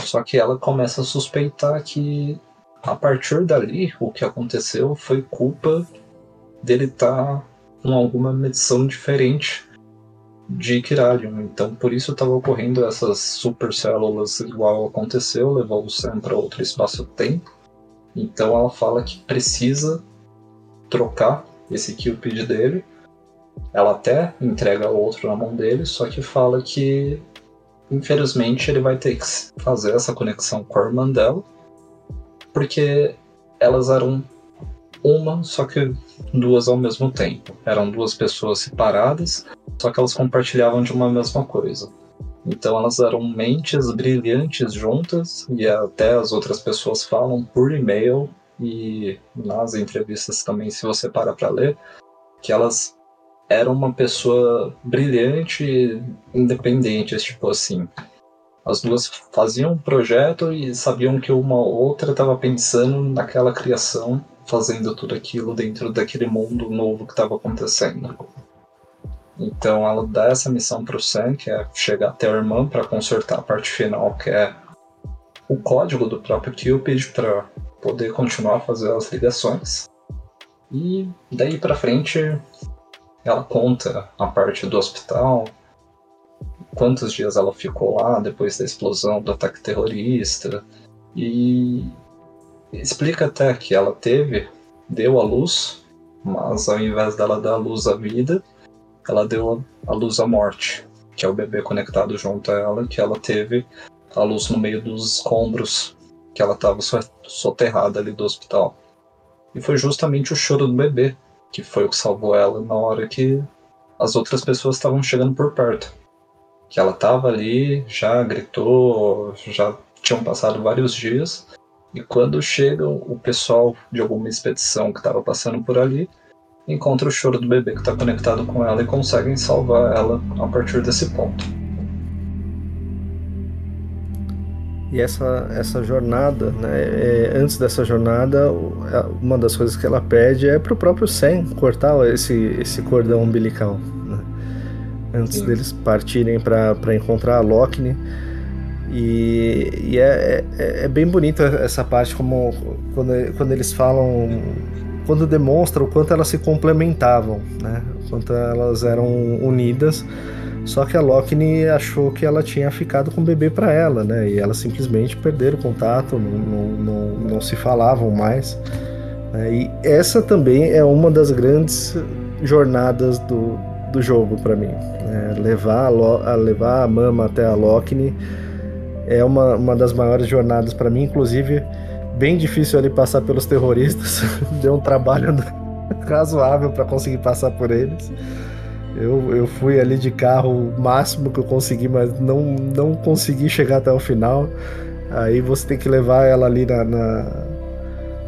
Só que ela começa a suspeitar que a partir dali o que aconteceu foi culpa dele estar tá com alguma medição diferente de Kiralium. Então por isso estava ocorrendo essas supercélulas igual aconteceu, levou o Sam para outro espaço-tempo. Então ela fala que precisa trocar esse Cupid dele. Ela até entrega outro na mão dele, só que fala que infelizmente ele vai ter que fazer essa conexão com a irmã dela, porque elas eram uma, só que duas ao mesmo tempo. Eram duas pessoas separadas, só que elas compartilhavam de uma mesma coisa. Então elas eram mentes brilhantes juntas, e até as outras pessoas falam por e-mail e nas entrevistas também, se você parar para ler, que elas era uma pessoa brilhante e independente, tipo assim. As duas faziam um projeto e sabiam que uma outra estava pensando naquela criação, fazendo tudo aquilo dentro daquele mundo novo que estava acontecendo. Então ela dá essa missão para o Sam, que é chegar até a irmã para consertar a parte final, que é o código do próprio Cupid para poder continuar a fazer as ligações. E daí para frente ela conta a parte do hospital, quantos dias ela ficou lá depois da explosão do ataque terrorista e explica até que ela teve, deu a luz, mas ao invés dela dar a luz à vida, ela deu a luz à morte, que é o bebê conectado junto a ela, que ela teve a luz no meio dos escombros, que ela estava soterrada ali do hospital. E foi justamente o choro do bebê que foi o que salvou ela na hora que as outras pessoas estavam chegando por perto. Que ela estava ali, já gritou, já tinham passado vários dias. E quando chega o pessoal de alguma expedição que estava passando por ali, encontra o choro do bebê que está conectado com ela e conseguem salvar ela a partir desse ponto. E essa, essa jornada, né, é, antes dessa jornada, uma das coisas que ela pede é para o próprio Sam cortar esse, esse cordão umbilical. Né, antes Sim. deles partirem para encontrar a Lockne. E, e é, é, é, bem bonita essa parte, como quando, quando eles falam, quando demonstra o quanto elas se complementavam, né? o quanto elas eram unidas só que a Lockne achou que ela tinha ficado com o bebê para ela, né? E elas simplesmente perderam o contato, não, não, não, não se falavam mais. Né? E essa também é uma das grandes jornadas do, do jogo para mim. Né? Levar, a, a, levar a mama até a Lockne é uma, uma das maiores jornadas para mim, inclusive bem difícil ali passar pelos terroristas. Deu um trabalho razoável para conseguir passar por eles. Eu, eu fui ali de carro o máximo que eu consegui, mas não, não consegui chegar até o final. Aí você tem que levar ela ali na, na,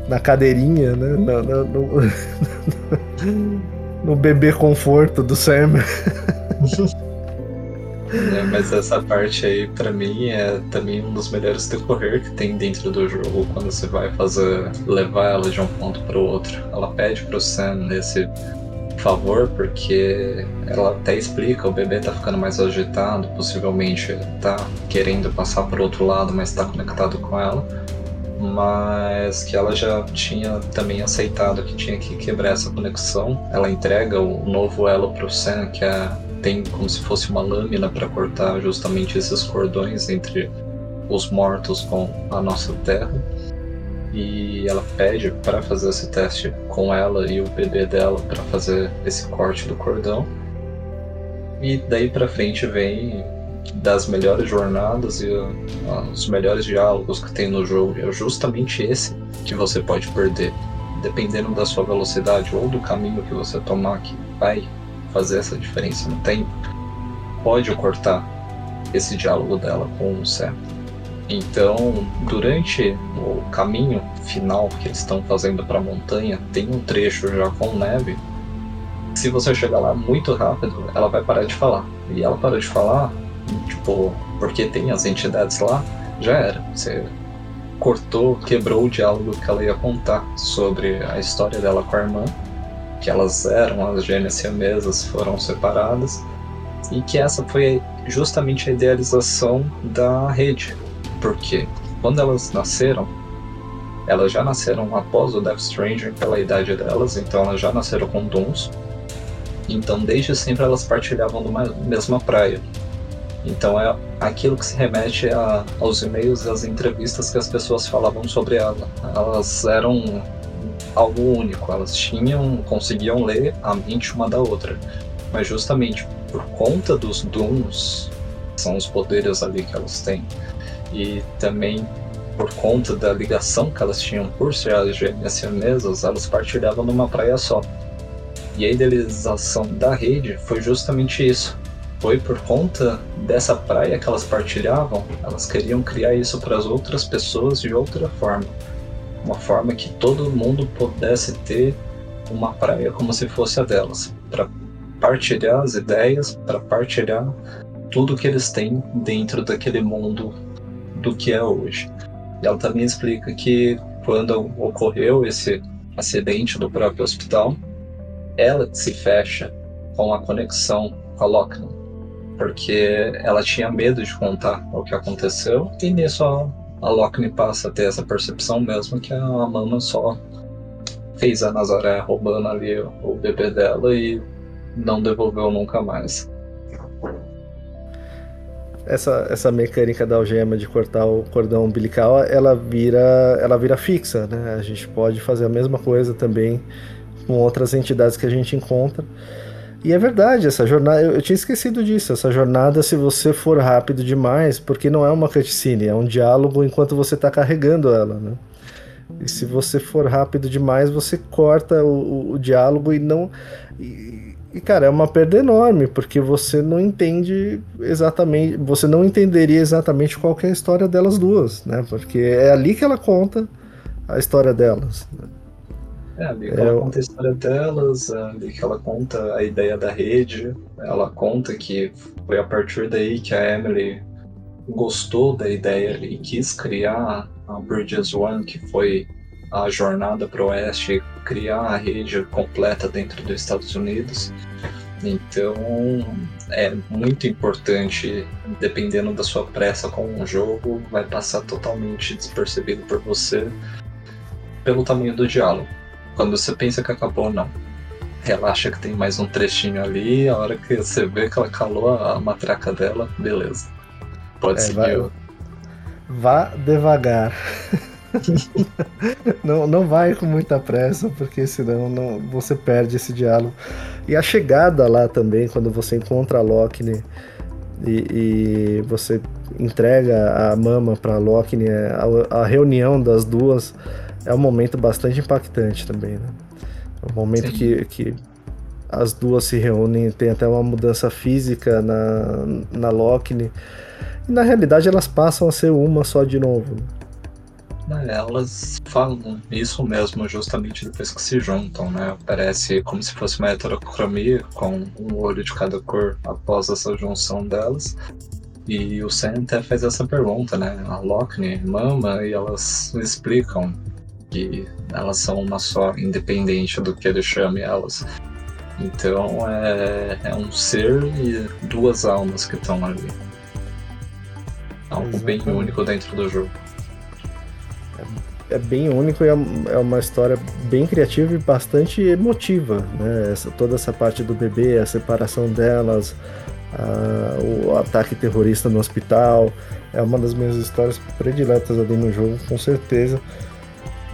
na cadeirinha, né? No, no bebê conforto do Sam. É, mas essa parte aí, para mim, é também um dos melhores decorrer que tem dentro do jogo quando você vai fazer levar ela de um ponto para o outro. Ela pede pro Sam nesse favor, porque ela até explica, o bebê tá ficando mais agitado, possivelmente tá querendo passar para outro lado, mas tá conectado com ela. Mas que ela já tinha também aceitado que tinha que quebrar essa conexão. Ela entrega o novo elo pro Sam, que é, tem como se fosse uma lâmina para cortar justamente esses cordões entre os mortos com a nossa terra e ela pede para fazer esse teste com ela e o bebê dela para fazer esse corte do cordão. E daí para frente vem das melhores jornadas e uh, os melhores diálogos que tem no jogo. É justamente esse que você pode perder, dependendo da sua velocidade ou do caminho que você tomar, que vai fazer essa diferença no tempo. Pode cortar esse diálogo dela com o Sam. Então, durante o caminho final que eles estão fazendo para a montanha, tem um trecho já com neve. Se você chegar lá muito rápido, ela vai parar de falar. E ela parou de falar, tipo, porque tem as entidades lá, já era. Você cortou, quebrou o diálogo que ela ia contar sobre a história dela com a irmã, que elas eram as gêmeas siamesas, foram separadas, e que essa foi justamente a idealização da rede, porque quando elas nasceram, elas já nasceram após o Death Stranger pela idade delas, então elas já nasceram com dons. Então desde sempre elas partilhavam de uma mesma praia. Então é aquilo que se remete a, aos e-mails e às entrevistas que as pessoas falavam sobre ela. Elas eram algo único, elas tinham, conseguiam ler a mente uma da outra. Mas justamente por conta dos dons, são os poderes ali que elas têm, e também por conta da ligação que elas tinham por ser as gêmeas siamesas, elas partilhavam numa praia só. E a idealização da rede foi justamente isso. Foi por conta dessa praia que elas partilhavam, elas queriam criar isso para as outras pessoas de outra forma. Uma forma que todo mundo pudesse ter uma praia como se fosse a delas, para partilhar as ideias, para partilhar tudo que eles têm dentro daquele mundo do que é hoje. E ela também explica que quando ocorreu esse acidente do próprio hospital, ela se fecha com a conexão com a Lockman, porque ela tinha medo de contar o que aconteceu, e nisso a, Lockne passa a ter essa percepção mesmo que a Mama só fez a Nazaré roubando ali o bebê dela e não devolveu nunca mais essa, essa mecânica da algema de cortar o cordão umbilical, ela vira, ela vira fixa, né? A gente pode fazer a mesma coisa também com outras entidades que a gente encontra. E é verdade, essa jornada, eu, eu tinha esquecido disso, essa jornada, se você for rápido demais, porque não é uma cutscene, é um diálogo enquanto você está carregando ela, né? E se você for rápido demais, você corta o, o, o diálogo e não. E, E, cara, é uma perda enorme, porque você não entende exatamente. Você não entenderia exatamente qual é a história delas duas, né? Porque é ali que ela conta a história delas. É ali que é, ela conta a história delas, ali que ela conta a ideia da rede. Ela conta que foi a partir daí que a Emily gostou da ideia e quis criar a Bridges One, que foi a jornada para o oeste, criar a rede completa dentro dos Estados Unidos. Então é muito importante, dependendo da sua pressa com um jogo, vai passar totalmente despercebido por você pelo tamanho do diálogo. Quando você pensa que acabou, não. Relaxa que tem mais um trechinho ali, a hora que você vê que ela calou a matraca dela, beleza. Pode é, seguir. Vai, vá devagar. não, não vai com muita pressa, porque senão não, você perde esse diálogo. E a chegada lá também, quando você encontra a Lockne e, e você entrega a mama para Lockne, é, a, a, reunião das duas é um momento bastante impactante também, né? É um momento que, que as duas se reúnem, tem até uma mudança física na, na Lockne. E na realidade elas passam a ser uma só de novo. Né? É, elas falam isso mesmo justamente depois que se juntam, né? Parece como se fosse uma heterocromia com um olho de cada cor após essa junção delas. E o Sam até faz essa pergunta, né? A Lockne mama e elas explicam que elas são uma só, independente do que ele chame elas. Então é, é um ser e duas almas que estão ali. Algo Exatamente. bem único dentro do jogo é bem único e é, é uma história bem criativa e bastante emotiva, né? Essa, toda essa parte do bebê, a separação delas, a, o ataque terrorista no hospital, é uma das minhas histórias prediletas ali no jogo, com certeza.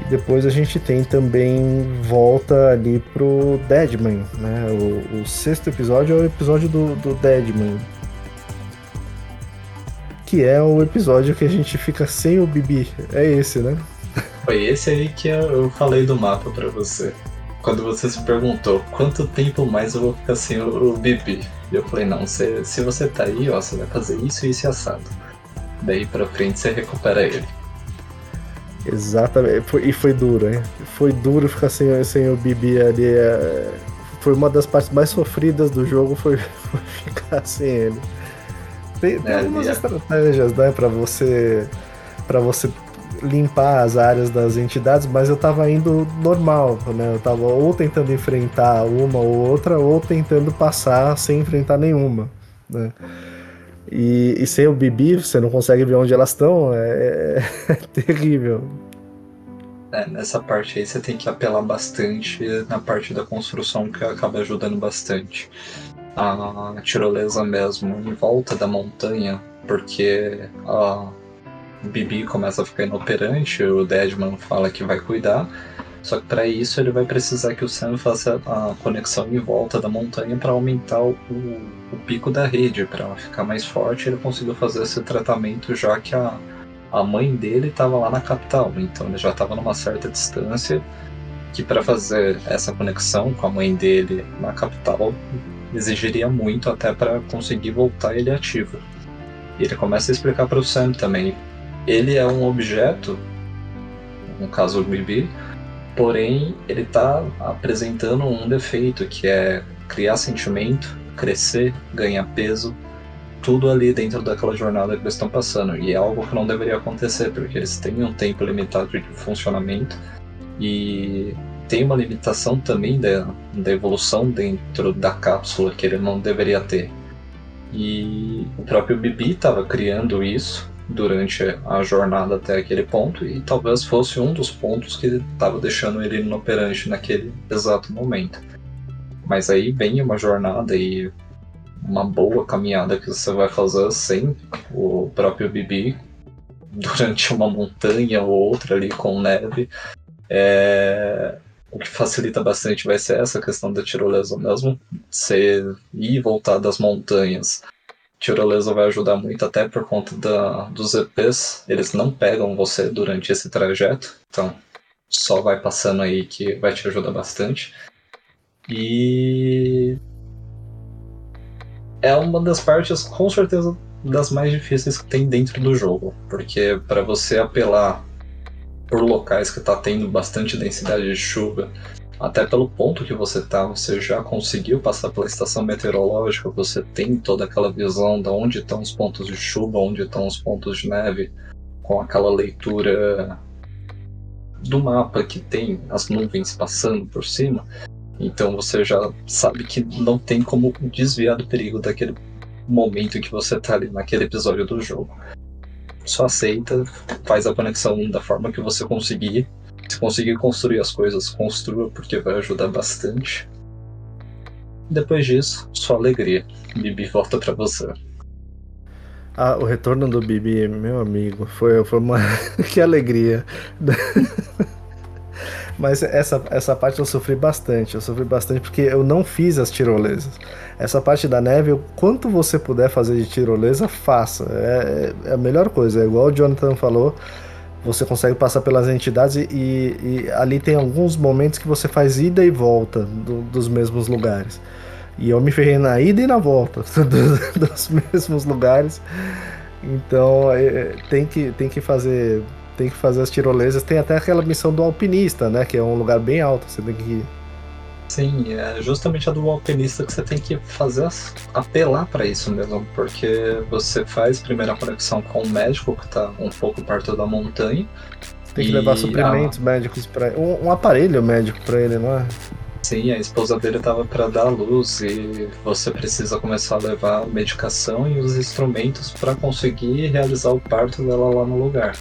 E depois a gente tem também volta ali pro Deadman, né? O, o sexto episódio é o episódio do, do Deadman. Que é o episódio que a gente fica sem o Bibi. É esse, né? Foi esse aí que eu falei do mapa para você. Quando você se perguntou quanto tempo mais eu vou ficar sem o, o Bibi. Eu falei, não, se, se você tá aí, ó, você vai fazer isso e isso assado. Daí pra frente você recupera ele. Exatamente, foi, e foi duro, hein? Foi duro ficar sem, sem o Bibi ali. É... Foi uma das partes mais sofridas do jogo, foi, foi ficar sem ele. Tem, tem é, algumas é. estratégias, né, pra você. para você limpar as áreas das entidades, mas eu tava indo normal, né? Eu tava ou tentando enfrentar uma ou outra, ou tentando passar sem enfrentar nenhuma, né? E, e sem o Bibi, você não consegue ver onde elas estão, é, é terrível. É, nessa parte aí você tem que apelar bastante na parte da construção que acaba ajudando bastante. A tirolesa mesmo em volta da montanha, porque a Bibi começa a ficar inoperante, o Deadman fala que vai cuidar. Só que para isso ele vai precisar que o Sam faça a conexão em volta da montanha para aumentar o, o, pico da rede, para ela ficar mais forte. Ele conseguiu fazer esse tratamento já que a, a mãe dele estava lá na capital, então ele já estava numa certa distância. Que para fazer essa conexão com a mãe dele na capital exigiria muito até para conseguir voltar ele ativo. E ele começa a explicar para o Sam também ele é um objeto, no caso o Bibi, porém ele está apresentando um defeito que é criar sentimento, crescer, ganhar peso, tudo ali dentro daquela jornada que eles estão passando. E é algo que não deveria acontecer, porque eles têm um tempo limitado de funcionamento e tem uma limitação também da, da evolução dentro da cápsula que ele não deveria ter. E o próprio Bibi estava criando isso durante a jornada até aquele ponto e talvez fosse um dos pontos que estava deixando ele inoperante naquele exato momento. Mas aí vem uma jornada e uma boa caminhada que você vai fazer sem o próprio Bibi durante uma montanha ou outra ali com neve. É... O que facilita bastante vai ser essa questão da tirolesa mesmo, você ir e voltar das montanhas tirolesa vai ajudar muito até por conta da, dos EPs. Eles não pegam você durante esse trajeto, então só vai passando aí que vai te ajudar bastante. E é uma das partes, com certeza, das mais difíceis que tem dentro do jogo. Porque para você apelar por locais que tá tendo bastante densidade de chuva, até pelo ponto que você tá, você já conseguiu passar pela estação meteorológica, você tem toda aquela visão de onde estão os pontos de chuva, onde estão os pontos de neve, com aquela leitura do mapa que tem as nuvens passando por cima. Então você já sabe que não tem como desviar do perigo daquele momento que você tá ali naquele episódio do jogo. Só aceita, faz a conexão da forma que você conseguir. Se conseguir construir as coisas, construa, porque vai ajudar bastante. Depois disso, só alegria. Bibi volta para você. Ah, o retorno do Bibi, meu amigo, foi, foi uma. que alegria. Mas essa, essa parte eu sofri bastante. Eu sofri bastante porque eu não fiz as tirolesas. Essa parte da neve, o quanto você puder fazer de tirolesa, faça. É, é a melhor coisa. É igual o Jonathan falou. Você consegue passar pelas entidades e, e, ali tem alguns momentos que você faz ida e volta do, dos mesmos lugares. E eu me ferrei na ida e na volta dos, dos mesmos lugares. Então é, tem, que, tem que fazer tem que fazer as tirolesas. Tem até aquela missão do alpinista, né? Que é um lugar bem alto, você tem que. Sim, é justamente a do alpinista que você tem que fazer apelar para isso mesmo, porque você faz primeiro a conexão com o médico que tá um pouco perto da montanha. Tem que levar suprimentos a... médicos para um, um, aparelho médico para ele, não é? Sim, a esposa dele tava para dar luz e você precisa começar a levar a medicação e os instrumentos para conseguir realizar o parto dela lá no lugar.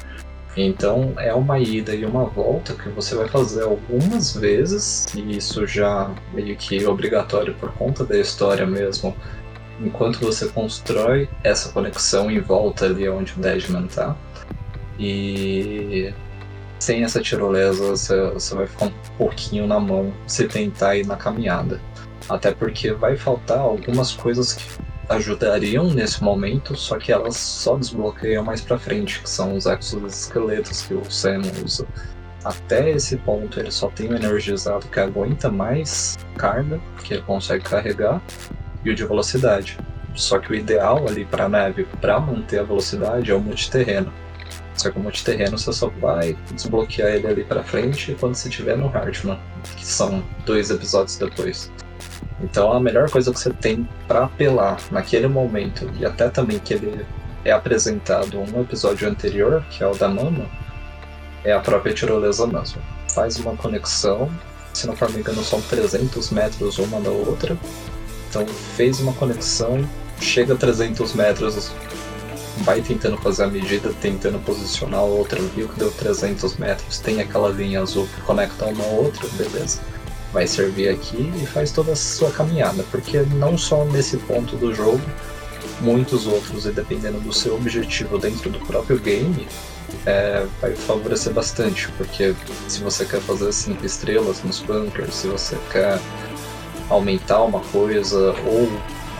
Então é uma ida e uma volta que você vai fazer algumas vezes, e isso já meio que obrigatório por conta da história mesmo, enquanto você constrói essa conexão em volta ali onde o Deadman tá. E sem essa tirolesa você, você vai ficar um pouquinho na mão se tentar ir na caminhada. Até porque vai faltar algumas coisas que ajudariam nesse momento, só que elas só desbloqueiam mais pra frente, que são os exoesqueletos que o Sam usa. Até esse ponto ele só tem o energizado que aguenta mais carga, que ele consegue carregar, e o de velocidade. Só que o ideal ali para neve, para manter a velocidade, é o multiterreno. Só que o multiterreno você só vai desbloquear ele ali para frente quando você estiver no Hartman, que são dois episódios depois. Então a melhor coisa que você tem para apelar naquele momento, e até também que ele é apresentado um episódio anterior, que é o da Mama, é a própria tirolesa mesmo. Faz uma conexão, se não for me engano são 300 metros uma da outra, então fez uma conexão, chega a 300 metros, vai tentando fazer a medida, tentando posicionar a outra, viu que deu 300 metros, tem aquela linha azul que conecta uma a outra, beleza vai servir aqui e faz toda a sua caminhada, porque não só nesse ponto do jogo, muitos outros, e dependendo do seu objetivo dentro do próprio game, é, vai favorecer bastante, porque se você quer fazer cinco estrelas nos bunkers, se você quer aumentar uma coisa ou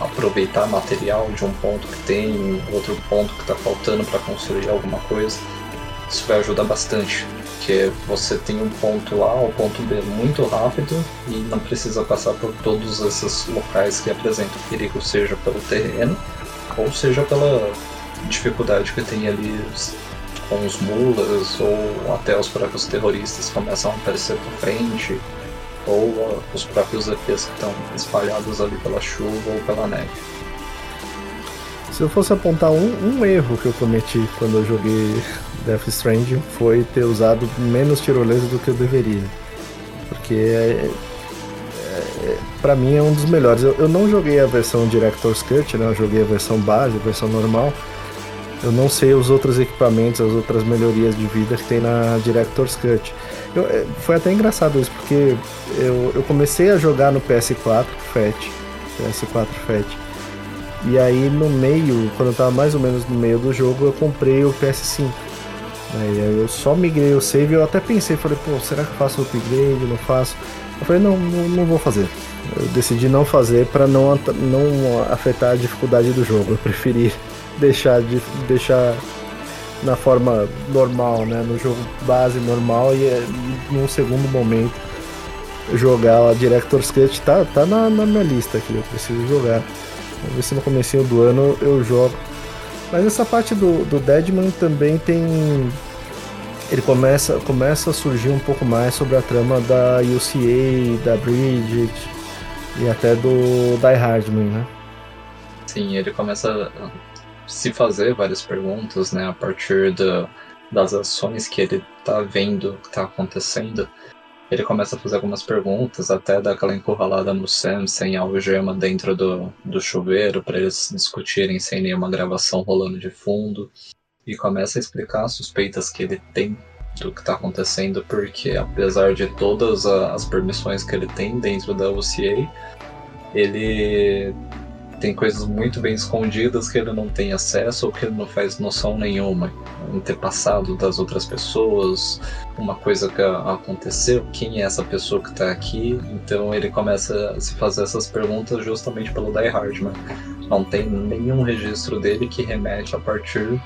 aproveitar material de um ponto que tem, outro ponto que está faltando para construir alguma coisa, isso vai ajudar bastante porque você tem um ponto A ao ponto B muito rápido e não precisa passar por todos esses locais que apresentam perigo, seja pelo terreno ou seja pela dificuldade que tem ali com os mulas ou até os próprios terroristas começam a aparecer por frente ou os próprios EPs que estão espalhados ali pela chuva ou pela neve. Se eu fosse apontar um, um erro que eu cometi quando eu joguei Death Stranding foi ter usado menos tirolesa do que eu deveria. Porque é, é, é para mim é um dos melhores. Eu, eu, não joguei a versão Director's Cut, né? eu joguei a versão base, a versão normal. Eu não sei os outros equipamentos, as outras melhorias de vida que tem na Director's Cut. Eu, é, foi até engraçado isso, porque eu, eu comecei a jogar no PS4 FAT, PS4 FAT. E aí no meio, quando eu tava mais ou menos no meio do jogo, eu comprei o PS5. Aí eu só migrei o save, eu até pensei, falei, pô, será que eu faço o upgrade, não faço? Eu falei, não, não, não vou fazer. Eu decidi não fazer para não, não afetar a dificuldade do jogo. Eu preferi deixar de deixar na forma normal, né, no jogo base normal e eh, num segundo momento jogar a Director's Cut tá, tá na, na minha lista aqui, eu preciso jogar. Vamos ver se no começo do ano eu jogo. Mas essa parte do, do Deadman também tem. Ele começa, começa a surgir um pouco mais sobre a trama da UCA, da Bridget e até do Die Hardman, né? Sim, ele começa a se fazer várias perguntas, né, a partir da, das ações que ele tá vendo que tá acontecendo. Ele começa a fazer algumas perguntas, até dar aquela encurralada no Sam sem algema dentro do, do chuveiro para eles discutirem sem nenhuma gravação rolando de fundo. E começa a explicar as suspeitas que ele tem do que está acontecendo, porque apesar de todas as permissões que ele tem dentro da UCA, ele tem coisas muito bem escondidas que ele não tem acesso ou que ele não faz noção nenhuma. Um antepassado das outras pessoas, uma coisa que aconteceu, quem é essa pessoa que está aqui. Então ele começa a se fazer essas perguntas justamente pelo Die Hardman. Não tem nenhum registro dele que remete a partir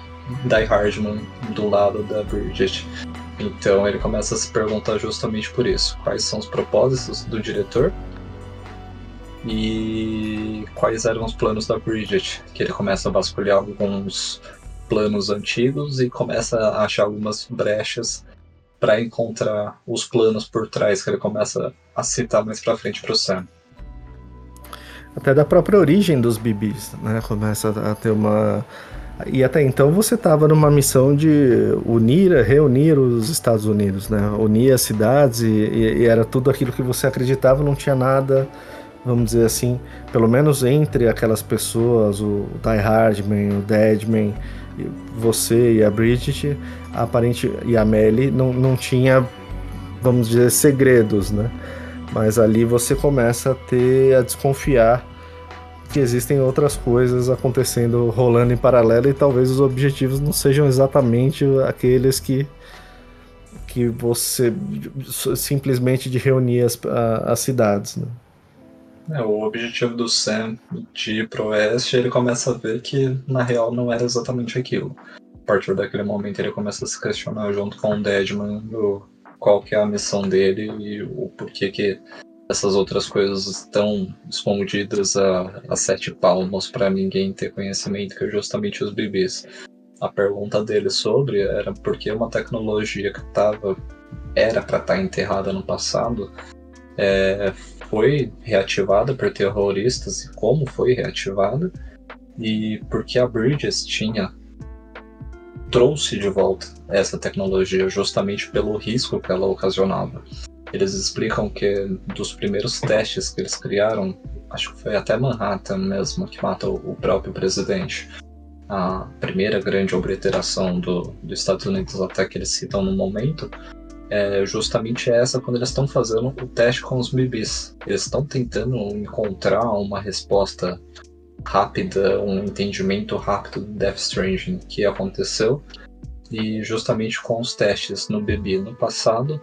Die Hardman do lado da Bridget. Então ele começa a se perguntar justamente por isso. Quais são os propósitos do diretor e quais eram os planos da Bridget, que ele começa a vasculhar alguns planos antigos e começa a achar algumas brechas para encontrar os planos por trás que ele começa a citar mais para frente para o Sam. Até da própria origem dos bibis, né? Começa a ter uma e até então você estava numa missão de unir, reunir os Estados Unidos, né? Unir as cidades e, e, e era tudo aquilo que você acreditava, não tinha nada vamos dizer assim, pelo menos entre aquelas pessoas, o Die Hardman, o Deadman, você e a Bridget, a aparente e a Melly não, não tinha, vamos dizer, segredos, né? Mas ali você começa a ter a desconfiar que existem outras coisas acontecendo, rolando em paralelo e talvez os objetivos não sejam exatamente aqueles que que você simplesmente de reunir as, as cidades, né? É, o objetivo do Sam de ir pro oeste, ele começa a ver que na real não era exatamente aquilo. A partir daquele momento ele começa a se questionar junto com o Deadman do qual que é a missão dele e o porquê que essas outras coisas estão escondidas a, a sete palmos para ninguém ter conhecimento, que é justamente os bebês. A pergunta dele sobre era por que uma tecnologia que tava, era para estar tá enterrada no passado é, foi reativada por terroristas e como foi reativada e porque a Bridges tinha trouxe de volta essa tecnologia justamente pelo risco que ela ocasionava. Eles explicam que dos primeiros testes que eles criaram, acho que foi até Manhattan mesmo que mata o próprio presidente. A primeira grande obliteração do, dos Estados Unidos até que eles citam no momento é justamente essa quando eles estão fazendo o teste com os bebês. Eles estão tentando encontrar uma resposta rápida, um entendimento rápido do Death Stranding que aconteceu. E justamente com os testes no bebê no passado,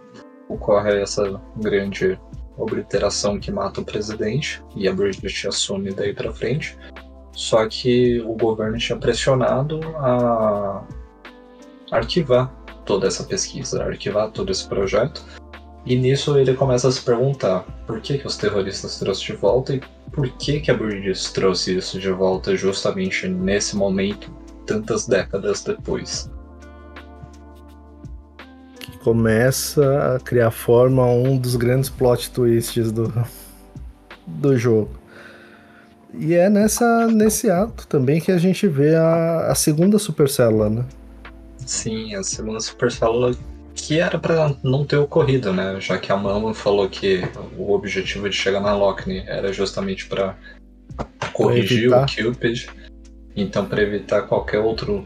ocorre essa grande obliteração que mata o presidente e a Bridget assume daí para frente. Só que o governo tinha pressionado a arquivar toda essa pesquisa, arquivar todo esse projeto. E nisso ele começa a se perguntar por que, que os terroristas trouxeram de volta e por que, que a Bridges trouxe isso de volta justamente nesse momento, tantas décadas depois. Que começa a criar forma um dos grandes plot twists do, do jogo. E é nessa, nesse ato também que a gente vê a, a segunda supercélula, né? Sim, a segunda super que era para não ter ocorrido, né? Já que a Mama falou que o objetivo de chegar na Lockney era justamente para corrigir o Cupid. Então, para evitar qualquer outro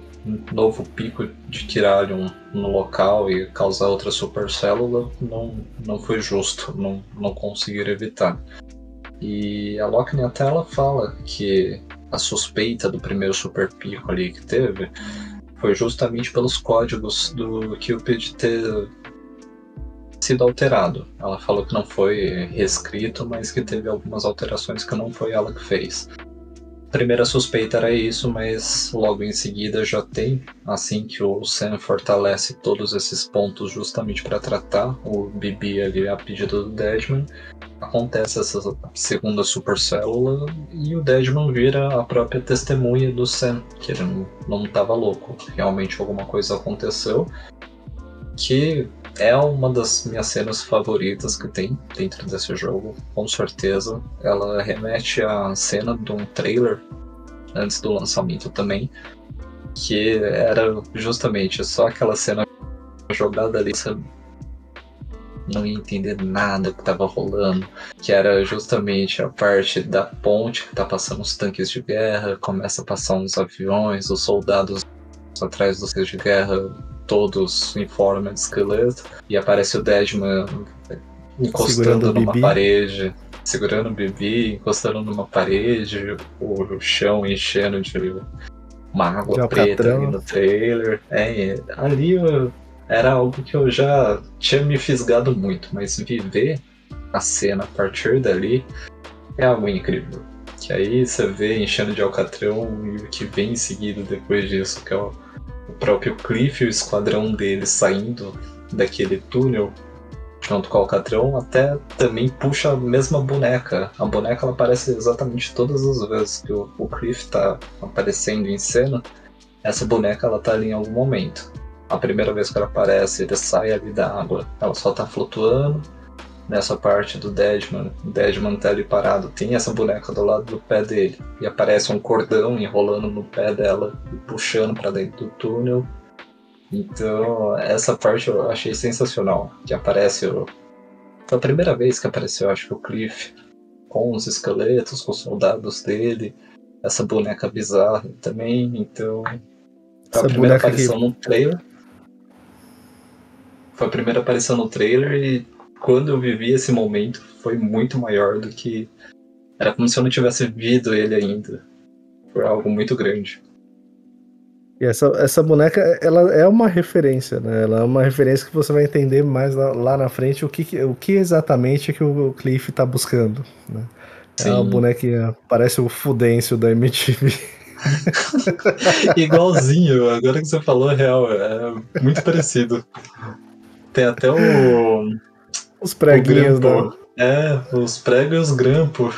novo pico de Tiralium no local e causar outra supercélula, não, não foi justo, não, não conseguiram evitar. E a Lockney até ela fala que a suspeita do primeiro super pico ali que teve foi justamente pelos códigos do Cupid ter sido alterado. Ela falou que não foi reescrito, mas que teve algumas alterações que não foi ela que fez. Primeira suspeita era isso, mas logo em seguida já tem, assim que o Sam fortalece todos esses pontos justamente para tratar o Bibi ali a pedido do Deadman, acontece essa segunda supercélula e o Deadman vira a própria testemunha do Sam, que ele não estava louco, realmente alguma coisa aconteceu, que é uma das minhas cenas favoritas que tem dentro desse jogo, com certeza. Ela remete à cena de um trailer antes do lançamento também, que era justamente só aquela cena jogada ali, você não ia entender nada que estava rolando, que era justamente a parte da ponte que tá passando os tanques de guerra, começa a passar uns aviões, os soldados atrás dos tanques de guerra todos em forma de esqueleto, e aparece o Deadman encostando numa parede, segurando o Bibi, encostando numa parede, o chão enchendo de uma água preta ali no trailer. É, ali era algo que eu já tinha me fisgado muito, mas viver a cena a partir dali é algo incrível. Que aí você vê enchendo de alcatrão e o que vem em seguida depois disso, que é o o próprio Cliff e o esquadrão dele saindo daquele túnel junto com o Alcatrão até também puxa a mesma boneca. A boneca ela aparece exatamente todas as vezes que o, o Cliff tá aparecendo em cena. Essa boneca ela tá ali em algum momento. A primeira vez que ela aparece, ele sai ali da água. Ela só tá flutuando, nessa parte do Deadman, o Deadman tá ali parado, tem essa boneca do lado do pé dele, e aparece um cordão enrolando no pé dela e puxando para dentro do túnel. Então, essa parte eu achei sensacional, que aparece o... Foi a primeira vez que apareceu, acho que o Cliff com os esqueletos, com os soldados dele, essa boneca bizarra também, então... Foi a primeira aparição que... no trailer. Foi a primeira aparição no trailer e quando eu vivi esse momento foi muito maior do que. Era como se eu não tivesse vivido ele ainda. Foi algo muito grande. E essa, essa boneca, ela é uma referência, né? Ela é uma referência que você vai entender mais lá, lá na frente o que, o que exatamente que o Cliff tá buscando, né? Sim. É uma bonequinha, parece o Fudêncio da MTV. Igualzinho, agora que você falou, é real, é muito parecido. Tem até o os preguinhos, né? É, os pregos e os grampos.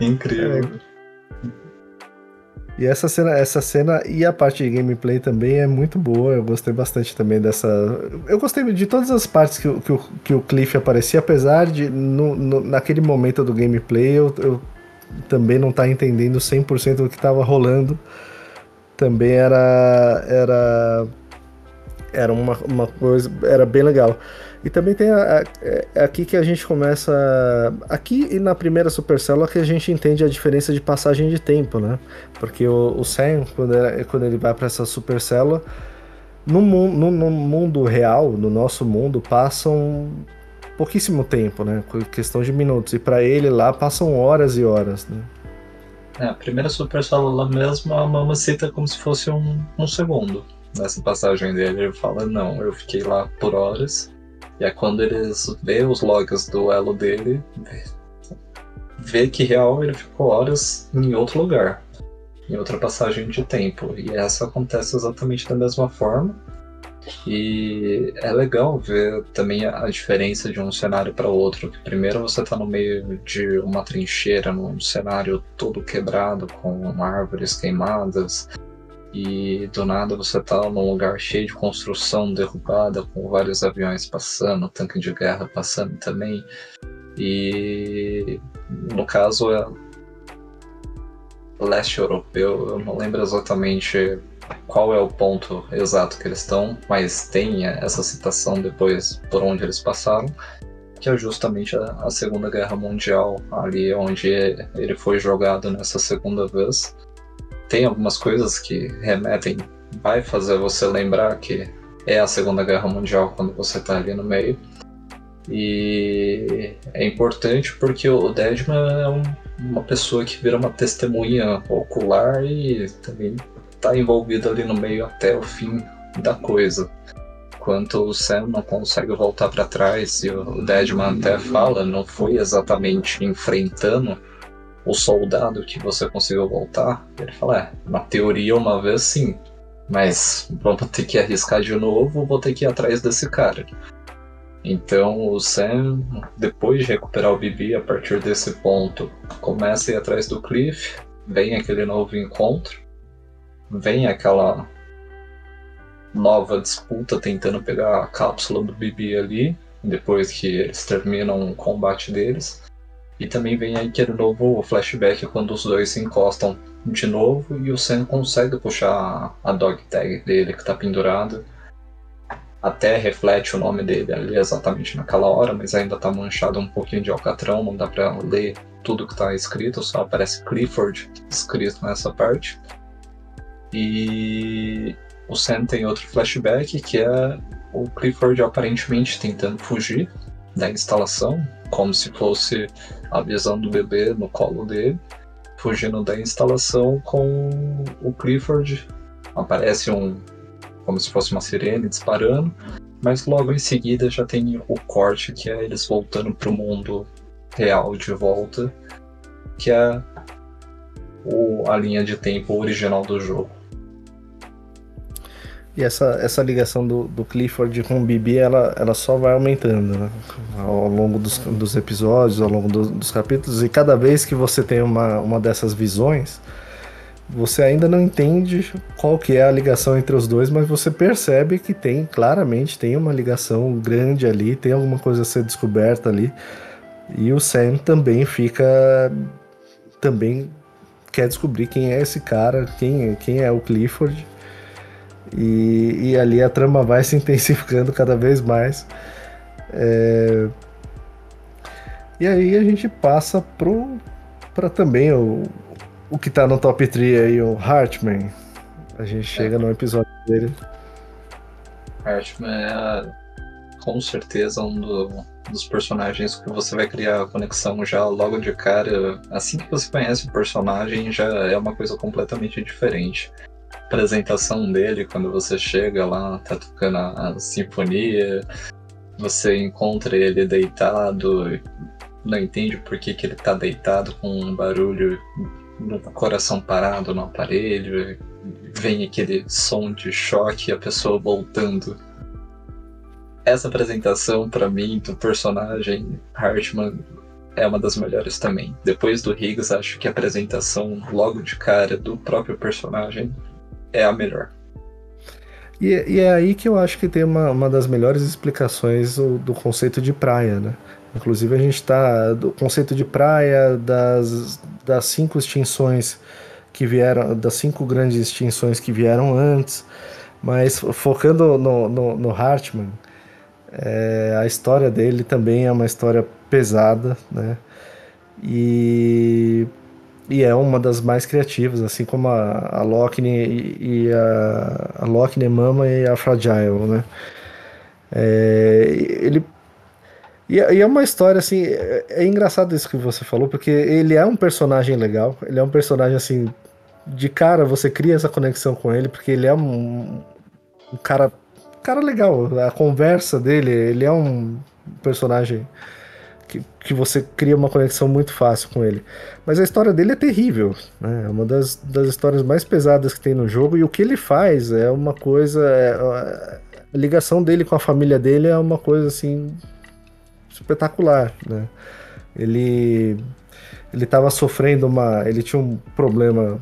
Incrível. É. E essa cena, essa cena e a parte de gameplay também é muito boa. Eu gostei bastante também dessa. Eu gostei de todas as partes que, que, o, que o Cliff aparecia, apesar de no, no, naquele momento do gameplay eu, eu também não estar tá entendendo 100% do que estava rolando. Também era. Era. Era uma, uma coisa. Era bem legal. E também tem a, a, é, aqui que a gente começa. Aqui e na primeira supercélula que a gente entende a diferença de passagem de tempo, né? Porque o, o Sam, quando, quando ele vai para essa supercélula, no, no, no mundo real, no nosso mundo, passam pouquíssimo tempo, né? Questão de minutos. E para ele lá passam horas e horas, né? É, a primeira supercélula mesmo, a Mama cita como se fosse um, um segundo nessa passagem dele. Ele fala: Não, eu fiquei lá por horas. E é quando eles vê os logs do elo dele, vê que real ele ficou horas em outro lugar, em outra passagem de tempo. E essa acontece exatamente da mesma forma. E é legal ver também a diferença de um cenário para outro. Que primeiro você está no meio de uma trincheira, num cenário todo quebrado, com árvores queimadas, e do nada você tá num lugar cheio de construção derrubada, com vários aviões passando, tanque de guerra passando também. E no caso é leste europeu, eu não lembro exatamente qual é o ponto exato que eles estão, mas tem essa citação depois por onde eles passaram, que é justamente a, a Segunda Guerra Mundial, ali onde ele foi jogado nessa segunda vez tem algumas coisas que remetem, vai fazer você lembrar que é a Segunda Guerra Mundial quando você está ali no meio. E é importante porque o Deadman é um, uma pessoa que vira uma testemunha ocular e também está envolvido ali no meio até o fim da coisa. Enquanto o Sam não consegue voltar para trás e o Deadman até fala, não foi exatamente enfrentando o soldado que você conseguiu voltar? Ele fala, é, na teoria uma vez sim, mas vamos ter que arriscar de novo, vou ter que ir atrás desse cara. Então o Sam, depois de recuperar o Bibi, a partir desse ponto, começa a ir atrás do Cliff, vem aquele novo encontro, vem aquela nova disputa tentando pegar a cápsula do Bibi ali, depois que eles terminam o combate deles. E também vem aí aquele novo flashback quando os dois se encostam de novo e o Sam consegue puxar a dog tag dele que tá pendurada até reflete o nome dele ali exatamente naquela hora, mas ainda tá manchado um pouquinho de alcatrão, não dá para ler tudo que tá escrito, só aparece Clifford escrito nessa parte. E o Sam tem outro flashback que é o Clifford aparentemente tentando fugir da instalação, como se fosse a visão do bebê no colo dele, fugindo da instalação com o Clifford. Aparece um como se fosse uma sirene disparando, mas logo em seguida já tem o corte que é eles voltando para o mundo real de volta, que é o, a linha de tempo original do jogo. E essa, essa ligação do, do Clifford com o Bibi, ela, ela só vai aumentando né? ao longo dos, dos episódios, ao longo do, dos capítulos, e cada vez que você tem uma, uma dessas visões, você ainda não entende qual que é a ligação entre os dois, mas você percebe que tem, claramente, tem uma ligação grande ali, tem alguma coisa a ser descoberta ali. E o Sam também fica. também quer descobrir quem é esse cara, quem, quem é o Clifford. E, e ali a trama vai se intensificando cada vez mais. É... E aí a gente passa pro para também o, o que tá no top 3 aí, o Hartman. A gente chega é. no episódio dele. Hartman é com certeza um do, dos personagens que você vai criar a conexão já logo de cara. Assim que você conhece o personagem, já é uma coisa completamente diferente. Apresentação dele, quando você chega lá, tá tocando a, a sinfonia, você encontra ele deitado, não entende por que, que ele tá deitado com um barulho no coração parado no aparelho, vem aquele som de choque e a pessoa voltando. Essa apresentação, para mim, do personagem Hartman é uma das melhores também. Depois do Higgs, acho que a apresentação logo de cara do próprio personagem é a melhor. E, e é aí que eu acho que tem uma, uma das melhores explicações do, do conceito de praia, né? Inclusive a gente está do conceito de praia, das, das cinco extinções que vieram, das cinco grandes extinções que vieram antes, mas focando no, no, no Hartman, é, a história dele também é uma história pesada, né? E, e é uma das mais criativas, assim como a, a e, e a, a Lockney Mama e a Fragile, né? É, ele e, e, é uma história, assim, é, é, engraçado isso que você falou, porque ele é um personagem legal, ele é um personagem, assim, de cara você cria essa conexão com ele, porque ele é um, um cara, cara legal, a conversa dele, ele é um personagem que, que você cria uma conexão muito fácil com ele. Mas a história dele é terrível, né? É uma das, das histórias mais pesadas que tem no jogo, e o que ele faz é uma coisa... É, a ligação dele com a família dele é uma coisa, assim espetacular, né? Ele ele estava sofrendo uma, ele tinha um problema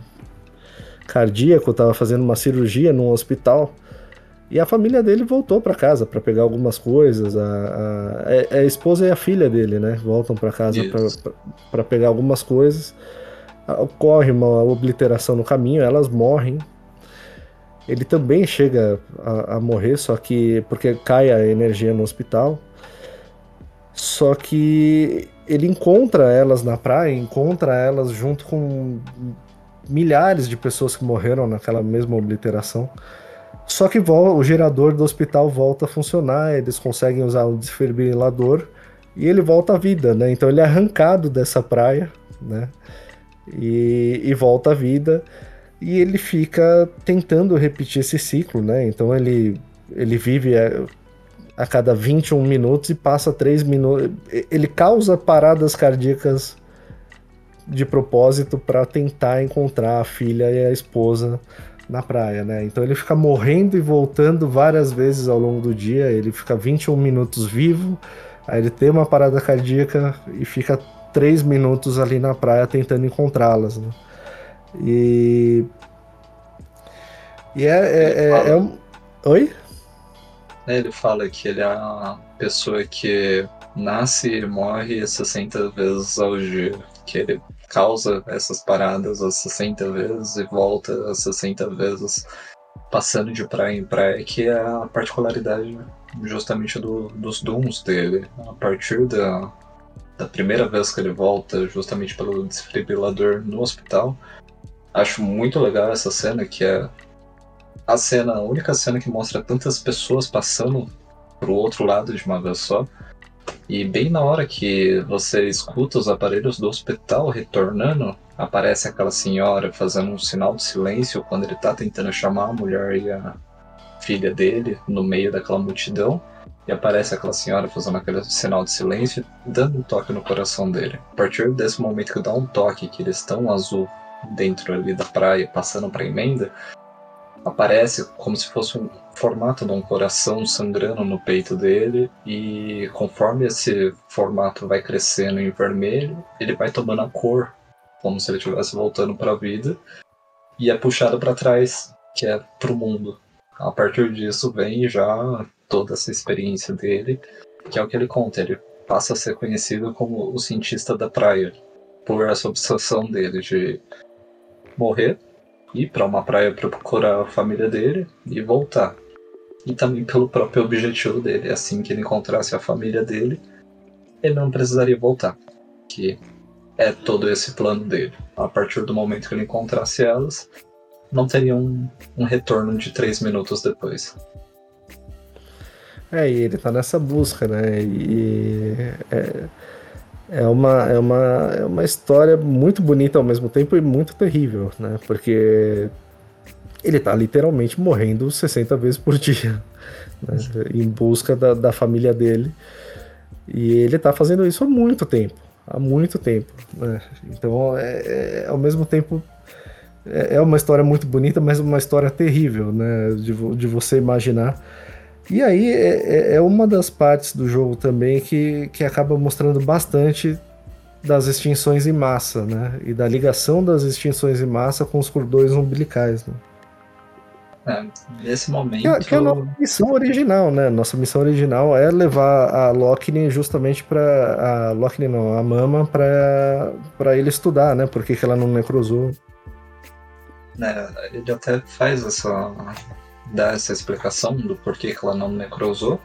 cardíaco, estava fazendo uma cirurgia num hospital e a família dele voltou para casa para pegar algumas coisas. A, a, é, é a, esposa e a filha dele, né? Voltam para casa para pegar algumas coisas. Ocorre uma obliteração no caminho, elas morrem. Ele também chega a, a morrer, só que porque cai a energia no hospital. Só que ele encontra elas na praia, encontra elas junto com milhares de pessoas que morreram naquela mesma obliteração. Só que o gerador do hospital volta a funcionar, eles conseguem usar um desfibrilador e ele volta à vida, né? Então ele é arrancado dessa praia, né? E, e volta à vida e ele fica tentando repetir esse ciclo, né? Então ele, ele vive é, a cada 21 minutos e passa 3 minutos. Ele causa paradas cardíacas de propósito para tentar encontrar a filha e a esposa na praia, né? Então ele fica morrendo e voltando várias vezes ao longo do dia, ele fica 21 minutos vivo, aí ele tem uma parada cardíaca e fica 3 minutos ali na praia tentando encontrá-las, né? E. E é. é, é, é um... Oi? Ele fala que ele é uma pessoa que nasce e morre 60 vezes ao dia. Que ele causa essas paradas as 60 vezes e volta as 60 vezes passando de praia em praia, que é a particularidade justamente do, dos dooms dele. A partir da, da primeira vez que ele volta, justamente pelo desfibrilador no hospital, acho muito legal essa cena, que é a cena, a única cena que mostra tantas pessoas passando pro outro lado de uma vez só. E bem na hora que você escuta os aparelhos do hospital retornando, aparece aquela senhora fazendo um sinal de silêncio quando ele tá tentando chamar a mulher e a filha dele no meio daquela multidão. E aparece aquela senhora fazendo aquele sinal de silêncio, dando um toque no coração dele. A partir desse momento que dá um toque, que eles estão azul dentro ali da praia, passando para emenda, aparece como se fosse um formato de um coração sangrando no peito dele e conforme esse formato vai crescendo em vermelho, ele vai tomando a cor, como se ele estivesse voltando para a vida e é puxado para trás, que é para o mundo. A partir disso vem já toda essa experiência dele, que é o que ele conta. Ele passa a ser conhecido como o cientista da praia, por essa obsessão dele de morrer ir para uma praia procurar a família dele e voltar. E também pelo próprio objetivo dele, assim que ele encontrasse a família dele, ele não precisaria voltar. Que é todo esse plano dele. A partir do momento que ele encontrasse elas, não teria um, um retorno de três minutos depois. É, e ele tá nessa busca, né? E é, é uma, é, uma, é uma história muito bonita ao mesmo tempo e muito terrível, né? Porque ele tá literalmente morrendo 60 vezes por dia, né? em busca da, da família dele. E ele tá fazendo isso há muito tempo, há muito tempo, né? Então, é, é ao mesmo tempo, é, é uma história muito bonita, mas uma história terrível, né? De, de você imaginar e aí é, é, é uma das partes do jogo também que, que acaba mostrando bastante das extinções em massa, né? E da ligação das extinções em massa com os cordões umbilicais, né? É, nesse momento. Que, é, que é a nossa missão original, né? Nossa missão original é levar a Lockney justamente para a Lockney não, a Mama para ele estudar, né? Por que, que ela não necrosou. É, ele até faz essa dar essa explicação do porquê que ela não necrosou,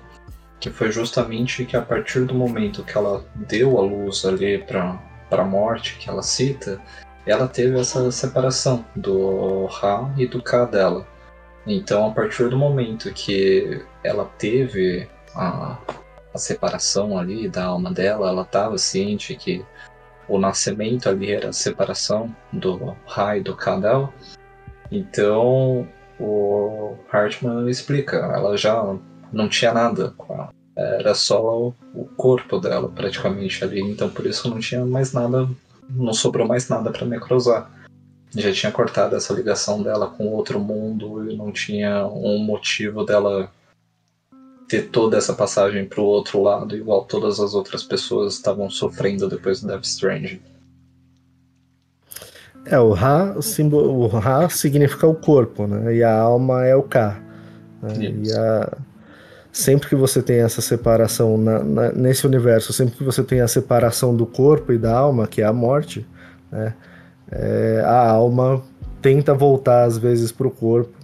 que foi justamente que a partir do momento que ela deu a luz ali para a morte, que ela cita, ela teve essa separação do Ra e do Ka dela. Então, a partir do momento que ela teve a, a separação ali da alma dela, ela estava ciente que o nascimento ali era a separação do Ra e do Ka dela. Então, o Hartman explica, ela já não tinha nada com ela. Era só o corpo dela praticamente ali, então por isso não tinha mais nada, não sobrou mais nada para necrosar. Já tinha cortado essa ligação dela com outro mundo e não tinha um motivo dela ter toda essa passagem para o outro lado, igual todas as outras pessoas estavam sofrendo depois do Death Stranding. É, o Ra, o, símbolo, o Ra significa o corpo, né? E a alma é o Ka. Né? E a, sempre que você tem essa separação na, na, nesse universo, sempre que você tem a separação do corpo e da alma, que é a morte, né? É, a alma tenta voltar às vezes para o corpo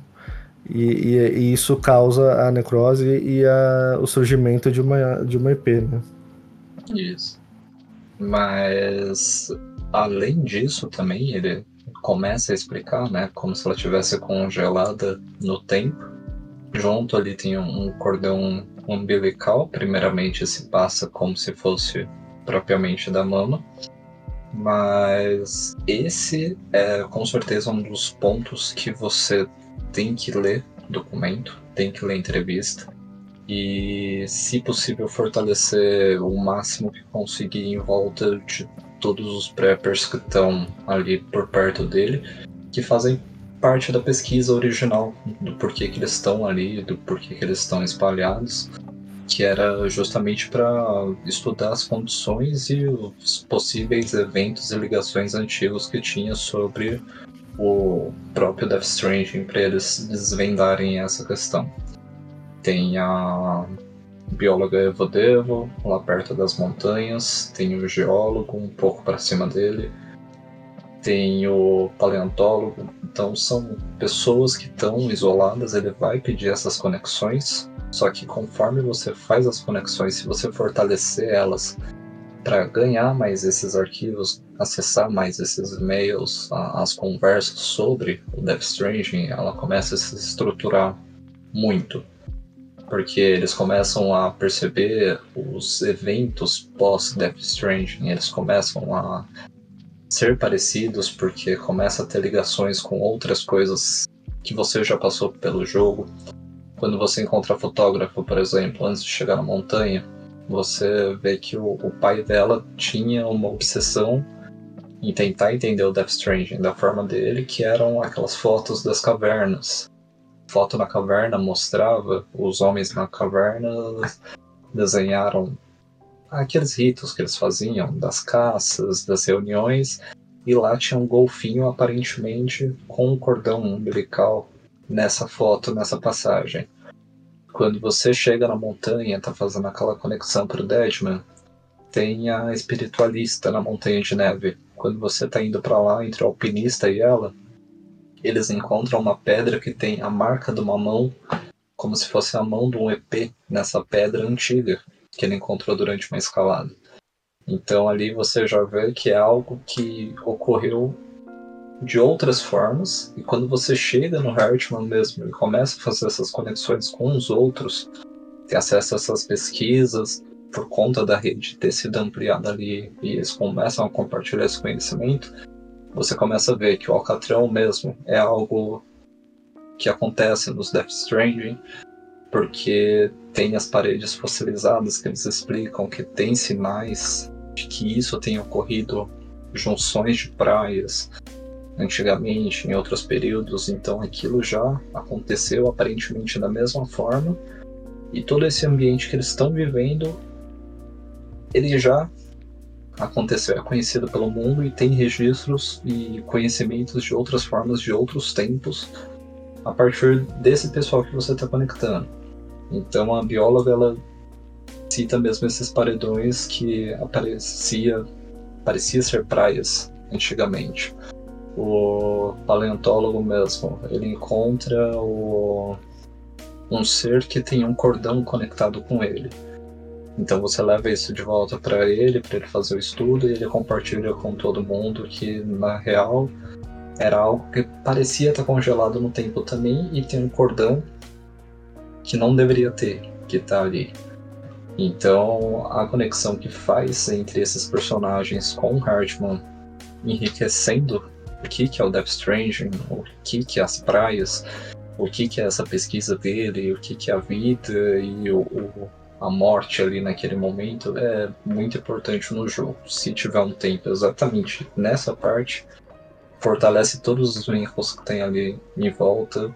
e, e, e, isso causa a necrose e a, o surgimento de uma, de uma EP, né? Isso. Mas além disso também ele começa a explicar, né, como se ela tivesse congelada no tempo. Junto ali tem um cordão umbilical, primeiramente se passa como se fosse propriamente da mama. Mas esse é com certeza um dos pontos que você tem que ler documento, tem que ler entrevista e, se possível, fortalecer o máximo que conseguir em volta de todos os preppers que estão ali por perto dele, que fazem parte da pesquisa original do porquê que eles estão ali, do porquê que eles estão espalhados, que era justamente para estudar as condições e os possíveis eventos e ligações antigos que tinha sobre o próprio Death Stranding para eles desvendarem essa questão. Tem a bióloga Evo Devo, lá perto das montanhas, tem o geólogo um pouco para cima dele, tem o paleontólogo. Então são pessoas que estão isoladas, ele vai pedir essas conexões, só que conforme você faz as conexões, se você fortalecer elas para ganhar mais esses arquivos, acessar mais esses e-mails, as conversas sobre o Death Stranding, ela começa a se estruturar muito porque eles começam a perceber os eventos pós Death Stranding, eles começam a ser parecidos porque começa a ter ligações com outras coisas que você já passou pelo jogo. Quando você encontra fotógrafo, por exemplo, antes de chegar na montanha, você vê que o, o pai dela tinha uma obsessão em tentar entender o Death Stranding da forma dele, que eram aquelas fotos das cavernas foto na caverna mostrava os homens na caverna desenharam aqueles ritos que eles faziam das caças, das reuniões, e lá tinha um golfinho aparentemente com um cordão umbilical nessa foto, nessa passagem. Quando você chega na montanha, tá fazendo aquela conexão pro Deadman, tem a espiritualista na montanha de neve. Quando você tá indo para lá entre o alpinista e ela, eles encontram uma pedra que tem a marca de uma mão, como se fosse a mão de um EP nessa pedra antiga que ele encontrou durante uma escalada. Então ali você já vê que é algo que ocorreu de outras formas, e quando você chega no Hartman mesmo e começa a fazer essas conexões com os outros, ter acesso a essas pesquisas, por conta da rede ter sido ampliada ali, e eles começam a compartilhar esse conhecimento, você começa a ver que o Alcatrão mesmo é algo que acontece nos Death Stranding, porque tem as paredes fossilizadas que eles explicam que tem sinais de que isso tem ocorrido junções de praias antigamente, em outros períodos, então aquilo já aconteceu aparentemente da mesma forma, e todo esse ambiente que eles estão vivendo, ele já aconteceu, é conhecido pelo mundo e tem registros e conhecimentos de outras formas, de outros tempos, a partir desse pessoal que você está conectando. Então a bióloga ela cita mesmo esses paredões que aparecia, parecia ser praias antigamente. O paleontólogo mesmo, ele encontra o, um ser que tem um cordão conectado com ele. Então você leva isso de volta para ele, para ele fazer o estudo, e ele compartilha com todo mundo que na real era algo que parecia estar congelado no tempo também e tem um cordão que não deveria ter, que está ali. Então a conexão que faz entre esses personagens com Hartman enriquecendo o que, que é o Death Stranding, o que, que é as praias, o que, que é essa pesquisa dele, o que, que é a vida e o, o a morte ali naquele momento é muito importante no jogo. Se tiver um tempo exatamente nessa parte, fortalece todos os erros que tem ali em volta.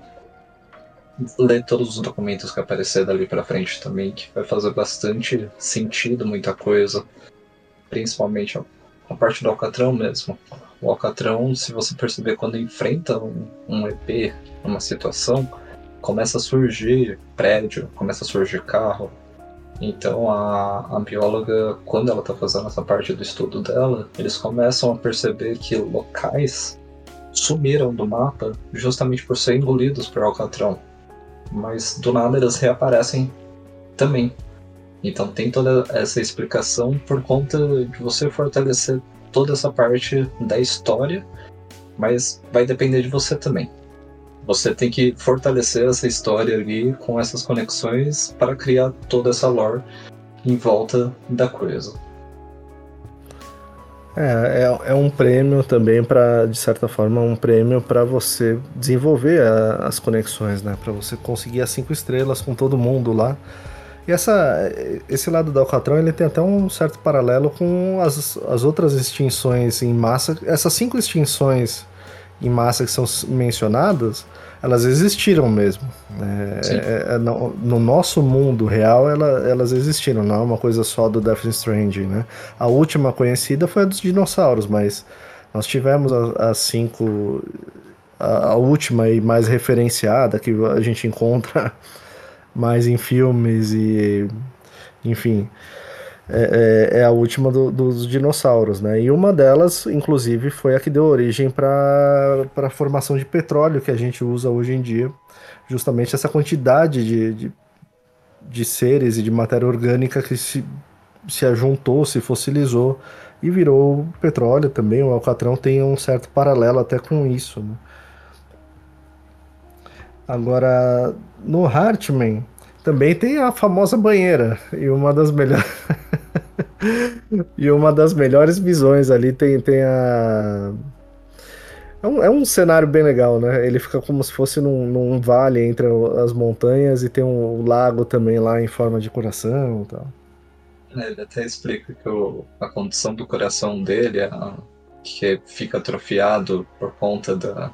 Lê todos os documentos que aparecer dali pra frente também, que vai fazer bastante sentido muita coisa. Principalmente a, a parte do Alcatrão mesmo. O Alcatrão, se você perceber quando enfrenta um, um EP numa situação, começa a surgir prédio, começa a surgir carro, então a, a bióloga, quando ela está fazendo essa parte do estudo dela, eles começam a perceber que locais sumiram do mapa justamente por serem engolidos por Alcatrão. Mas do nada eles reaparecem também. Então tem toda essa explicação por conta de você fortalecer toda essa parte da história, mas vai depender de você também. Você tem que fortalecer essa história ali com essas conexões para criar toda essa lore em volta da coisa. É, é, é um prêmio também para, de certa forma, um prêmio para você desenvolver a, as conexões, né? Para você conseguir as cinco estrelas com todo mundo lá. E essa, esse lado do Alcatrão ele tem até um certo paralelo com as, as outras extinções em massa. Essas cinco extinções em massa que são mencionadas, elas existiram mesmo. Né? É, é, no, no, nosso mundo real, ela, elas existiram, não é uma coisa só do Death Stranding. Né? A última conhecida foi a dos dinossauros, mas nós tivemos as cinco. A, a, última e mais referenciada que a gente encontra mais em filmes e. Enfim é, é, é a última do, dos dinossauros, né? E uma delas, inclusive, foi a que deu origem para a formação de petróleo que a gente usa hoje em dia. Justamente essa quantidade de, de, de seres e de matéria orgânica que se, se ajuntou, se fossilizou e virou petróleo também. O Alcatrão tem um certo paralelo até com isso. Né? Agora, no Hartman, também tem a famosa banheira e uma das melhores e uma das melhores visões ali tem, tem a é um, é um, cenário bem legal, né? Ele fica como se fosse num, num, vale entre as montanhas e tem um lago também lá em forma de coração e tal. É, ele até explica que o, a condição do coração dele é que fica atrofiado por conta da,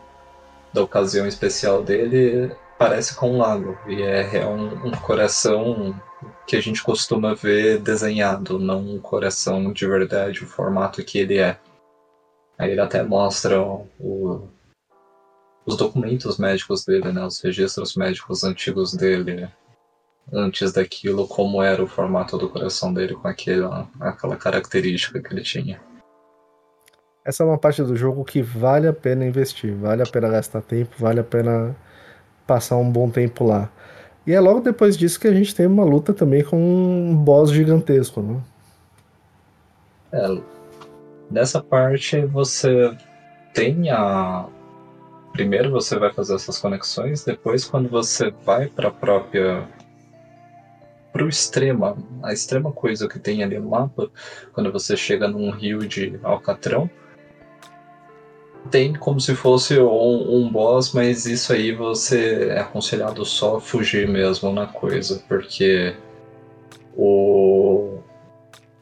da ocasião especial dele parece com um lago. E é, é um, um, coração que a gente costuma ver desenhado, não um coração de verdade, o formato que ele é. Aí ele até mostra o, os documentos médicos dele, né, os registros médicos antigos dele, né, antes daquilo, como era o formato do coração dele com aquela característica que ele tinha. Essa é uma parte do jogo que vale a pena investir, vale a pena gastar tempo, vale a pena passar um bom tempo lá. E é logo depois disso que a gente tem uma luta também com um boss gigantesco, né? É, nessa parte você tem a. Primeiro você vai fazer essas conexões, depois quando você vai para a própria. para o extrema, a extrema coisa que tem ali no mapa, quando você chega num rio de Alcatrão, tem como se fosse um, um, boss, mas isso aí você é aconselhado só fugir mesmo na coisa, porque o,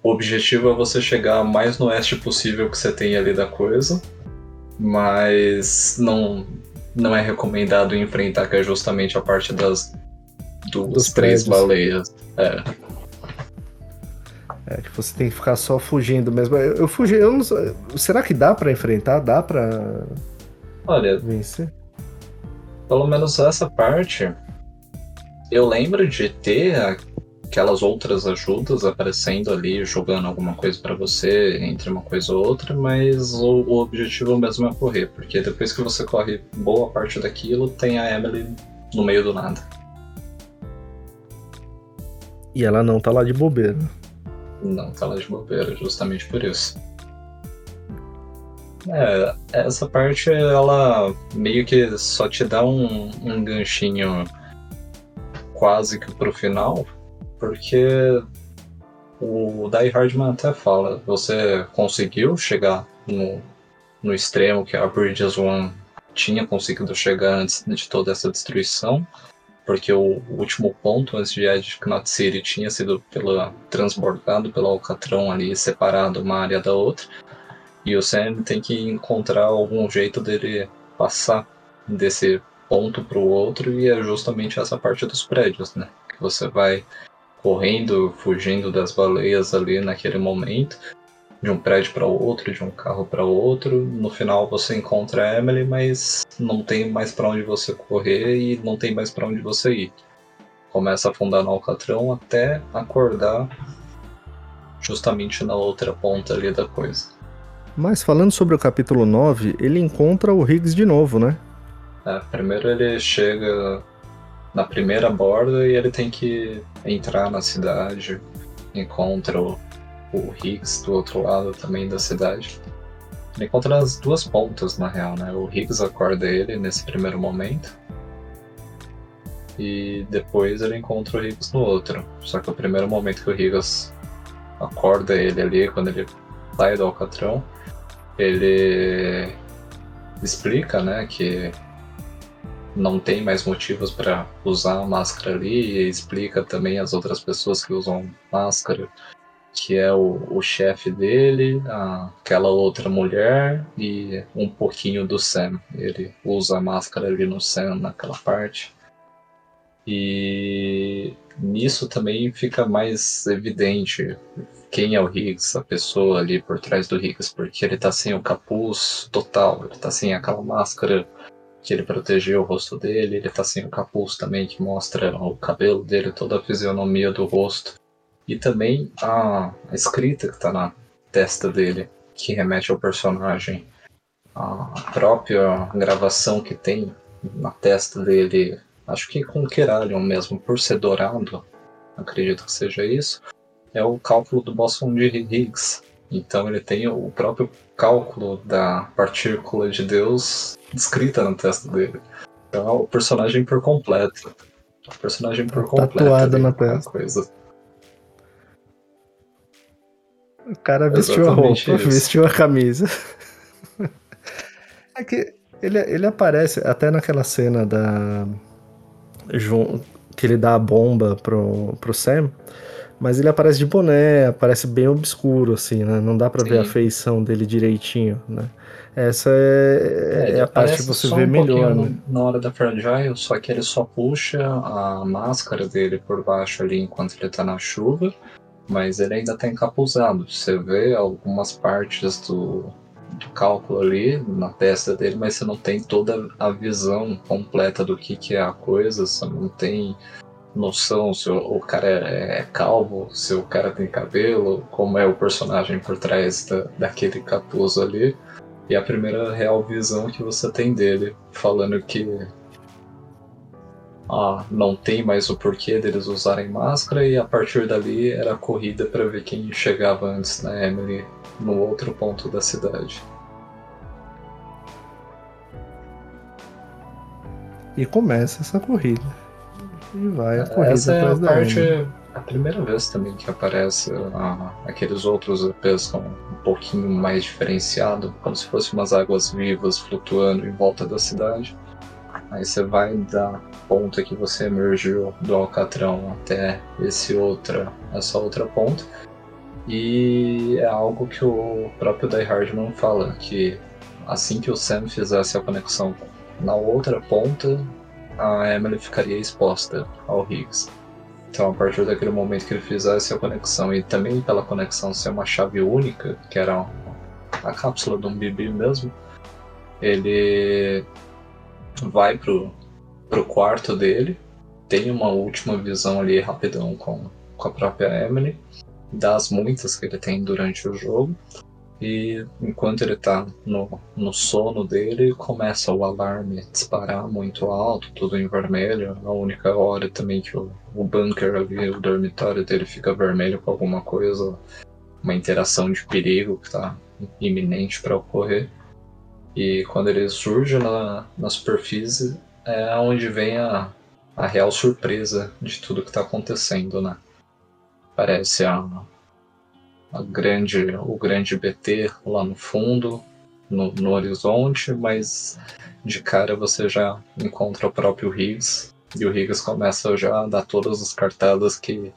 o objetivo é você chegar mais no oeste possível que você tem ali da coisa, mas não, não é recomendado enfrentar, que é justamente a parte das duas, Dos três baleias. É. É, que você tem que ficar só fugindo mesmo. Eu, eu fugi, eu não, será que dá para enfrentar? Dá para Olha, vencer? Pelo menos essa parte, eu lembro de ter aquelas outras ajudas aparecendo ali, jogando alguma coisa para você entre uma coisa ou outra, mas o, o, objetivo mesmo é correr, porque depois que você corre boa parte daquilo, tem a Emily no meio do nada. E ela não tá lá de bobeira não tá lá de bobeira, justamente por isso. É, essa parte ela meio que só te dá um, um ganchinho quase que pro final, porque o Die Hardman até fala, você conseguiu chegar no, no extremo que a Bridges One tinha conseguido chegar antes de toda essa destruição, porque o último ponto antes de Edge Knot City tinha sido pela, transbordado pelo Alcatrão ali, separado uma área da outra. E o Sam tem que encontrar algum jeito dele passar desse ponto para o outro, e é justamente essa parte dos prédios, né? Que você vai correndo, fugindo das baleias ali naquele momento, de um prédio para outro, de um carro para outro. No final você encontra a Emily, mas não tem mais para onde você correr e não tem mais para onde você ir. Começa a afundar no Alcatrão até acordar justamente na outra ponta ali da coisa. Mas falando sobre o capítulo 9, ele encontra o Higgs de novo, né? É, primeiro ele chega na primeira borda e ele tem que entrar na cidade, encontra o o Higgs do outro lado também da cidade. Ele encontra as duas pontas, na real, né? O Higgs acorda ele nesse primeiro momento. E depois ele encontra o Higgs no outro. Só que o primeiro momento que o Higgs acorda ele ali, quando ele sai do Alcatrão, ele explica, né, que não tem mais motivos para usar a máscara ali e explica também as outras pessoas que usam máscara que é o, o chefe dele, aquela outra mulher e um pouquinho do Sam. Ele usa a máscara ali no Sam naquela parte. E nisso também fica mais evidente quem é o Higgs, a pessoa ali por trás do Higgs, porque ele tá sem o capuz total, ele tá sem aquela máscara que ele protegeu o rosto dele, ele tá sem o capuz também que mostra o cabelo dele, toda a fisionomia do rosto. E também a, a escrita que está na testa dele, que remete ao personagem. A própria gravação que tem na testa dele, acho que com Keralion mesmo, por ser dourado, acredito que seja isso, é o cálculo do bóson de Higgs. Então ele tem o próprio cálculo da partícula de Deus escrita na testa dele. Então é o personagem por completo. O personagem por completo. Tatuado na testa. Coisa. O cara vestiu Exatamente a roupa, isso. vestiu a camisa. é que ele, ele aparece até naquela cena da. que ele dá a bomba pro, pro Sam. Mas ele aparece de boné, aparece bem obscuro, assim, né? Não dá pra Sim. ver a feição dele direitinho, né? Essa é, é, é a parte que você vê um melhor, né? Na hora da Fragile, só que ele só puxa a máscara dele por baixo ali enquanto ele tá na chuva mas ele ainda está encapuzado. Você vê algumas partes do, do, cálculo ali na testa dele, mas você não tem toda a visão completa do que, que é a coisa, você não tem noção se o, o cara é, é, calvo, se o cara tem cabelo, como é o personagem por trás da, daquele capuz ali. E a primeira real visão que você tem dele, falando que ah, não tem mais o porquê deles usarem máscara e a partir dali era a corrida para ver quem chegava antes na Emily no outro ponto da cidade. E começa essa corrida. E vai a corrida Essa é a parte, a primeira vez também que aparece ah, aqueles outros EPs com um pouquinho mais diferenciado, como se fossem umas águas vivas flutuando em volta da cidade. Aí você vai da ponta que você emergiu do Alcatrão até esse outra, essa outra ponta. E é algo que o próprio Die Hardman fala, que assim que o Sam fizesse a conexão na outra ponta, a Emily ficaria exposta ao Higgs. Então, a partir daquele momento que ele fizesse a conexão, e também pela conexão ser uma chave única, que era a cápsula de um BB mesmo, ele vai pro, pro quarto dele, tem uma última visão ali rapidão com, com a própria Emily, das muitas que ele tem durante o jogo. E enquanto ele tá no, no sono dele, começa o alarme disparar muito alto, tudo em vermelho. A única hora também que o, o bunker ali, o dormitório dele fica vermelho com alguma coisa, uma interação de perigo que tá iminente para ocorrer. E quando ele surge na, na superfície, é onde vem a, a real surpresa de tudo que está acontecendo, né? Parece a, a grande, o grande BT lá no fundo, no, no horizonte, mas de cara você já encontra o próprio Higgs e o Higgs começa já a dar todas as cartadas que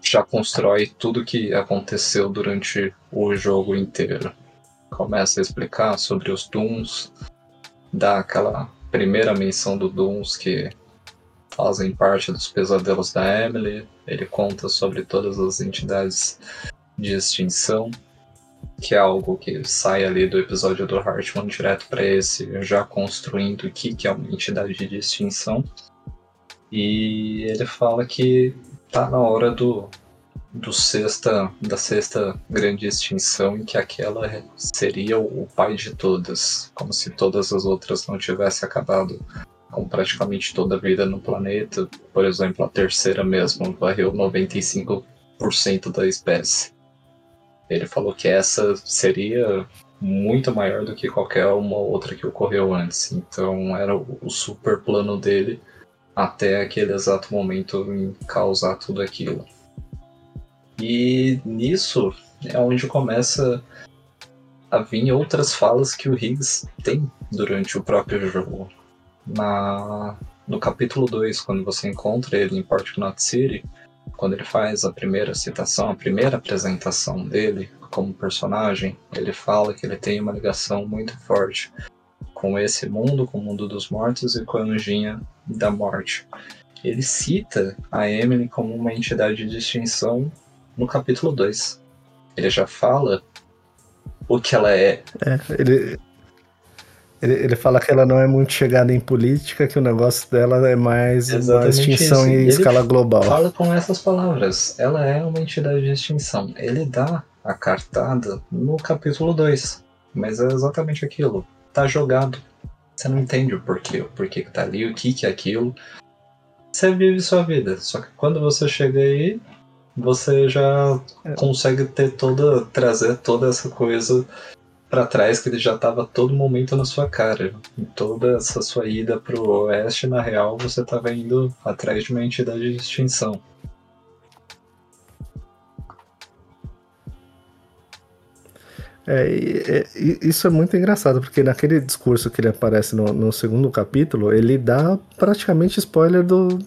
já constrói tudo que aconteceu durante o jogo inteiro começa a explicar sobre os Dooms, dá aquela primeira menção do Dooms que fazem parte dos pesadelos da Emily. Ele conta sobre todas as entidades de extinção, que é algo que sai ali do episódio do Hartman direto para esse, já construindo o que, que é uma entidade de extinção. E ele fala que tá na hora do do sexta, da sexta grande extinção, em que aquela seria o pai de todas, como se todas as outras não tivessem acabado com praticamente toda a vida no planeta. Por exemplo, a terceira mesmo varreu 95% da espécie. Ele falou que essa seria muito maior do que qualquer uma outra que ocorreu antes. Então era o super plano dele até aquele exato momento em causar tudo aquilo. E nisso é onde começa a vir outras falas que o Higgs tem durante o próprio jogo. na, no capítulo 2, quando você encontra ele em Port Knot City, quando ele faz a primeira citação, a primeira apresentação dele como personagem, ele fala que ele tem uma ligação muito forte com esse mundo, com o mundo dos mortos e com a anjinha da morte. Ele cita a Emily como uma entidade de extinção no capítulo 2. Ele já fala o que ela é. É, ele, ele, ele fala que ela não é muito chegada em política, que o negócio dela é mais uma extinção isso. em escala global. Fala com essas palavras. Ela é uma entidade de extinção. Ele dá a cartada no capítulo 2. Mas é exatamente aquilo. Tá jogado. Você não entende o porquê, o porquê que tá ali, o que que é aquilo. Você vive sua vida. Só que quando você chega aí, você já é. consegue ter toda. trazer toda essa coisa para trás que ele já estava todo momento na sua cara. Em toda essa sua ida pro oeste, na real, você estava indo atrás de uma entidade de extinção. É, é, isso é muito engraçado, porque naquele discurso que ele aparece no, no segundo capítulo, ele dá praticamente spoiler do,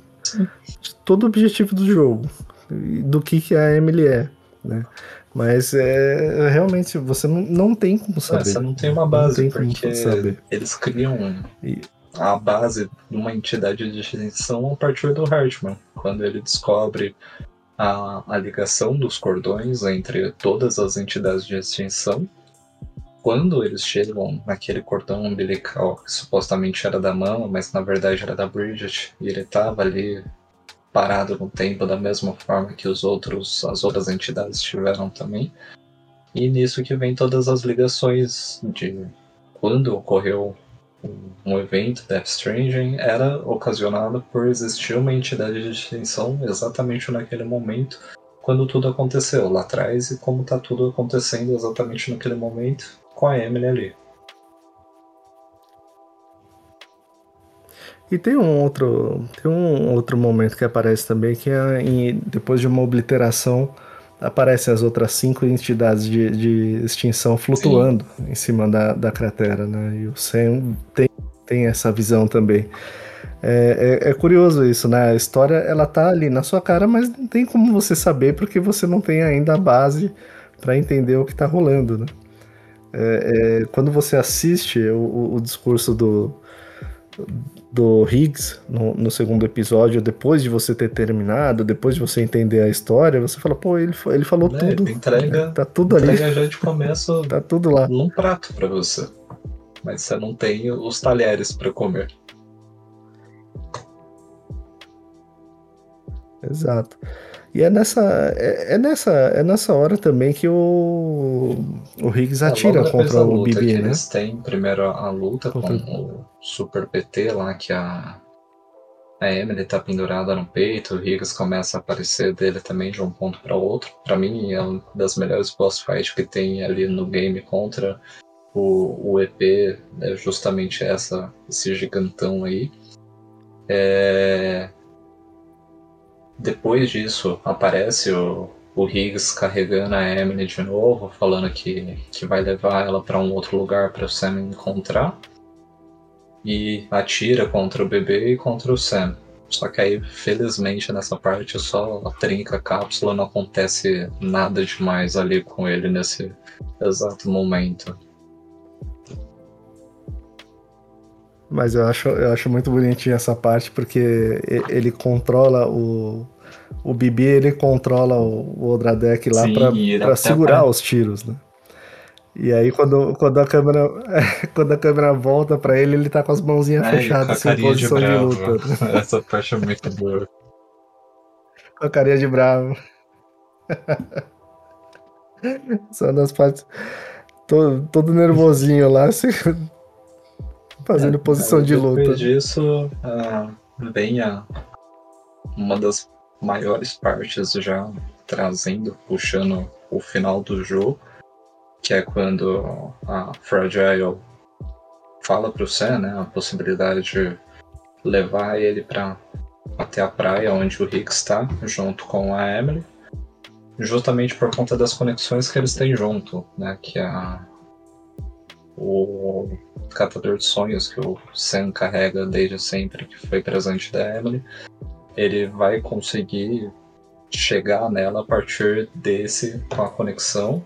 de todo o objetivo do jogo, do que, que a Emily é, né? Mas é, realmente você não, não tem como saber. Você não tem uma base, não porque eles criam e... a base de uma entidade de extinção a partir do Hartman, quando ele descobre a, a ligação dos cordões entre todas as entidades de extinção. Quando eles chegam naquele cordão umbilical que supostamente era da mama, mas na verdade era da Bridget, e ele estava ali parado no tempo da mesma forma que os outros, as outras entidades tiveram também. E nisso que vem todas as ligações de quando ocorreu um evento Death Stranding era ocasionado por existir uma entidade de extinção exatamente naquele momento quando tudo aconteceu lá atrás e como está tudo acontecendo exatamente naquele momento com a Emily ali. E tem um outro, tem um outro momento que aparece também, que é em, depois de uma obliteração, aparecem as outras cinco entidades de, de extinção flutuando Sim. em cima da, da cratera, né? E o Sam tem, tem essa visão também. É, é, é, curioso isso, né? A história ela tá ali na sua cara, mas não tem como você saber porque você não tem ainda a base para entender o que está rolando, né? É, é, quando você assiste o, o discurso do, do Higgs no, no, segundo episódio, depois de você ter terminado, depois de você entender a história, você fala, pô, ele, ele falou é, tudo. Entrega, tá tudo entrega ali. já de começo tá tudo lá. num prato para você. Mas você não tem os talheres para comer. Exato. E é nessa, é, é, nessa, é nessa hora também que o, o Higgs é, atira contra o BB, né? Eles têm primeiro a luta contra... com o Super PT lá, que a, a Emily tá pendurada no peito, o Higgs começa a aparecer dele também de um ponto para outro. Para mim é uma das melhores boss fights que tem ali no game contra o, o EP, é justamente essa, esse gigantão aí. É, depois disso, aparece o, o Higgs carregando a Emily de novo, falando que, que vai levar ela para um outro lugar para o Sam encontrar. E atira contra o bebê e contra o Sam. Só que aí, felizmente, nessa parte só trinca a cápsula, não acontece nada demais ali com ele nesse exato momento. Mas eu acho, eu acho muito bonitinho essa parte, porque ele controla o. O Bibi ele controla o, o Odradek lá para segurar os tiros, né? E aí quando, quando, a câmera, quando a câmera volta para ele, ele tá com as mãozinhas é, fechadas, assim, em posição de, de, luta. Essa parte é muito boa. Com a carinha de bravo. Só nas partes. Todo, todo nervosinho lá, assim, fazendo é, posição de luta. Depois disso, uh, vem a, uma das maiores partes já trazendo, puxando o final do jogo, que é quando a Fragile fala pro Sam, né, a possibilidade de levar ele para até a praia onde o Rick está, junto com a Emily, justamente por conta das conexões que eles têm junto, né, que a o catador de sonhos que o Sam carrega desde sempre, que foi presente da Emily, ele vai conseguir chegar nela a partir desse com a conexão,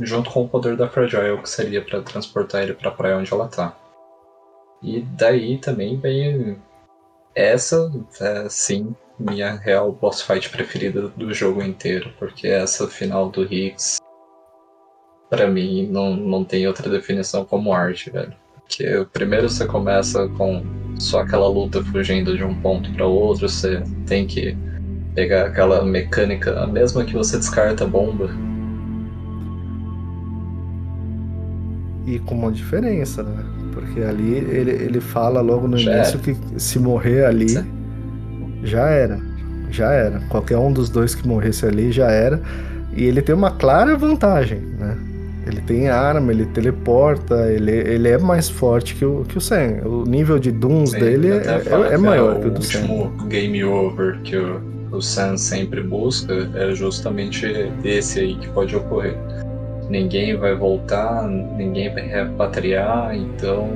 junto com o poder da Fragile, que seria para transportar ele para a praia onde ela tá. E daí também vem essa, é, sim, minha real boss fight preferida do jogo inteiro, porque essa final do Higgs, para mim, não, não tem outra definição como arte, velho. Porque primeiro você começa com só aquela luta fugindo de um ponto para outro, você tem que pegar aquela mecânica, a mesma que você descarta a bomba. E com uma diferença, né? Porque ali ele, ele fala logo no já início era. que se morrer ali, Sim. já era. Já era. Qualquer um dos dois que morresse ali já era. E ele tem uma clara vantagem, né? Ele tem arma, ele teleporta, ele, ele é mais forte que o, que o Sam. O nível de Dooms dele é, é, é, maior é que o do Sam. O último game over que o, o Sam sempre busca é justamente esse aí que pode ocorrer. Ninguém vai voltar, ninguém vai repatriar, então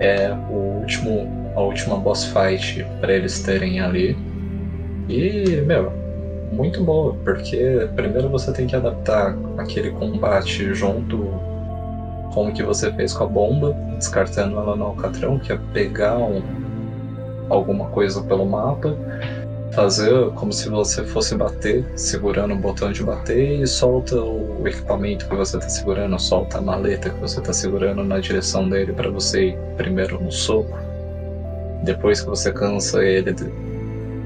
é o último, a última boss fight para eles terem ali. E, meu, muito boa, porque primeiro você tem que adaptar aquele combate junto com o que você fez com a bomba, descartando ela no alcatrão, que é pegar um, alguma coisa pelo mapa fazer como se você fosse bater, segurando o botão de bater e solta o equipamento que você está segurando, solta a maleta que você está segurando na direção dele para você ir primeiro no soco. Depois que você cansa ele,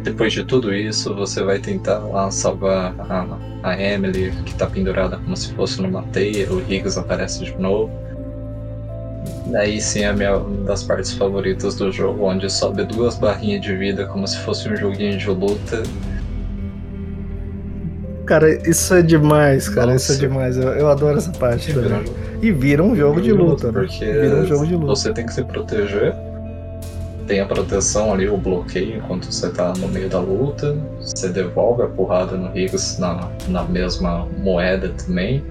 depois de tudo isso, você vai tentar lá salvar a, a Emily, que está pendurada como se fosse numa teia, o Higgs aparece de novo. Daí sim é minha uma das partes favoritas do jogo, onde sobe duas barrinhas de vida como se fosse um joguinho de luta. Cara, isso é demais, cara. Nossa. Isso é demais. Eu, eu adoro essa parte também. E vira um jogo de luta, né? Porque vira um jogo de luta. Você tem que se proteger. Tem a proteção ali, o bloqueio enquanto você tá no meio da luta. Você devolve a porrada no Higgs na, na mesma moeda também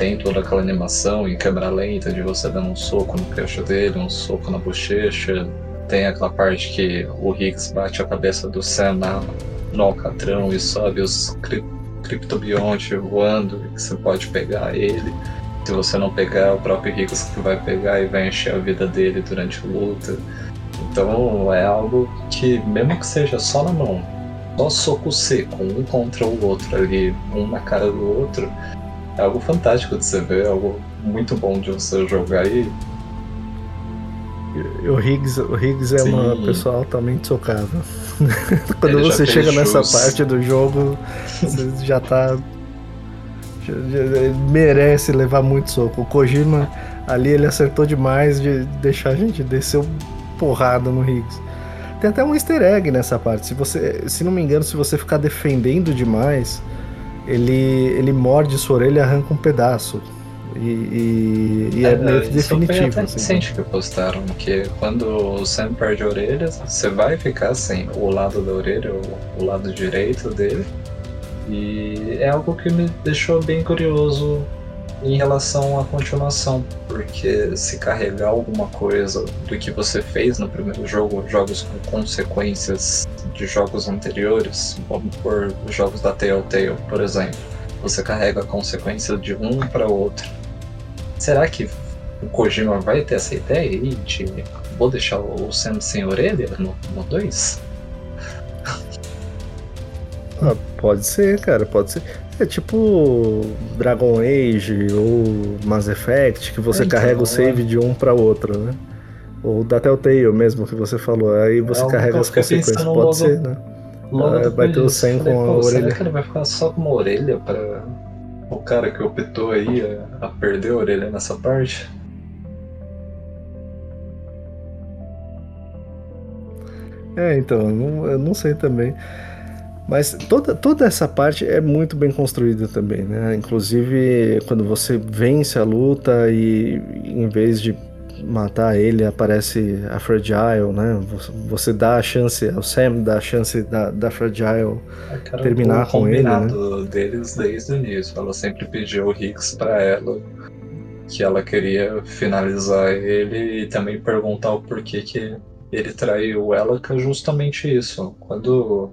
tem toda aquela animação em câmera lenta de você dando um soco no queixo dele, um soco na bochecha. Tem aquela parte que o Higgs bate a cabeça do Sam na, no alcatrão e sobe os cri criptobionte voando, que você pode pegar ele. Se você não pegar, é o próprio Higgs que vai pegar e vai encher a vida dele durante a luta. Então é algo que, mesmo que seja só na mão, só soco seco, um contra o outro ali, um na cara do outro, é algo fantástico de você ver, é algo muito bom de você jogar e. O Higgs, o Higgs é Sim. uma pessoa altamente socável. Quando Ele você chega nessa parte do jogo, você já tá. Merece levar muito soco. O Kojima ali ele acertou demais de deixar a gente descer porrada no Higgs. Tem até um easter egg nessa parte. Se você, se não me engano, se você ficar defendendo demais, ele, ele morde sua orelha e arranca um pedaço. E, e, e é, é, meio que definitivo. Foi até assim. que postaram que quando o Sam perde a orelha, você vai ficar sem o lado da orelha, o, o lado direito dele. E é algo que me deixou bem curioso em relação à continuação, porque se carregar alguma coisa do que você fez no primeiro jogo, jogos com consequências de jogos anteriores, vamos por os jogos da Telltale, por exemplo, você carrega a consequência de um para outro. Será que o Kojima vai ter essa ideia aí de vou deixar o Sam sem orelha no 2? Ah, pode ser, cara, pode ser. É tipo Dragon Age ou Mass Effect, que você é, carrega então, o save é. de um para outro, né? Ou da Telltale mesmo, que você falou. Aí você é carrega as consequências. Pode logo, ser, né? Logo ah, vai ter o 100 com a orelha. Será que ele vai ficar só com uma orelha para o cara que optou aí a, a perder a orelha nessa parte? É, então, eu não, eu não sei também. Mas toda, toda essa parte é muito bem construída também, né? Inclusive, quando você vence a luta e em vez de matar ele, aparece a Fragile, né? Você dá a chance, o Sam dá a chance da, da Fragile é, terminar com ele, né? deles desde o início. Ela sempre pediu o Higgs para ela que ela queria finalizar ele e também perguntar o porquê que ele traiu ela, que é justamente isso. Quando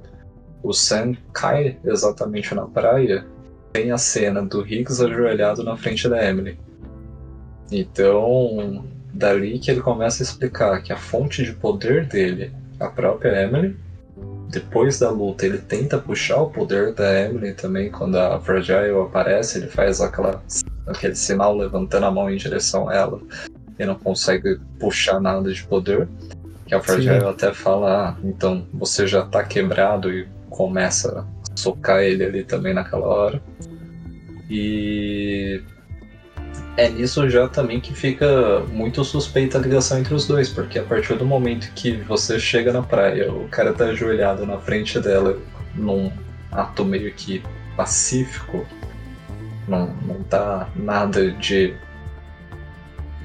o Sam cai exatamente na praia, tem a cena do Higgs ajoelhado na frente da Emily. Então, dali que ele começa a explicar que a fonte de poder dele, a própria Emily, depois da luta ele tenta puxar o poder da Emily também, quando a Fragile aparece, ele faz aquela, aquele sinal levantando a mão em direção a ela e não consegue puxar nada de poder. Que a Fragile Sim. até fala, ah, então você já tá quebrado e começa a socar ele ali também naquela hora. E é nisso já também que fica muito suspeita a ligação entre os dois, porque a partir do momento que você chega na praia, o cara tá ajoelhado na frente dela num ato meio que pacífico, não, não tá nada de.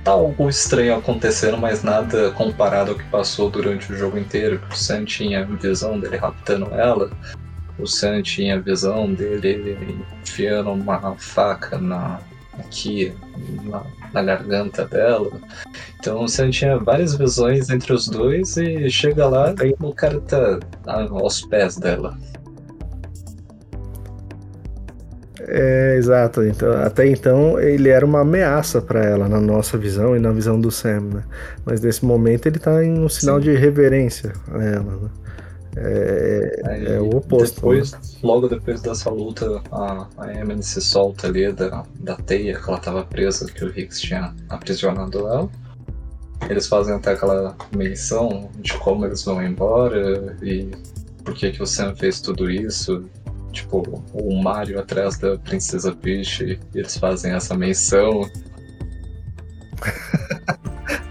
Tá algo estranho acontecendo, mas nada comparado ao que passou durante o jogo inteiro. O Sam tinha visão dele raptando ela, o Sam tinha visão dele enfiando uma faca na aqui na, na garganta dela. Então você tinha várias visões entre os dois e chega lá e o cara tá aos pés dela. É, exato. Então, até então ele era uma ameaça para ela na nossa visão e na visão do Sam, né? Mas nesse momento ele tá em um sinal Sim. de reverência a ela, né? É, é, o oposto. Depois, né? Logo depois dessa luta, a, a Emily se solta ali da, da teia que ela estava presa, que o Hicks tinha aprisionado ela. Eles fazem até aquela menção de como eles vão embora e por que, que o Sam fez tudo isso. Tipo, o Mario atrás da Princesa Peach, e eles fazem essa menção.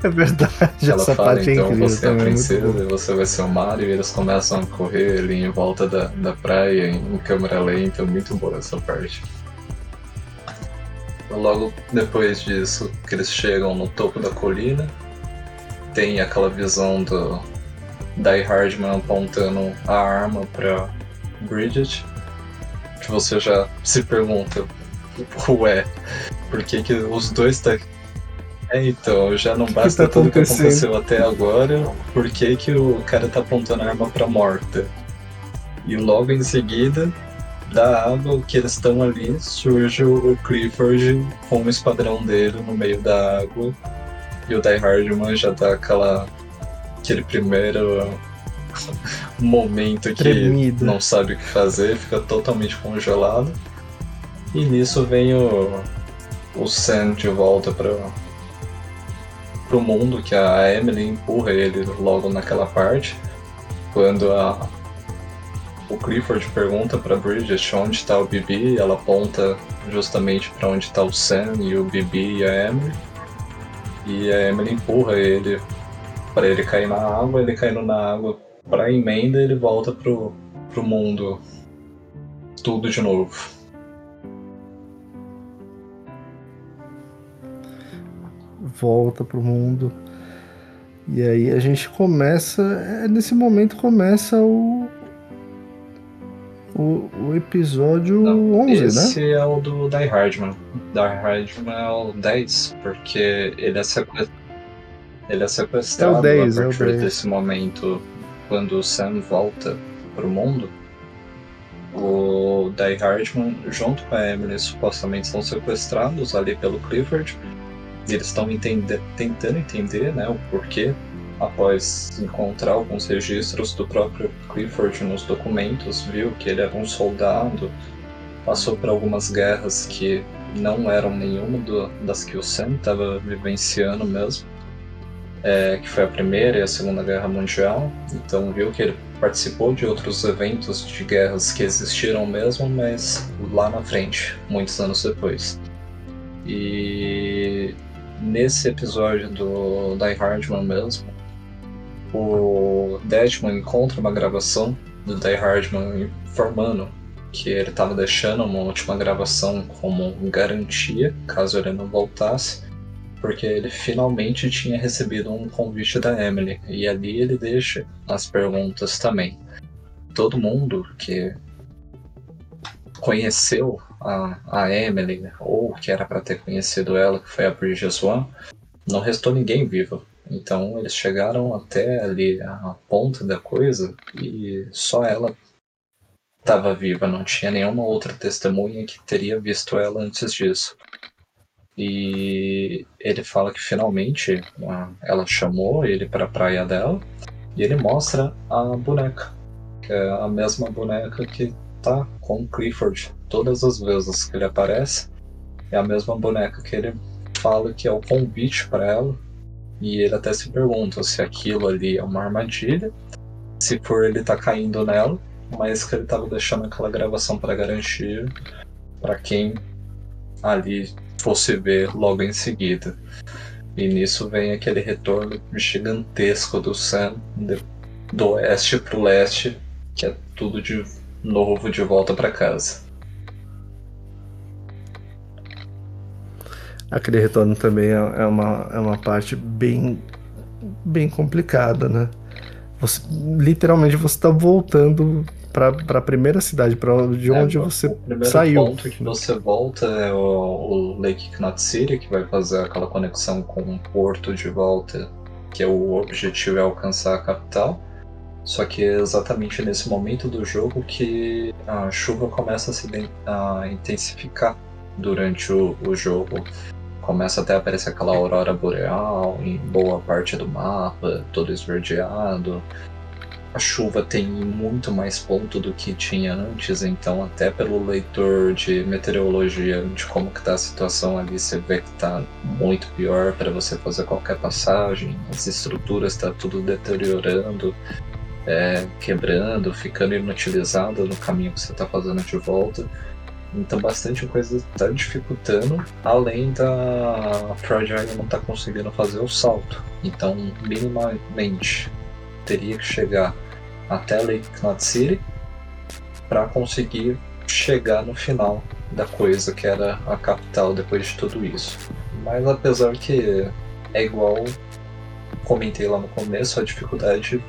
É verdade, ela essa fala, parte é então incrível você é a é princesa, você vai ser o Mario, e eles começam a correr ali em volta da, da praia, em, em câmera lenta, muito boa essa parte. Logo depois disso, que eles chegam no topo da colina, tem aquela visão do Die Hardman apontando a arma pra Bridget, que você já se pergunta, ué, por que, que os dois tá é, então, já não basta que tá tudo que aconteceu até agora, por que, que o cara tá apontando a arma pra morta? E logo em seguida, da água que eles estão ali, surge o Clifford com o esquadrão dele no meio da água. E o Die Hardman já dá aquela. aquele primeiro momento que Tremido. não sabe o que fazer, fica totalmente congelado. E nisso vem o, o Sam de volta para pro mundo que a Emily empurra ele logo naquela parte. Quando a, o Clifford pergunta para Bridget onde está o Bibi, ela aponta justamente para onde está o Sam e o Bibi e a Emily. E a Emily empurra ele para ele cair na água, ele caindo na água para emenda, ele volta pro, pro mundo tudo de novo. volta pro mundo. E aí a gente começa. É, nesse momento começa o. O, o episódio Não, 11, esse né? Esse é o do Die Hardman. Die Hardman é o 10, porque ele é sequestrado. Ele é sequestrado é o 10, a partir é o 10. desse momento, quando o Sam volta pro mundo. O Die Hardman, junto com a Emily, supostamente são sequestrados ali pelo Clifford e eles estão tentando entender né, o porquê, após encontrar alguns registros do próprio Clifford nos documentos, viu que ele era um soldado, passou por algumas guerras que não eram nenhuma do, das que o Sam estava vivenciando mesmo, é, que foi a Primeira e a Segunda Guerra Mundial. Então viu que ele participou de outros eventos de guerras que existiram mesmo, mas lá na frente, muitos anos depois. E nesse episódio do Die Hardman mesmo, o Deadman encontra uma gravação do Die Hardman informando que ele estava deixando uma última gravação como garantia, caso ele não voltasse, porque ele finalmente tinha recebido um convite da Emily, e ali ele deixa as perguntas também. Todo mundo que conheceu a, a Emily, ou que era para ter conhecido ela, que foi a Bridget Swan, não restou ninguém vivo. Então eles chegaram até ali a ponta da coisa e só ela estava viva, não tinha nenhuma outra testemunha que teria visto ela antes disso. E ele fala que finalmente ela chamou ele para a praia dela e ele mostra a boneca, que é a mesma boneca que tá com Clifford todas as vezes que ele aparece. É a mesma boneca que ele fala que é o convite para ela. E ele até se pergunta se aquilo ali é uma armadilha, se for ele tá caindo nela, mas que ele tava deixando aquela gravação para garantir para quem ali fosse ver logo em seguida. E nisso vem aquele retorno gigantesco do Sam do oeste pro leste, que é tudo de novo de volta para casa. Aquele retorno também é, é, uma, é uma parte bem, bem complicada, né? Você, literalmente você está voltando para a primeira cidade, para de onde é, você o saiu. O ponto que você volta é o, o Lake Knot City, que vai fazer aquela conexão com o porto de volta, que é o objetivo é alcançar a capital. Só que é exatamente nesse momento do jogo que a chuva começa a se a intensificar durante o, o jogo começa até a aparecer aquela aurora boreal em boa parte do mapa, todo esverdeado. A chuva tem muito mais ponto do que tinha antes, então até pelo leitor de meteorologia de como que tá a situação ali, você vê que tá muito pior para você fazer qualquer passagem, as estruturas tá tudo deteriorando, é, quebrando, ficando inutilizado no caminho que você tá fazendo de volta. Então bastante coisa está dificultando, além da Fragile não tá conseguindo fazer o salto. Então minimamente teria que chegar até Lake Knot City para conseguir chegar no final da coisa que era a capital depois de tudo isso. Mas apesar que é igual comentei lá no começo, a dificuldade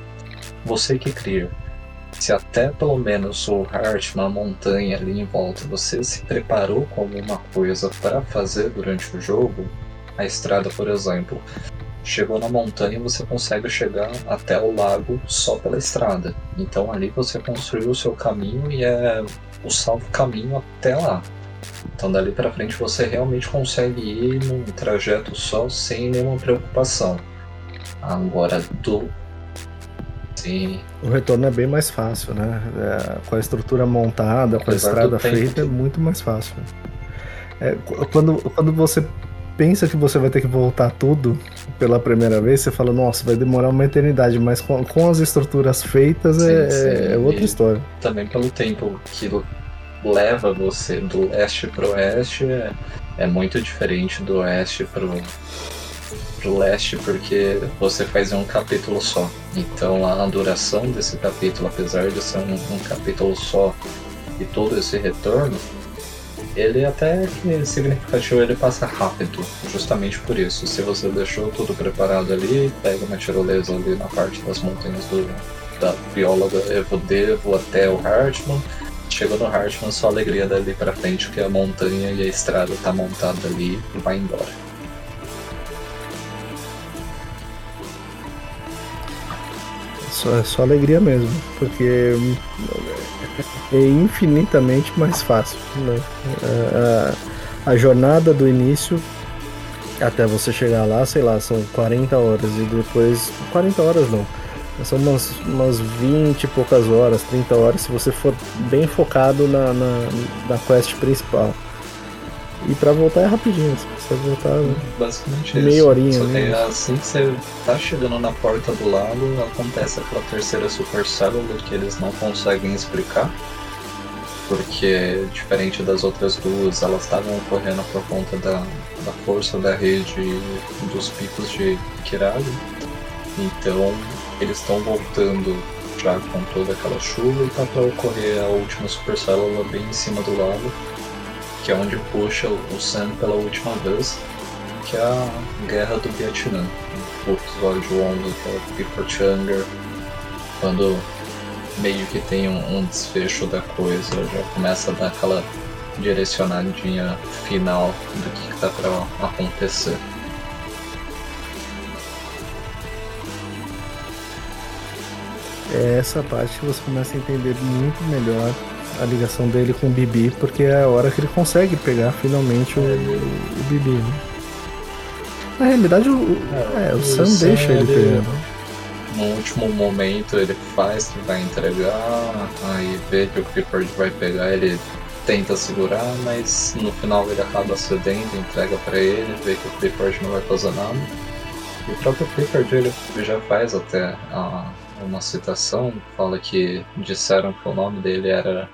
você que cria se até pelo menos o Heart, uma montanha ali em volta, você se preparou com alguma coisa para fazer durante o jogo, a estrada, por exemplo, chegou na montanha você consegue chegar até o lago só pela estrada. Então ali você construiu o seu caminho e é o salvo caminho até lá. Então dali para frente você realmente consegue ir num trajeto só sem nenhuma preocupação. Agora do Sim. O retorno é bem mais fácil, né? É, com a estrutura montada, com a estrada feita, é muito mais fácil. É, quando, quando você pensa que você vai ter que voltar tudo pela primeira vez, você fala, nossa, vai demorar uma eternidade, mas com, com as estruturas feitas sim, é, sim. é, outra história. Também pelo tempo que leva você do leste pro oeste é, é muito diferente do oeste pro, pro leste porque você faz um capítulo só. Então a duração desse capítulo, apesar de ser um, um capítulo só e todo esse retorno, ele até que significativo, ele passa rápido, justamente por isso. Se você deixou tudo preparado ali, pega uma tirolesa ali na parte das montanhas do, da bióloga Evodevo até o Hartman, chega no Hartman, só alegria dali pra frente, que a montanha e a estrada tá montada ali e vai embora. Só, é só alegria mesmo, porque é infinitamente mais fácil. Né? A, a, jornada do início até você chegar lá, sei lá, são 40 horas e depois. 40 horas não. São umas, umas 20 e poucas horas, 30 horas, se você for bem focado na, na, na quest principal. E pra voltar é rapidinho, você voltar Basicamente meia isso. horinha. Só que assim que você tá chegando na porta do lago, acontece aquela terceira super célula que eles não conseguem explicar. Porque diferente das outras duas, elas estavam ocorrendo por conta da, da força da rede dos picos de Kirali. Então eles estão voltando já com toda aquela chuva e tá para ocorrer a última super célula bem em cima do lago que é onde puxa o Sam pela última vez, que é a Guerra do Vietnã. O episódio 11, que é o Chunger, quando meio que tem um, um, desfecho da coisa, já começa a dar aquela direcionadinha final do que, que tá pra acontecer. É essa parte que você começa a entender muito melhor a ligação dele com o Bibi, porque é a hora que ele consegue pegar finalmente o, o Bibi. Né? Na realidade, o, é, é, o, o Sam, Sam deixa ele, ele pegar. Né? No último momento ele faz que vai entregar, aí vê que o Clifford vai pegar, ele tenta segurar, mas no final ele acaba cedendo, entrega para ele, vê que o Clifford não vai fazer nada. E o próprio Clifford ele já faz até a, uma citação, fala que disseram que o nome dele era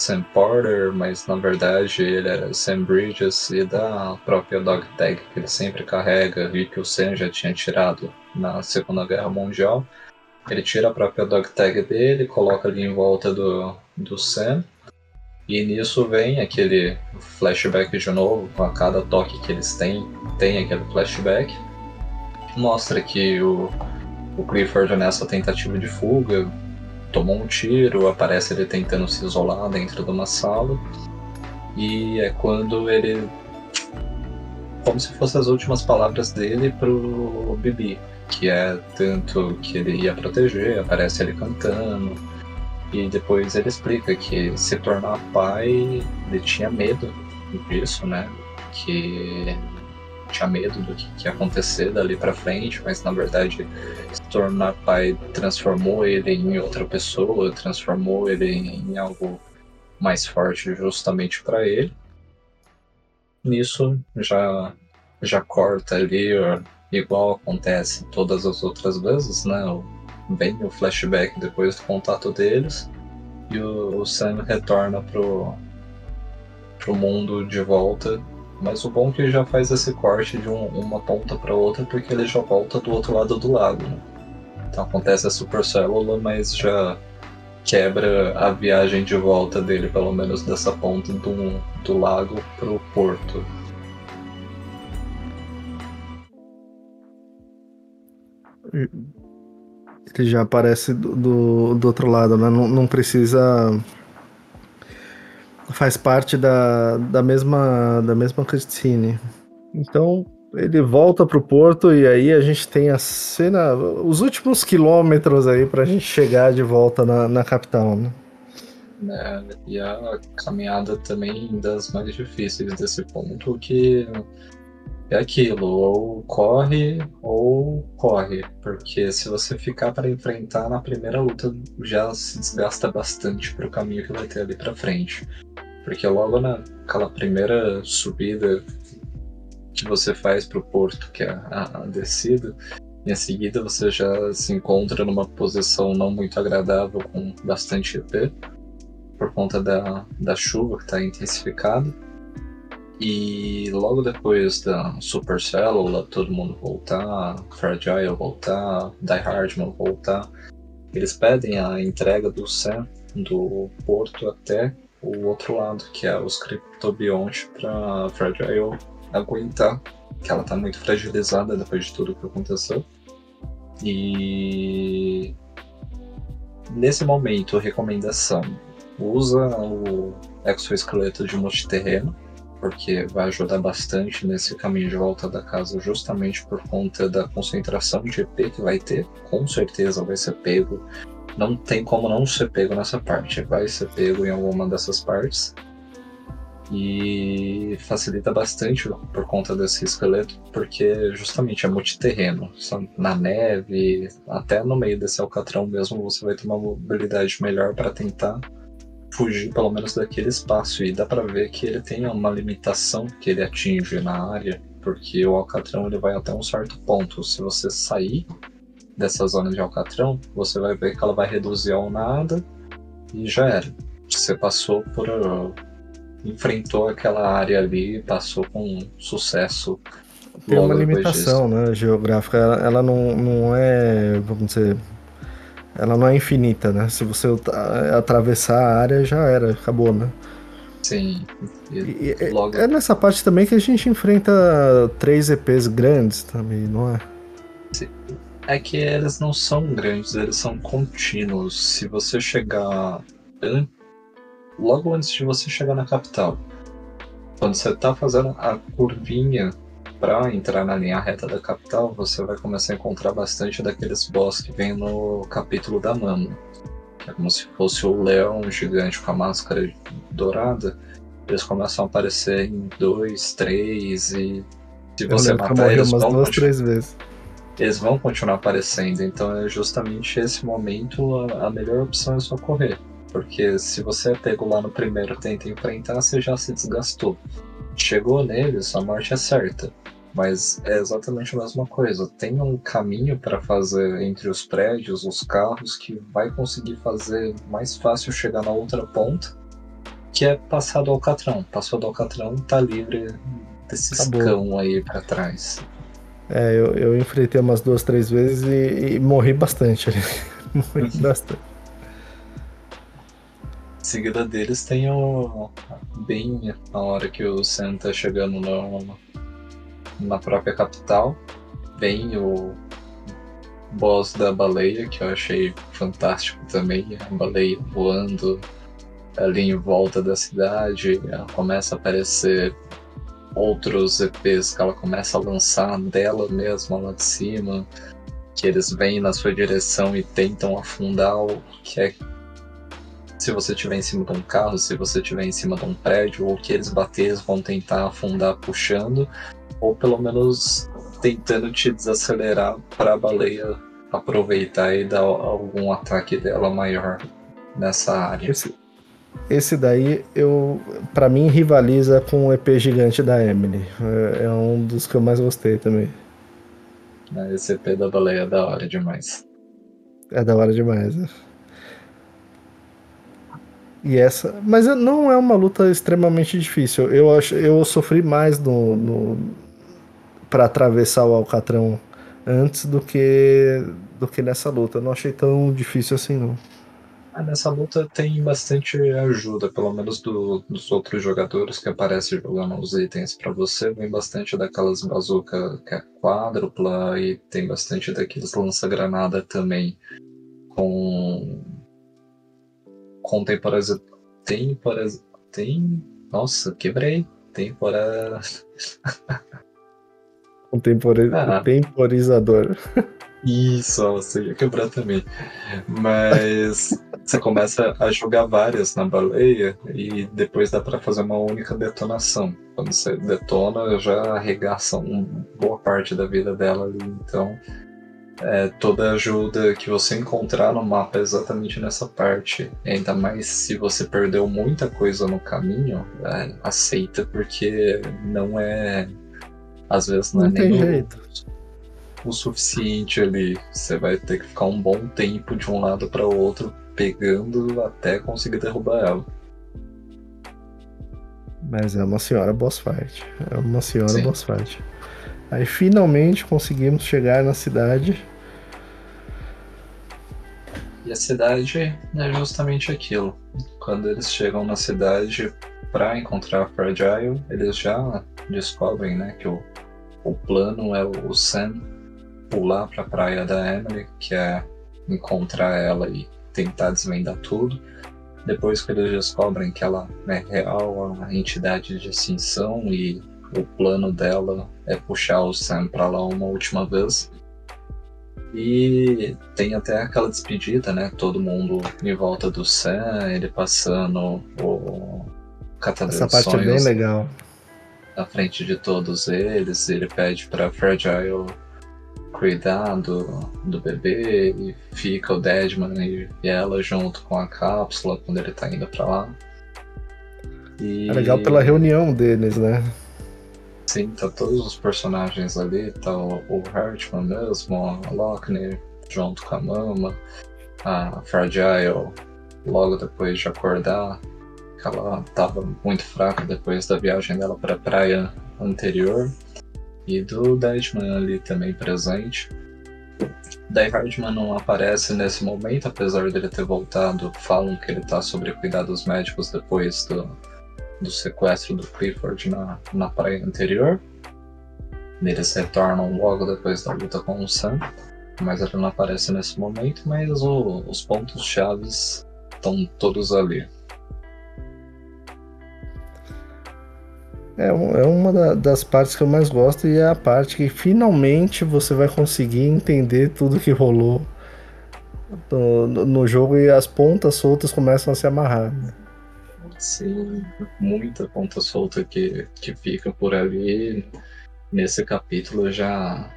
Sam Porter, mas na verdade ele era Sam Bridges e da própria dog tag que ele sempre carrega e que o Sam já tinha tirado na Segunda Guerra Mundial. Ele tira a própria dog tag dele, coloca ali em volta do, do Sam. E nisso vem aquele flashback de novo, a cada toque que eles têm, tem aquele flashback. Mostra que o, o Clifford nessa tentativa de fuga tomou um tiro, aparece ele tentando se isolar dentro de uma sala. E é quando ele. Como se fossem as últimas palavras dele pro Bibi, que é tanto que ele ia proteger, aparece ele cantando. E depois ele explica que se tornar pai, ele tinha medo disso, né? Que tinha medo do que, que ia acontecer dali para frente, mas na verdade se tornar pai transformou ele em outra pessoa, transformou ele em algo mais forte justamente para ele. Nisso já já corta ali, igual acontece todas as outras vezes, né? Vem o flashback depois do contato deles e o, o Sam retorna pro, pro mundo de volta mas o bom é que ele já faz esse corte de um, uma ponta para outra porque ele já volta do outro lado do lago. Né? Então acontece a super célula, mas já quebra a viagem de volta dele, pelo menos dessa ponta do, do lago pro porto. Ele já aparece do, do, do outro lado, né? Não, não precisa faz parte da, da mesma da mesma Christine. Então ele volta pro porto e aí a gente tem a cena, os últimos quilômetros aí pra gente chegar de volta na, na capital, né? É, e a caminhada também das mais difíceis desse ponto, que é aquilo, ou corre ou corre, porque se você ficar para enfrentar na primeira luta já se desgasta bastante para o caminho que vai ter ali para frente. Porque logo naquela primeira subida que você faz para o porto, que é a, a descida, em seguida você já se encontra numa posição não muito agradável com bastante EP, por conta da, da chuva que está intensificada. E logo depois da Super Célula, todo mundo voltar, Fragile voltar, Die Hardman voltar, eles pedem a entrega do Sam do porto até o outro lado, que é os Cryptobionte para Fragile aguentar, que ela tá muito fragilizada depois de tudo que aconteceu. E nesse momento, recomendação: usa o exoesqueleto de multiterreno, porque vai ajudar bastante nesse caminho de volta da casa, justamente por conta da concentração de EP que vai ter. Com certeza vai ser pego não tem como não ser pego nessa parte. Vai ser pego em alguma dessas partes. E facilita bastante por conta desse esqueleto, porque justamente é multiterreno. Na neve, até no meio desse alcatrão mesmo, você vai ter uma mobilidade melhor para tentar fugir pelo menos daquele espaço. E dá para ver que ele tem uma limitação que ele atinge na área, porque o alcatrão ele vai até um certo ponto. Se você sair dessa zona de Alcatrão, você vai ver que ela vai reduzir ao nada e já era. Você passou por. enfrentou aquela área ali, passou com sucesso. Tem uma limitação né, geográfica, ela, ela não, não é, vamos dizer, ela não é infinita, né? Se você atravessar a área, já era, acabou, né? Sim. E, e, logo... É nessa parte também que a gente enfrenta três EPs grandes também, não é? É que eles não são grandes, eles são contínuos. Se você chegar logo antes de você chegar na capital. Quando você tá fazendo a curvinha para entrar na linha reta da capital, você vai começar a encontrar bastante daqueles boss que vem no capítulo da Mama. É como se fosse o leão gigante com a máscara dourada. Eles começam a aparecer em dois, três e se você matar eles umas duas, três vezes. Eles vão continuar aparecendo, então é justamente esse momento a, a melhor opção é só correr. Porque se você é pego lá no primeiro tenta enfrentar, você já se desgastou. Chegou nele, sua morte é certa. Mas é exatamente a mesma coisa. Tem um caminho para fazer entre os prédios, os carros, que vai conseguir fazer mais fácil chegar na outra ponta, que é passar do Alcatrão. Passou do Alcatrão, tá livre desses Acabou. cão aí para trás. É, eu, eu enfrentei umas duas, três vezes e, e morri bastante ali. morri bastante. Em seguida deles tem o. Bem na hora que o Sam tá chegando no, na própria capital. Vem o boss da baleia, que eu achei fantástico também. A baleia voando ali em volta da cidade. Começa a aparecer outros EPs que ela começa a lançar dela mesma lá de cima. Que eles vêm na sua direção e tentam afundar o que é se você estiver em cima de um carro, se você estiver em cima de um prédio, ou que eles bater, vão tentar afundar puxando, ou pelo menos tentando te desacelerar para a baleia aproveitar e dar algum ataque dela maior nessa área. Esse, esse daí eu para mim rivaliza com o EP gigante da Emily. É, é, um dos que eu mais gostei também. Esse EP da baleia é da hora demais. É da hora demais. Né? E essa, mas não é uma luta extremamente difícil. Eu acho, eu sofri mais no, no para atravessar o Alcatrão antes do que do que nessa luta. Eu não achei tão difícil assim não. Ah, nessa luta tem bastante ajuda, pelo menos do, dos outros jogadores que aparecem jogando os itens para você. Vem bastante daquelas bazuca que é quádrupla e tem bastante daqueles lança-granada também com contemporânea. Temporaz... Tem. Nossa, quebrei. Tempora. Contempori... Ah. Temporizador. Isso, você ia quebrar também. Mas você começa a jogar várias na baleia e depois dá para fazer uma única detonação. Quando você detona, já arregaça uma boa parte da vida dela ali. Então é, toda ajuda que você encontrar no mapa é exatamente nessa parte. Ainda mais se você perdeu muita coisa no caminho, é, aceita, porque não é. Às vezes não, é não é nem jeito. O, o suficiente ali. Você vai ter que ficar um bom tempo de um lado para o outro pegando até conseguir derrubar ela. Mas é uma senhora boss fight. É uma senhora Sim. boss fight. Aí finalmente conseguimos chegar na cidade e a cidade é justamente aquilo. Quando eles chegam na cidade para encontrar a Fragile, eles já descobrem né, que o, o plano é o Sam pular para a praia da Emily, que é encontrar ela e tentar desvendar tudo. Depois que eles descobrem que ela é real, a entidade de extinção e o plano dela é puxar o Sam para lá uma última vez, e tem até aquela despedida, né? Todo mundo em volta do Sam, ele passando o catador Essa parte é bem legal. Na frente de todos eles, ele pede pra Fragile cuidar do, do bebê e fica o Deadman e, ela junto com a cápsula quando ele tá indo pra lá. E... É legal pela reunião deles, né? Sim, tá todos os personagens ali, tá o, o Hartman mesmo, a Lockney junto com a Mama, a Fragile logo depois de acordar, ela tava muito fraca depois da viagem dela para a praia anterior, e do Deadman ali também presente. Daí Hardman não aparece nesse momento, apesar dele ter voltado. Falam que ele tá sobre cuidados médicos depois do, do sequestro do Clifford na, na praia anterior. Eles retornam logo depois da luta com o Sam, mas ele não aparece nesse momento, mas o, os pontos chaves estão todos ali. É, é uma da, das partes que eu mais gosto e é a parte que finalmente você vai conseguir entender tudo que rolou no, no jogo e as pontas soltas começam a se amarrar. Né? Sim, muita ponta solta que, que fica por ali. Nesse capítulo já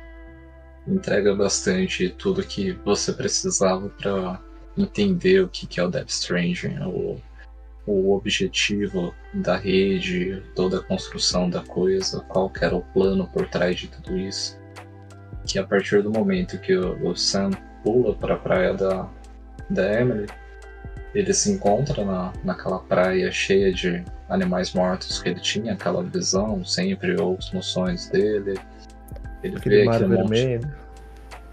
entrega bastante tudo que você precisava para entender o que é o Death Stranding, o, o objetivo da rede, toda a construção da coisa, qual era o plano por trás de tudo isso. Que a partir do momento que o, o Sam pula para a praia da, da Emily, ele se encontra na, naquela praia cheia de animais mortos que ele tinha, aquela visão sempre, ou nos sonhos dele. Ele aquele vê mar aquele vermelho. Monte,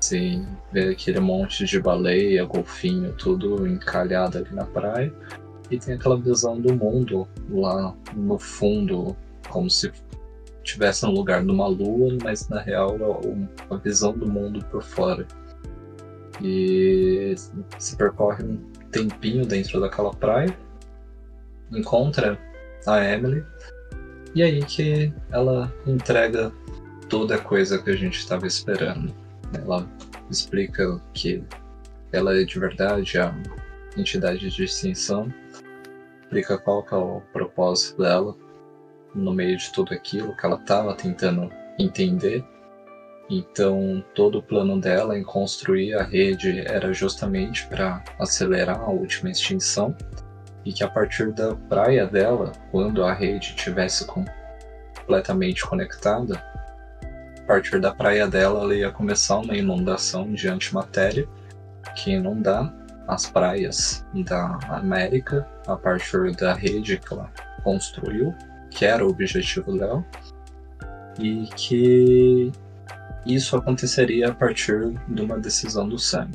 sim, vê aquele monte de baleia, golfinho, tudo encalhado ali na praia. E tem aquela visão do mundo lá no fundo, como se tivesse um lugar numa lua, mas na real é a visão do mundo por fora. E se percorre um tempinho dentro daquela praia, encontra a Emily, e aí que ela entrega toda a coisa que a gente estava esperando. Ela explica que ela é de verdade a entidade de extinção, explica qual que é o propósito dela no meio de tudo aquilo que ela estava tentando entender. Então, todo o plano dela em construir a rede era justamente para acelerar a última extinção. E que a partir da praia dela, quando a rede tivesse completamente conectada, a partir da praia dela ela ia começar uma inundação de antimatéria que inundar as praias da América a partir da rede que ela construiu, que era o objetivo dela, e que isso aconteceria a partir de uma decisão do Sam.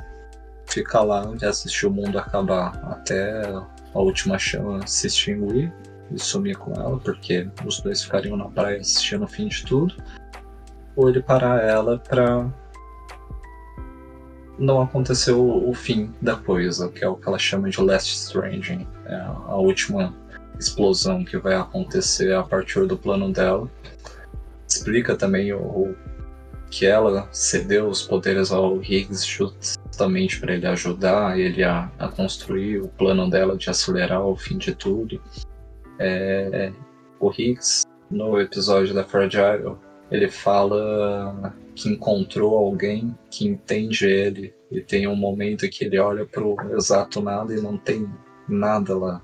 Ficar lá e assistir o mundo acabar até a última chama se extinguir e sumir com ela, porque os dois ficariam na praia assistindo o fim de tudo, ou ele parar ela para não acontecer o, o, fim da coisa, que é o que ela chama de Last Stranding, é a última explosão que vai acontecer a partir do plano dela. Explica também o, que ela cedeu os poderes ao Higgs justamente para ele ajudar ele a, a, construir o plano dela de acelerar o fim de tudo. É, o Higgs, no episódio da Fragile, ele fala que encontrou alguém que entende ele e tem um momento que ele olha para o exato nada e não tem nada lá.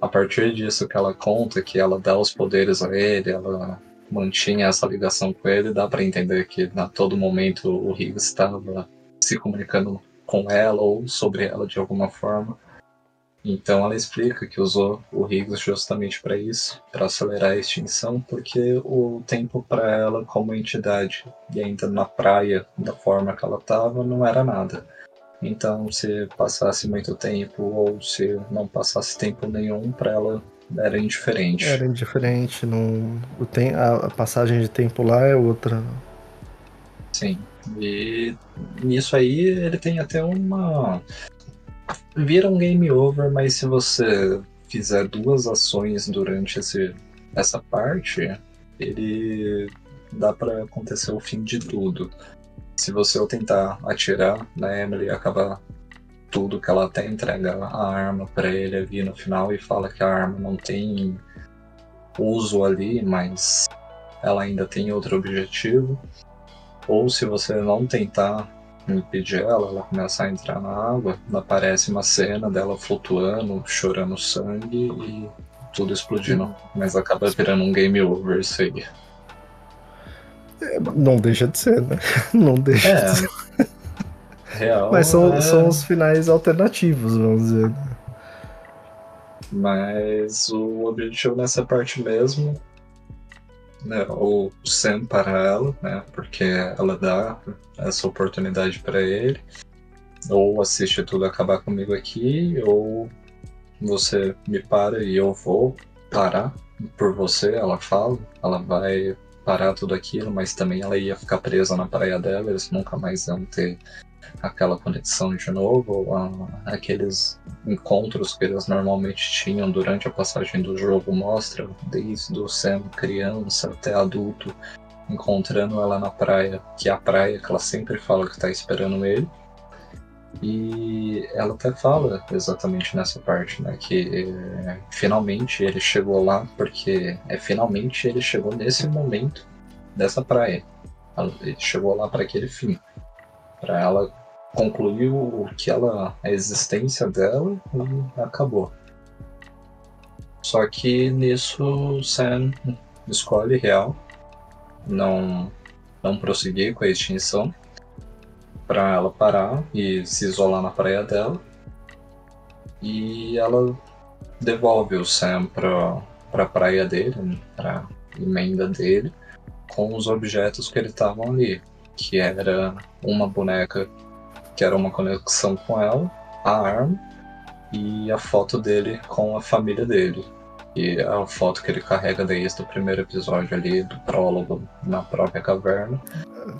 A partir disso que ela conta, que ela dá os poderes a ele, ela mantinha essa ligação com ele, dá para entender que a todo momento o Higgs estava se comunicando com ela ou sobre ela de alguma forma. Então ela explica que usou o Higgs justamente para isso, para acelerar a extinção, porque o tempo para ela como entidade e ainda na praia da forma que ela estava não era nada. Então se passasse muito tempo ou se não passasse tempo nenhum para ela era indiferente. Era indiferente, não... o tem... a passagem de tempo lá é outra. Sim. E nisso aí ele tem até uma. Vira um game over, mas se você fizer duas ações durante esse, essa parte, ele dá para acontecer o fim de tudo. Se você tentar atirar na Emily acabar tudo, que ela até entrega a arma para ele ali no final e fala que a arma não tem uso ali, mas ela ainda tem outro objetivo. Ou se você não tentar impedir ela, ela começa a entrar na água, aparece uma cena dela flutuando, chorando sangue e tudo explodindo. Mas acaba virando um game over isso aí. É, não deixa de ser, né? Não deixa é. de ser. Real, Mas são, é... são os finais alternativos, vamos dizer. Mas o objetivo nessa parte mesmo né, o Sam para ela, né, porque ela dá essa oportunidade para ele, ou assiste tudo acabar comigo aqui, ou você me para e eu vou parar por você, ela fala, ela vai parar tudo aquilo, mas também ela ia ficar presa na praia dela, eles nunca mais iam ter aquela conexão de novo, a, aqueles encontros que eles normalmente tinham durante a passagem do jogo mostra desde o Sam criança até adulto encontrando ela na praia, que é a praia que ela sempre fala que está esperando ele. E ela até fala exatamente nessa parte, né? Que é, finalmente ele chegou lá, porque é finalmente ele chegou nesse momento dessa praia. Ele chegou lá para aquele fim. Para ela concluir o que ela. a existência dela e acabou. Só que nisso Sam escolhe real não, não prosseguir com a extinção para ela parar e se isolar na praia dela. E ela devolve o Sam para a praia dele, para emenda dele, com os objetos que ele estavam ali, que era uma boneca que era uma conexão com ela, a arma e a foto dele com a família dele. E a foto que ele carrega desde o primeiro episódio ali, do prólogo na própria caverna.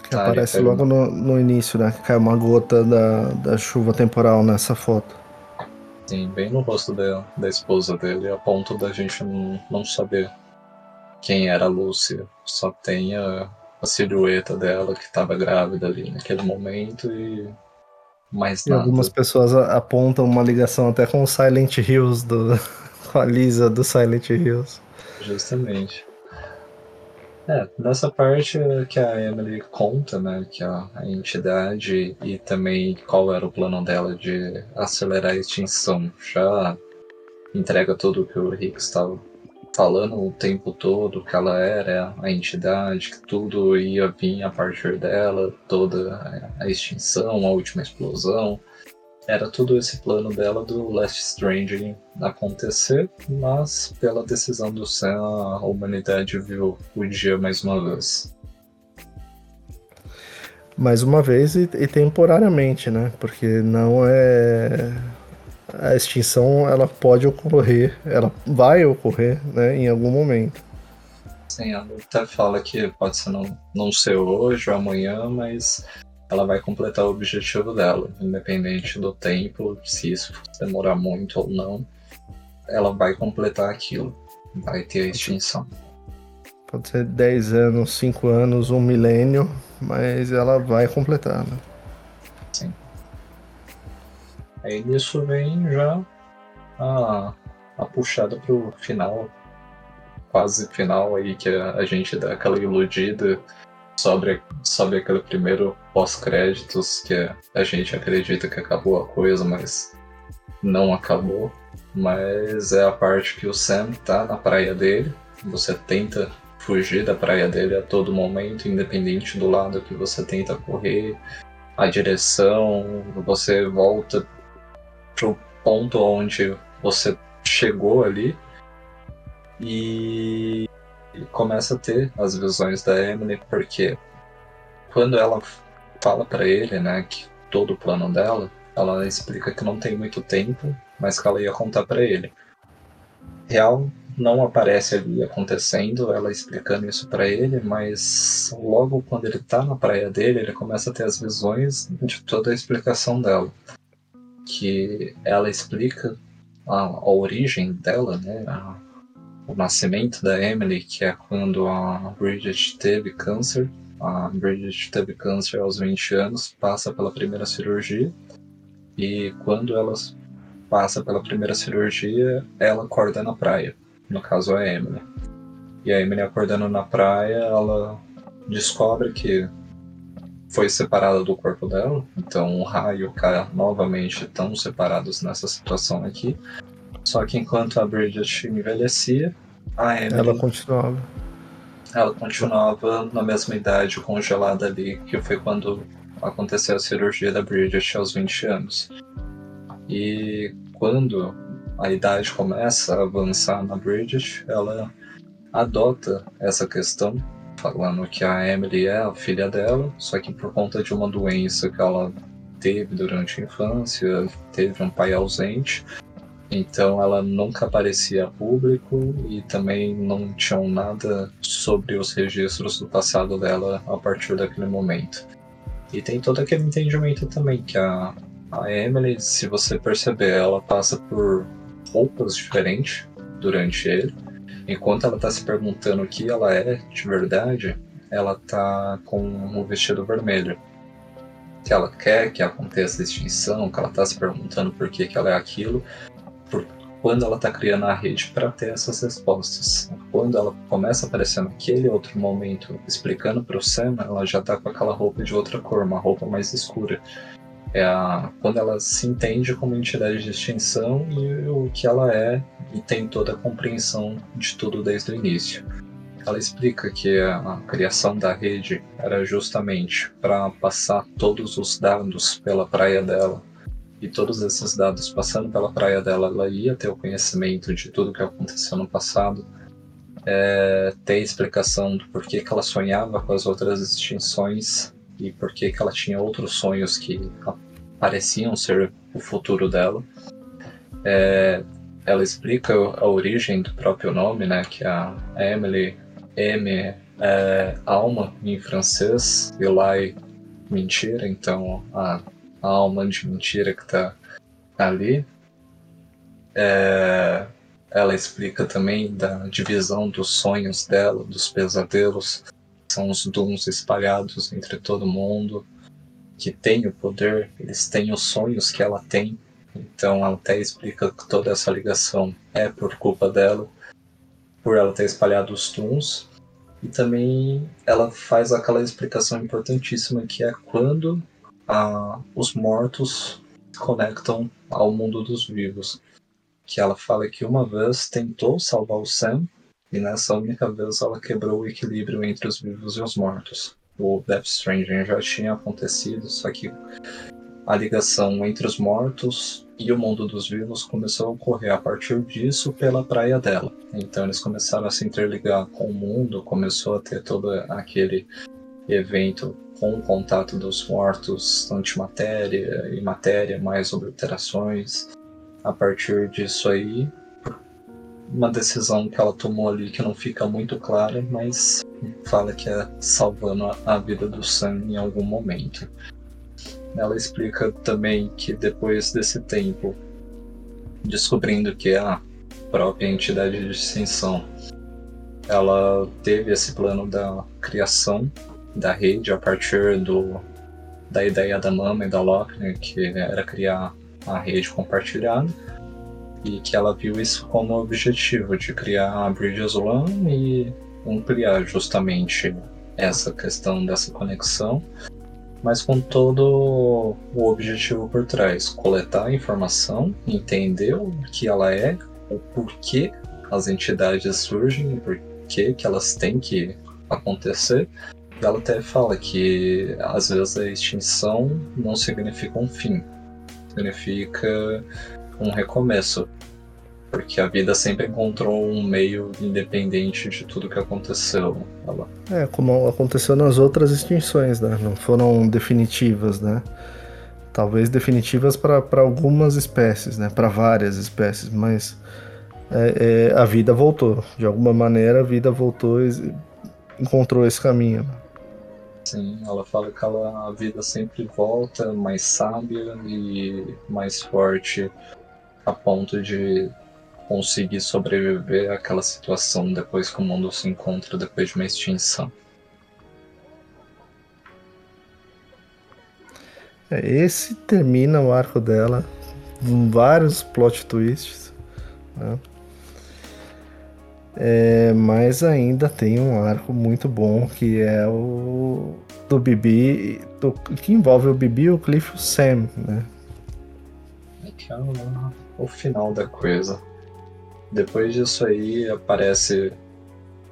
Que tá, aparece logo no, no início, né? Que cai uma gota da, da chuva temporal nessa foto. Sim, bem no rosto da, da esposa dele, a ponto da gente não, não saber quem era a Lúcia. Só tem a, a silhueta dela que estava grávida ali naquele momento e mais nada. E algumas pessoas apontam uma ligação até com o Silent Hills do, com a Lisa do Silent Hills. Justamente. É, nessa parte que a Emily conta, né, que a, a, entidade e também qual era o plano dela de acelerar a extinção, já entrega tudo o que o Rick estava falando o tempo todo, que ela era a entidade, que tudo ia vir a partir dela, toda a extinção, a última explosão era tudo esse plano dela do Last Stranding acontecer, mas pela decisão do Sam, a humanidade viu o dia mais uma vez. Mais uma vez e, e temporariamente, né? Porque não é a extinção ela pode ocorrer, ela vai ocorrer, né, em algum momento. Sim, ela até fala que pode ser não, não ser hoje ou amanhã, mas ela vai completar o objetivo dela, independente do tempo, se isso demorar muito ou não, ela vai completar aquilo, vai ter a extinção. Pode ser 10 anos, 5 anos, um milênio, mas ela vai completar, né? Sim. Aí nisso vem já a, a puxada pro final, quase final aí, que a gente dá aquela iludida sobre, sobre aquele primeiro pós-créditos que a gente acredita que acabou a coisa, mas não acabou. Mas é a parte que o Sam tá na praia dele, você tenta fugir da praia dele a todo momento, independente do lado que você tenta correr, a direção, você volta pro ponto onde você chegou ali e começa a ter as visões da Emily, porque quando ela fala para ele, né, que todo o plano dela, ela explica que não tem muito tempo, mas que ela ia contar para ele. Real não aparece ali acontecendo, ela explicando isso para ele, mas logo quando ele tá na praia dele, ele começa a ter as visões de toda a explicação dela. Que ela explica a, a origem dela, né, a, o nascimento da Emily, que é quando a Bridget teve câncer. A Bridget teve câncer aos 20 anos, passa pela primeira cirurgia. E quando ela passa pela primeira cirurgia, ela acorda na praia. No caso, a Emily. E a Emily acordando na praia, ela descobre que foi separada do corpo dela. Então o raio e o cara novamente estão separados nessa situação aqui. Só que enquanto a Bridget envelhecia, a Emily. Ela continuava. Ela continuava na mesma idade, congelada ali, que foi quando aconteceu a cirurgia da Bridget aos 20 anos. E quando a idade começa a avançar na Bridget, ela adota essa questão, falando que a Emily é a filha dela, só que por conta de uma doença que ela teve durante a infância, teve um pai ausente, então ela nunca aparecia a público e também não tinham nada sobre os registros do passado dela a partir daquele momento. E tem todo aquele entendimento também que a, a Emily, se você perceber, ela passa por roupas diferentes durante ele. Enquanto ela tá se perguntando o que ela é de verdade, ela tá com um vestido vermelho. Que ela quer que aconteça a extinção, que ela tá se perguntando por que, que ela é aquilo, por, quando ela tá criando a rede para ter essas respostas. Quando ela começa a aparecer naquele outro momento explicando pro Sam, ela já tá com aquela roupa de outra cor, uma roupa mais escura. É a, quando ela se entende como entidade de extinção e o que ela é e tem toda a compreensão de tudo desde o início. Ela explica que a criação da rede era justamente para passar todos os dados pela praia dela. E todos esses dados passando pela praia dela, ela ia ter o conhecimento de tudo que aconteceu no passado, é, ter explicação do porquê que ela sonhava com as outras extinções e porquê que ela tinha outros sonhos que pareciam ser o futuro dela. É, ela explica a origem do próprio nome, né, que a Emily M é alma em francês, e Lai mentira, então a, a alma de mentira que está ali. É, ela explica também da divisão dos sonhos dela, dos pesadelos, são os dons espalhados entre todo mundo, que tem o poder, eles têm os sonhos que ela tem, então ela até explica que toda essa ligação é por culpa dela, por ela ter espalhado os tuns. E também ela faz aquela explicação importantíssima que é quando ah, os mortos se conectam ao mundo dos vivos. Que ela fala que uma vez tentou salvar o Sam, e nessa única vez ela quebrou o equilíbrio entre os vivos e os mortos. O Death Stranding já tinha acontecido, só que a ligação entre os mortos e o mundo dos vivos começou a ocorrer a partir disso pela praia dela. Então eles começaram a se interligar com o mundo, começou a ter todo aquele evento com o contato dos mortos, antimatéria e matéria, mais obliterações. A partir disso aí, uma decisão que ela tomou ali que não fica muito clara, mas fala que é salvando a vida do Sam em algum momento. Ela explica também que depois desse tempo, descobrindo que a própria entidade de extinção, ela teve esse plano da criação da rede a partir do, da ideia da Mama e da Lochner, que era criar a rede compartilhada, e que ela viu isso como objetivo de criar a Bridges One e ampliar justamente essa questão dessa conexão mas com todo o objetivo por trás: coletar a informação, entender o que ela é, o porquê as entidades surgem, o porquê que elas têm que acontecer. Ela até fala que às vezes a extinção não significa um fim, significa um recomeço porque a vida sempre encontrou um meio independente de tudo que aconteceu. Ela... É, como aconteceu nas outras extinções, né? Não foram definitivas, né? Talvez definitivas para algumas espécies, né? Para várias espécies, mas é, é, a vida voltou. De alguma maneira, a vida voltou e encontrou esse caminho. Sim, ela fala que ela, a vida sempre volta mais sábia e mais forte a ponto de conseguir sobreviver àquela situação depois que o mundo se encontra depois de uma extinção. É, esse termina o arco dela com vários plot twists. Né? É, mas ainda tem um arco muito bom que é o do Bibi, do, que envolve o Bibi, o Cliff e o Sam, né? É que é o, final da coisa. Depois disso aí aparece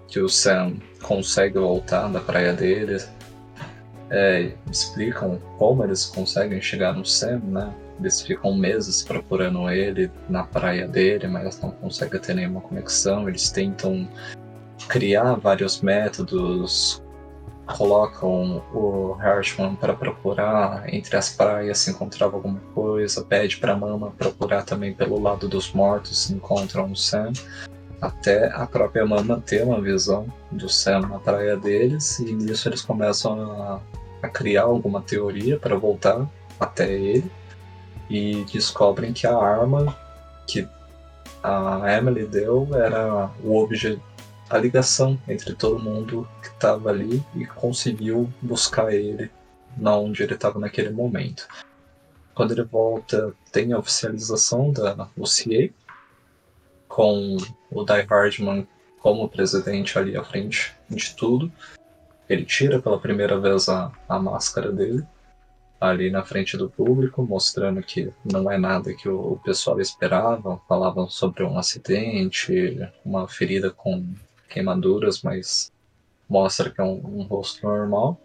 que o Sam consegue voltar da praia dele. É, explicam como eles conseguem chegar no Sam, né? Eles ficam meses procurando ele na praia dele, mas não conseguem ter nenhuma conexão. Eles tentam criar vários métodos colocam o Harshman para procurar entre as praias se encontrava alguma coisa, pede para Mama procurar também pelo lado dos mortos se encontram o Sam, até a própria Mama ter uma visão do Sam na praia deles e nisso eles começam a a criar alguma teoria para voltar até ele e descobrem que a arma que a Emily deu era o objeto, a ligação entre todo mundo que estava ali e conseguiu buscar ele na onde ele estava naquele momento. Quando ele volta, tem a oficialização da UCA com o Die Hardman como presidente ali à frente de tudo. Ele tira pela primeira vez a, a máscara dele ali na frente do público, mostrando que não é nada que o, o pessoal esperava. Falavam sobre um acidente, uma ferida com queimaduras, mas mostra que é um, um rosto normal.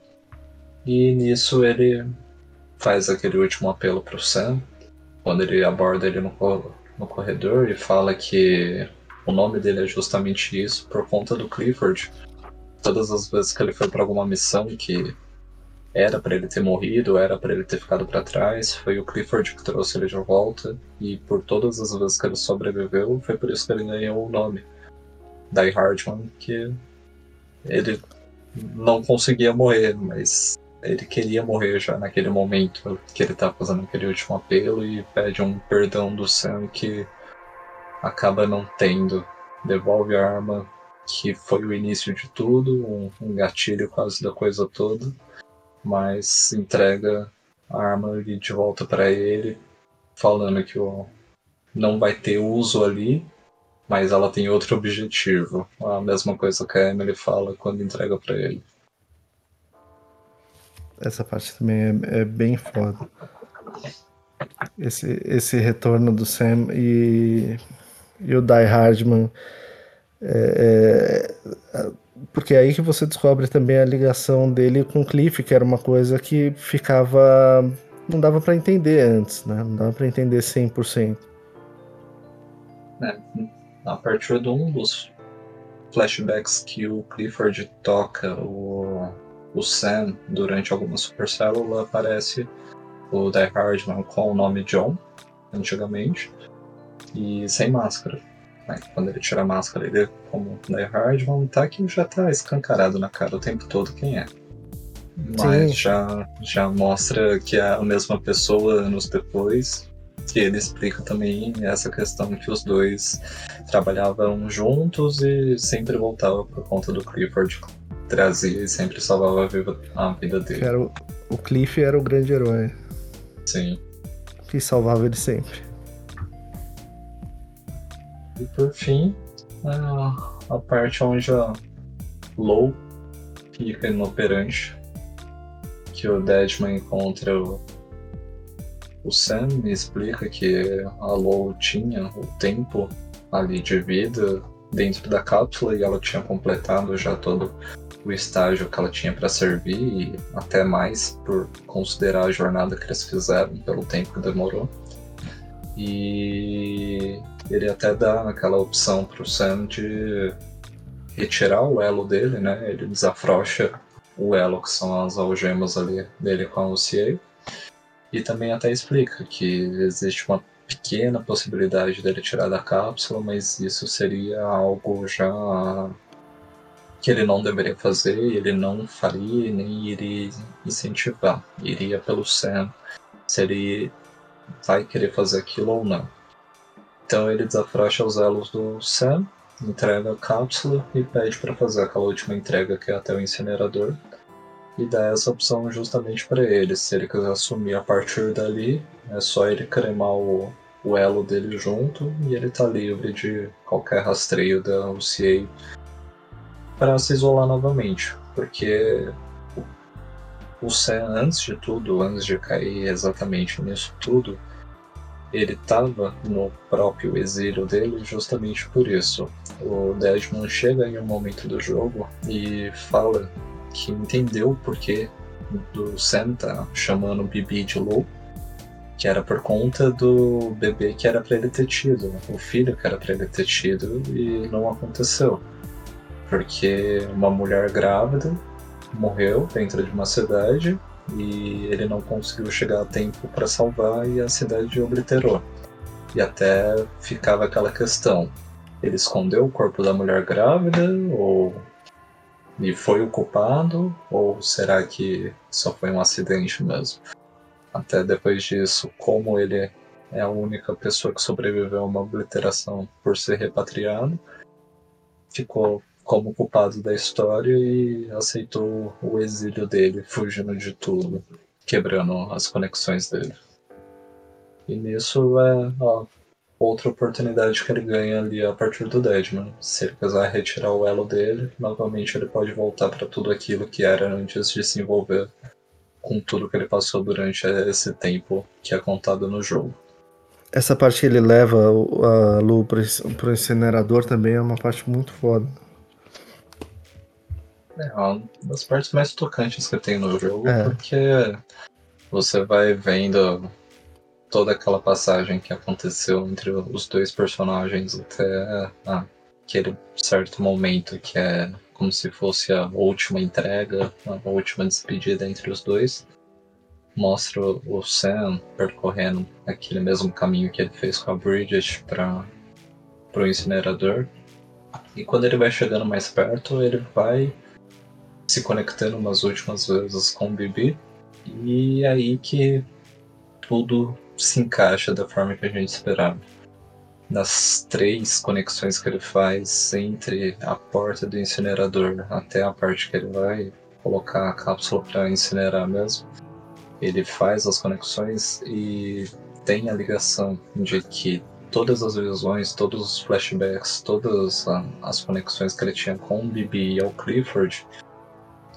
E nisso ele faz aquele último apelo para o Sam, quando ele aborda ele no, no corredor e fala que o nome dele é justamente isso por conta do Clifford. Todas as vezes que ele foi para alguma missão que era para ele ter morrido, era para ele ter ficado para trás, foi o Clifford que trouxe ele de volta e por todas as vezes que ele sobreviveu, foi por isso que ele ganhou o nome Die Hardman, que ele não conseguia morrer, mas ele queria morrer já naquele momento que ele tá fazendo aquele último apelo e pede um perdão do Sam que acaba não tendo. Devolve a arma que foi o início de tudo, um, um gatilho quase da coisa toda, mas entrega a arma de volta para ele, falando que o, não vai ter uso ali, mas ela tem outro objetivo. A mesma coisa que a Emily fala quando entrega para ele. Essa parte também é, é, bem foda. Esse, esse retorno do Sam e, e o Die Hardman. É, é, porque é aí que você descobre também a ligação dele com o Cliff, que era uma coisa que ficava. Não dava para entender antes, né? Não dava para entender 100%. É, a partir de um dos flashbacks que o Clifford toca o o Sam, durante alguma supercélula, aparece o Die Hardman com o nome John, antigamente, e sem máscara. Né? Quando ele tira a máscara, ele como Die Hardman, tá que já tá escancarado na cara o tempo todo quem é. Mas já, já mostra que é a mesma pessoa anos depois, que ele explica também essa questão que os dois trabalhavam juntos e sempre voltavam por conta do Clifford trazia e sempre salvava a vida, a vida dele. Era o, o Cliff era o grande herói. Sim. Que salvava ele sempre. E por fim, a, a parte onde a Low fica inoperante, que o Deadman encontra o, o Sam e explica que a Low tinha o tempo ali de vida dentro da cápsula e ela tinha completado já todo o estágio que ela tinha para servir e até mais por considerar a jornada que eles fizeram pelo tempo que demorou. E ele até dá aquela opção para o Sam de retirar o elo dele, né? Ele desafrocha o elo que são as algemas ali dele com a Lucier. E também até explica que existe uma pequena possibilidade dele tirar da cápsula, mas isso seria algo já que ele não deveria fazer, ele não faria nem iria incentivar. Iria pelo Sam se ele vai querer fazer aquilo ou não. Então ele desafrocha os elos do Sam, entrega a cápsula e pede para fazer aquela última entrega que é até o incinerador. E dá essa opção justamente para ele. Se ele quiser assumir a partir dali, é só ele cremar o, o elo dele junto e ele tá livre de qualquer rastreio da UCA para se isolar novamente, porque o Sam, antes de tudo, antes de cair exatamente nisso tudo, ele estava no próprio exílio dele justamente por isso. O Desmond chega em um momento do jogo e fala que entendeu o porquê do Sam tá chamando o Bibi de louco, que era por conta do bebê que era para ele ter tido, o filho que era para ele ter tido e não aconteceu porque uma mulher grávida morreu dentro de uma cidade e ele não conseguiu chegar a tempo para salvar e a cidade obliterou. E até ficava aquela questão: ele escondeu o corpo da mulher grávida ou e foi o culpado? Ou será que só foi um acidente mesmo? Até depois disso, como ele é a única pessoa que sobreviveu a uma obliteração por ser repatriado, ficou como culpado da história e aceitou o exílio dele, fugindo de tudo, quebrando as conexões dele. E nisso é ó, outra oportunidade que ele ganha ali a partir do Deadman. Se ele quiser retirar o elo dele, novamente ele pode voltar para tudo aquilo que era antes de se envolver com tudo que ele passou durante esse tempo que é contado no jogo. Essa parte que ele leva a Lu pro incinerador também é uma parte muito foda. É uma das partes mais tocantes que tem no jogo, é. porque você vai vendo toda aquela passagem que aconteceu entre os dois personagens até aquele certo momento que é como se fosse a última entrega, a última despedida entre os dois. Mostra o Sam percorrendo aquele mesmo caminho que ele fez com a Bridget para o incinerador. E quando ele vai chegando mais perto, ele vai se conectando umas últimas vezes com o Bibi. E é aí que tudo se encaixa da forma que a gente esperava. Nas três conexões que ele faz entre a porta do incinerador até a parte que ele vai colocar a cápsula para incinerar mesmo, ele faz as conexões e tem a ligação de que todas as visões, todos os flashbacks, todas as conexões que ele tinha com o Bibi e o Clifford,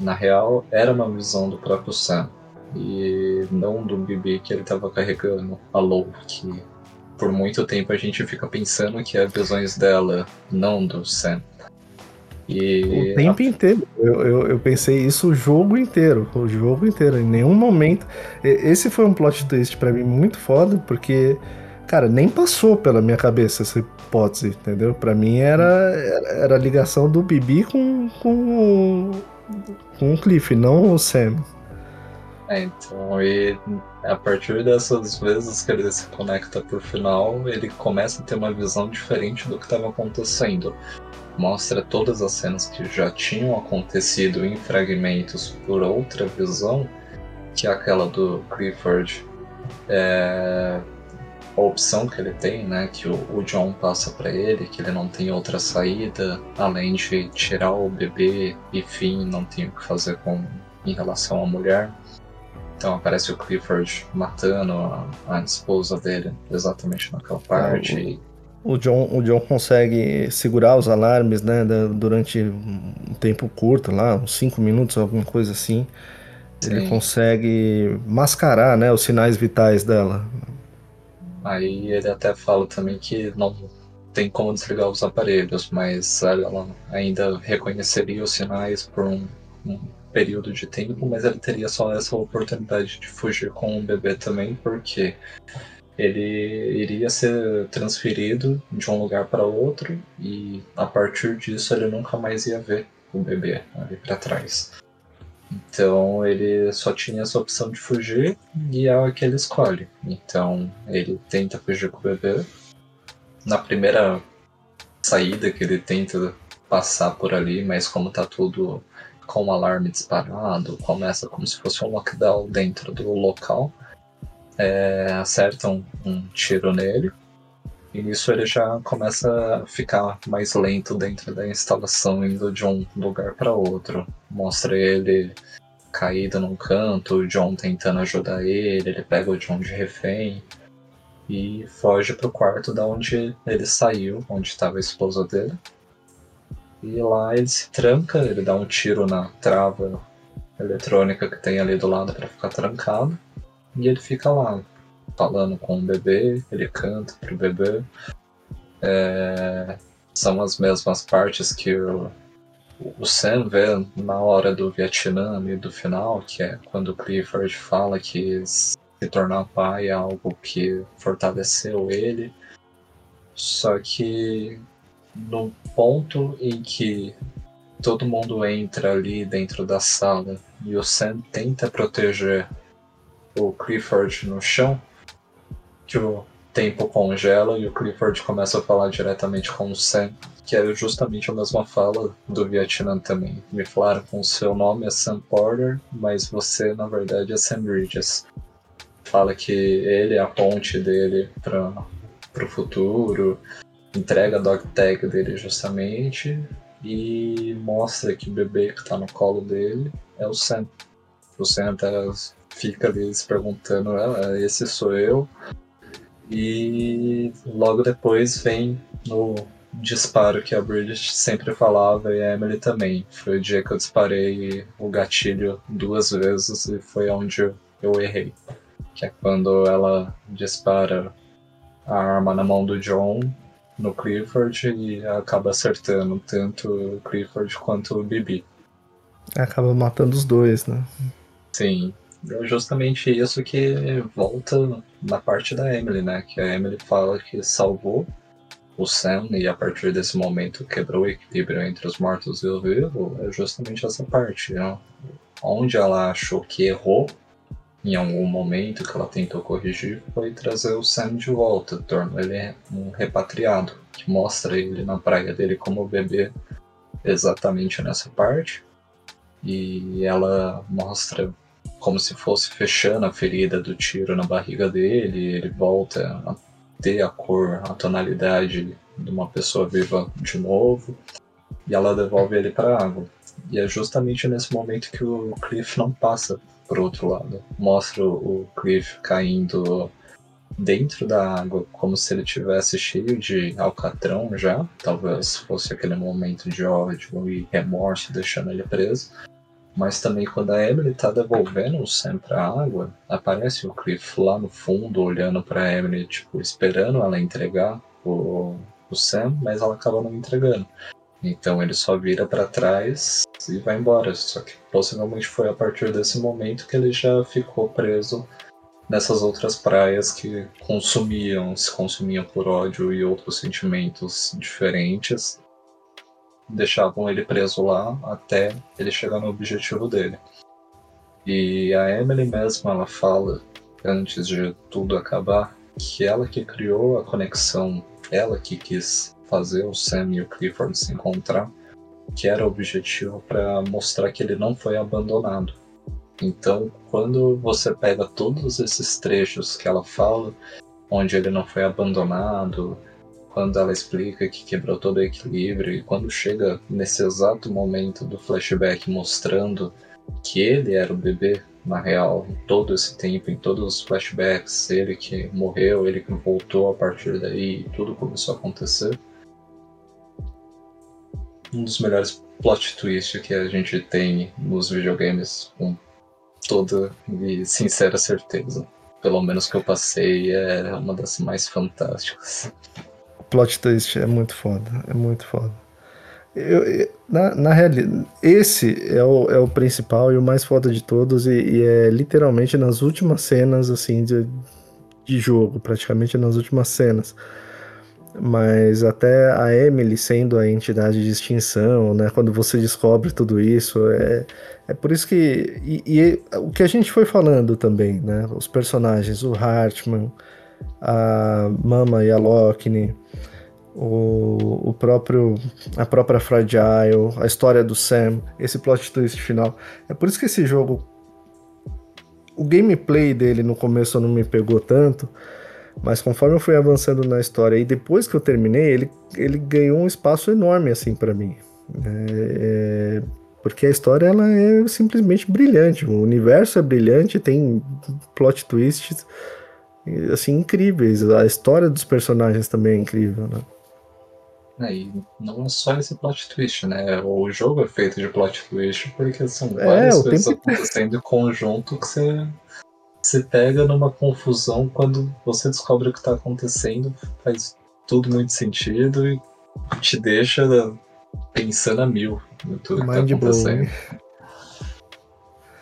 na real, era uma visão do próprio Sam. E não do bebê que ele estava carregando, a Lou, que por muito tempo a gente fica pensando que é visões dela, não do Sam. E o tempo inteiro. Eu, eu, eu, pensei isso o jogo inteiro. O jogo inteiro. Em nenhum momento. Esse foi um plot twist para mim muito foda, porque, cara, nem passou pela minha cabeça essa hipótese, entendeu? Para mim era, era a ligação do Bibi com, com, com o Cliff, não o Sam. É, então, e a partir dessas vezes que ele se conecta pro final, ele começa a ter uma visão diferente do que estava acontecendo. Mostra todas as cenas que já tinham acontecido em fragmentos por outra visão, que é aquela do Clifford. É, a opção que ele tem, né, que o, o John passa para ele, que ele não tem outra saída além de tirar o bebê e fim, não tem o que fazer com em relação à mulher. Então aparece o Clifford matando a, a esposa dele exatamente naquela parte. o, o, John, o John consegue segurar os alarmes, né, da, durante um tempo curto, lá, uns 5 minutos, alguma coisa assim. Sim. Ele consegue mascarar, né, os sinais vitais dela. Aí ele até fala também que não tem como desligar os aparelhos, mas ela ainda reconheceria os sinais por um, um período de tempo, mas ele teria só essa oportunidade de fugir com o bebê também, porque ele iria ser transferido de um lugar para outro e a partir disso ele nunca mais ia ver o bebê ali para trás. Então ele só tinha essa opção de fugir e é o que ele escolhe. Então ele tenta fugir com o bebê. Na primeira saída que ele tenta passar por ali, mas como tá tudo com o alarme disparado, começa como se fosse um lockdown dentro do local, é, acertam um tiro nele, e nisso ele já começa a ficar mais lento dentro da instalação, indo de um lugar para outro. Mostra ele caído num canto, o John tentando ajudar ele, ele pega o John de refém e foge pro quarto da onde ele saiu, onde estava a esposa dele. E lá ele se tranca, ele dá um tiro na trava eletrônica que tem ali do lado para ficar trancado. E ele fica lá, falando com o bebê, ele canta pro bebê. É, são as mesmas partes que o, o Sam vê na hora do Vietnã e do final, que é quando o Clifford fala que se tornar pai é algo que fortaleceu ele. Só que no ponto em que todo mundo entra ali dentro da sala e o Sam tenta proteger o Clifford no chão, que o tempo congela e o Clifford começa a falar diretamente com o Sam, que é justamente a mesma fala do Vietnã também. Me falaram com o seu nome é Sam Porter, mas você na verdade é Sam Bridges. Fala que ele é a ponte dele para o futuro, entrega a dog tag dele justamente e mostra que o bebê que está no colo dele é o Sam. O Sam até fica ali se perguntando, ah, esse sou eu, e logo depois vem no disparo que a Bridget sempre falava e a Emily também. Foi o dia que eu disparei o gatilho duas vezes e foi onde eu errei. Que é quando ela dispara a arma na mão do John no Clifford e acaba acertando tanto o Clifford quanto o Bibi. Acaba matando os dois, né? Sim. É justamente isso que volta na parte da Emily, né? Que a Emily fala que salvou o Sam e a partir desse momento quebrou o equilíbrio entre os mortos e o vivo. É justamente essa parte, né? Onde ela achou que errou em algum momento que ela tentou corrigir foi trazer o Sam de volta, tornou ele um repatriado, que mostra ele na praia dele como bebê exatamente nessa parte. E ela mostra como se fosse fechando a ferida do tiro na barriga dele, ele volta a ter a cor, a tonalidade de uma pessoa viva de novo, e ela devolve ele para a água. E é justamente nesse momento que o Cliff não passa pro outro lado. Mostra o Cliff caindo dentro da água, como se ele tivesse cheio de alcatrão já. Talvez fosse aquele momento de ódio e remorso deixando ele preso. Mas também quando a Emily tá devolvendo o Sam pra água, aparece o Cliff lá no fundo olhando pra Emily, tipo, esperando ela entregar o, o Sam, mas ela acaba não entregando. Então ele só vira para trás e vai embora. Só que possivelmente foi a partir desse momento que ele já ficou preso nessas outras praias que consumiam, se consumiam por ódio e outros sentimentos diferentes deixavam ele preso lá até ele chegar no objetivo dele. E a Emily mesma ela fala, antes de tudo acabar, que ela que criou a conexão, ela que quis fazer o Sam e o Clifford se encontrar, que era o objetivo para mostrar que ele não foi abandonado. Então, quando você pega todos esses trechos que ela fala, onde ele não foi abandonado, quando ela explica que quebrou todo o equilíbrio e quando chega nesse exato momento do flashback mostrando que ele era o bebê na real, todo esse tempo, em todos os flashbacks, ele que morreu, ele que voltou a partir daí, tudo começou a acontecer. Um dos melhores plot twists que a gente tem nos videogames, com toda e sincera certeza. Pelo menos que eu passei, é uma das mais fantásticas plot twist é muito foda, é muito foda. Eu, na, na realidade, esse é o, é o principal e o mais foda de todos, e, e é literalmente nas últimas cenas, assim, de, de jogo, praticamente nas últimas cenas. Mas até a Emily sendo a entidade de extinção, né? Quando você descobre tudo isso, é, é por isso que. E, e o que a gente foi falando também, né? Os personagens, o Hartman, a Mama e a Lockney, o, o próprio a própria Fragile, a história do Sam, esse plot twist final. É por isso que esse jogo o gameplay dele no começo não me pegou tanto, mas conforme eu fui avançando na história e depois que eu terminei, ele, ele ganhou um espaço enorme assim para mim. É, é, porque a história ela é simplesmente brilhante, o universo é brilhante, tem plot twists assim, incríveis. A história dos personagens também é incrível, né? É, e não é só esse plot twist, né? O jogo é feito de plot twist porque são é, várias é, coisas acontecendo em conjunto que você se pega numa confusão quando você descobre o que está acontecendo, faz tudo muito sentido e te deixa pensando a mil em tudo que está acontecendo.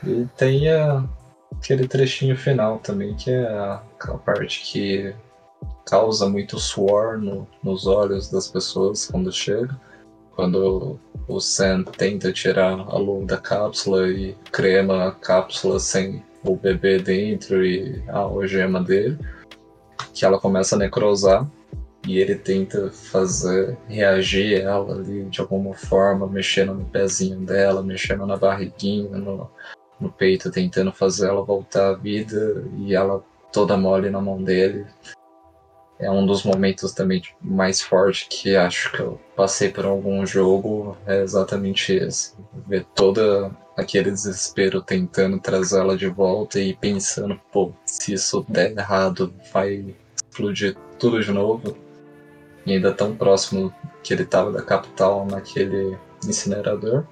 E tem a, aquele trechinho final também, que é aquela parte que causa muito suor no, nos olhos das pessoas quando chega. Quando o Sam tenta tirar a luz da cápsula e crema a cápsula sem o bebê dentro e a algema dele. que ela começa a necrosar e ele tenta fazer reagir ela ali de alguma forma, mexendo no pezinho dela, mexendo na barriguinha, no, no peito, tentando fazer ela voltar à vida e ela toda mole na mão dele. É um dos momentos também tipo, mais fortes que acho que eu passei por algum jogo. É exatamente esse. Ver toda aquele desespero tentando trazer ela de volta e pensando, pô, se isso der errado, vai explodir tudo de novo. E ainda tão próximo que ele estava da capital naquele incinerador.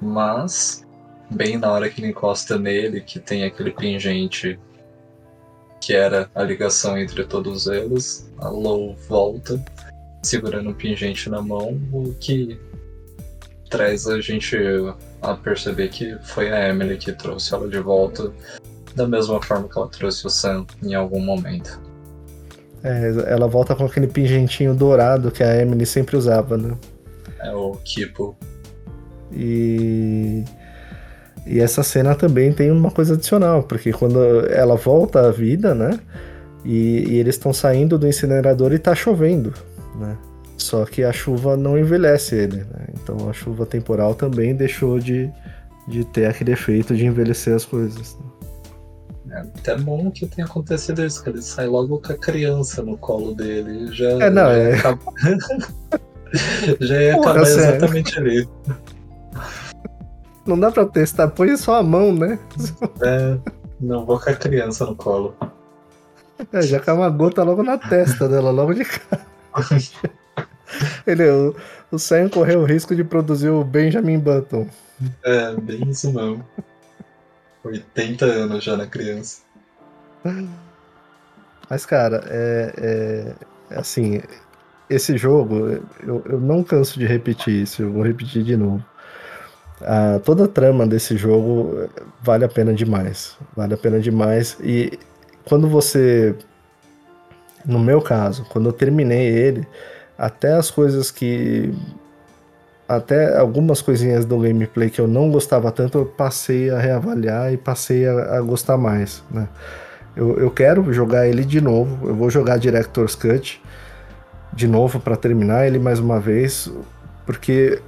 Mas, bem na hora que ele encosta nele, que tem aquele pingente que era a ligação entre todos eles, a Low volta, segurando um pingente na mão, o que traz a gente a perceber que foi a Emily que trouxe ela de volta, da mesma forma que ela trouxe o Sam em algum momento. É, ela volta com aquele pingentinho dourado que a Emily sempre usava, né? É o Kipo. E. E essa cena também tem uma coisa adicional, porque quando ela volta à vida, né? E, e eles estão saindo do incinerador e tá chovendo, né? Só que a chuva não envelhece ele, né? Então a chuva temporal também deixou de, de ter aquele efeito de envelhecer as coisas. Né? É até bom que tenha acontecido isso, que ele sai logo com a criança no colo dele. Já, é, não, já é. Ia acabar, já ia Porra, acabar sério. exatamente ali. Não dá pra testar, põe só a mão, né? É, não vou com a criança no colo. É, já cai uma gota logo na testa dela, logo de cara. Ele, o, o Sam correu o risco de produzir o Benjamin Button. É, bem isso mesmo. 80 anos já na criança. Mas, cara, é, é- é assim, esse jogo, eu, eu não canso de repetir isso, eu vou repetir de novo. Ah, toda a trama desse jogo vale a pena demais. Vale a pena demais. E quando você. No meu caso, quando eu terminei ele, até as coisas que. Até algumas coisinhas do gameplay que eu não gostava tanto, eu passei a reavaliar e passei a, a gostar mais, né? Eu, eu quero jogar ele de novo. Eu vou jogar Director's Cut de novo para terminar ele mais uma vez, porque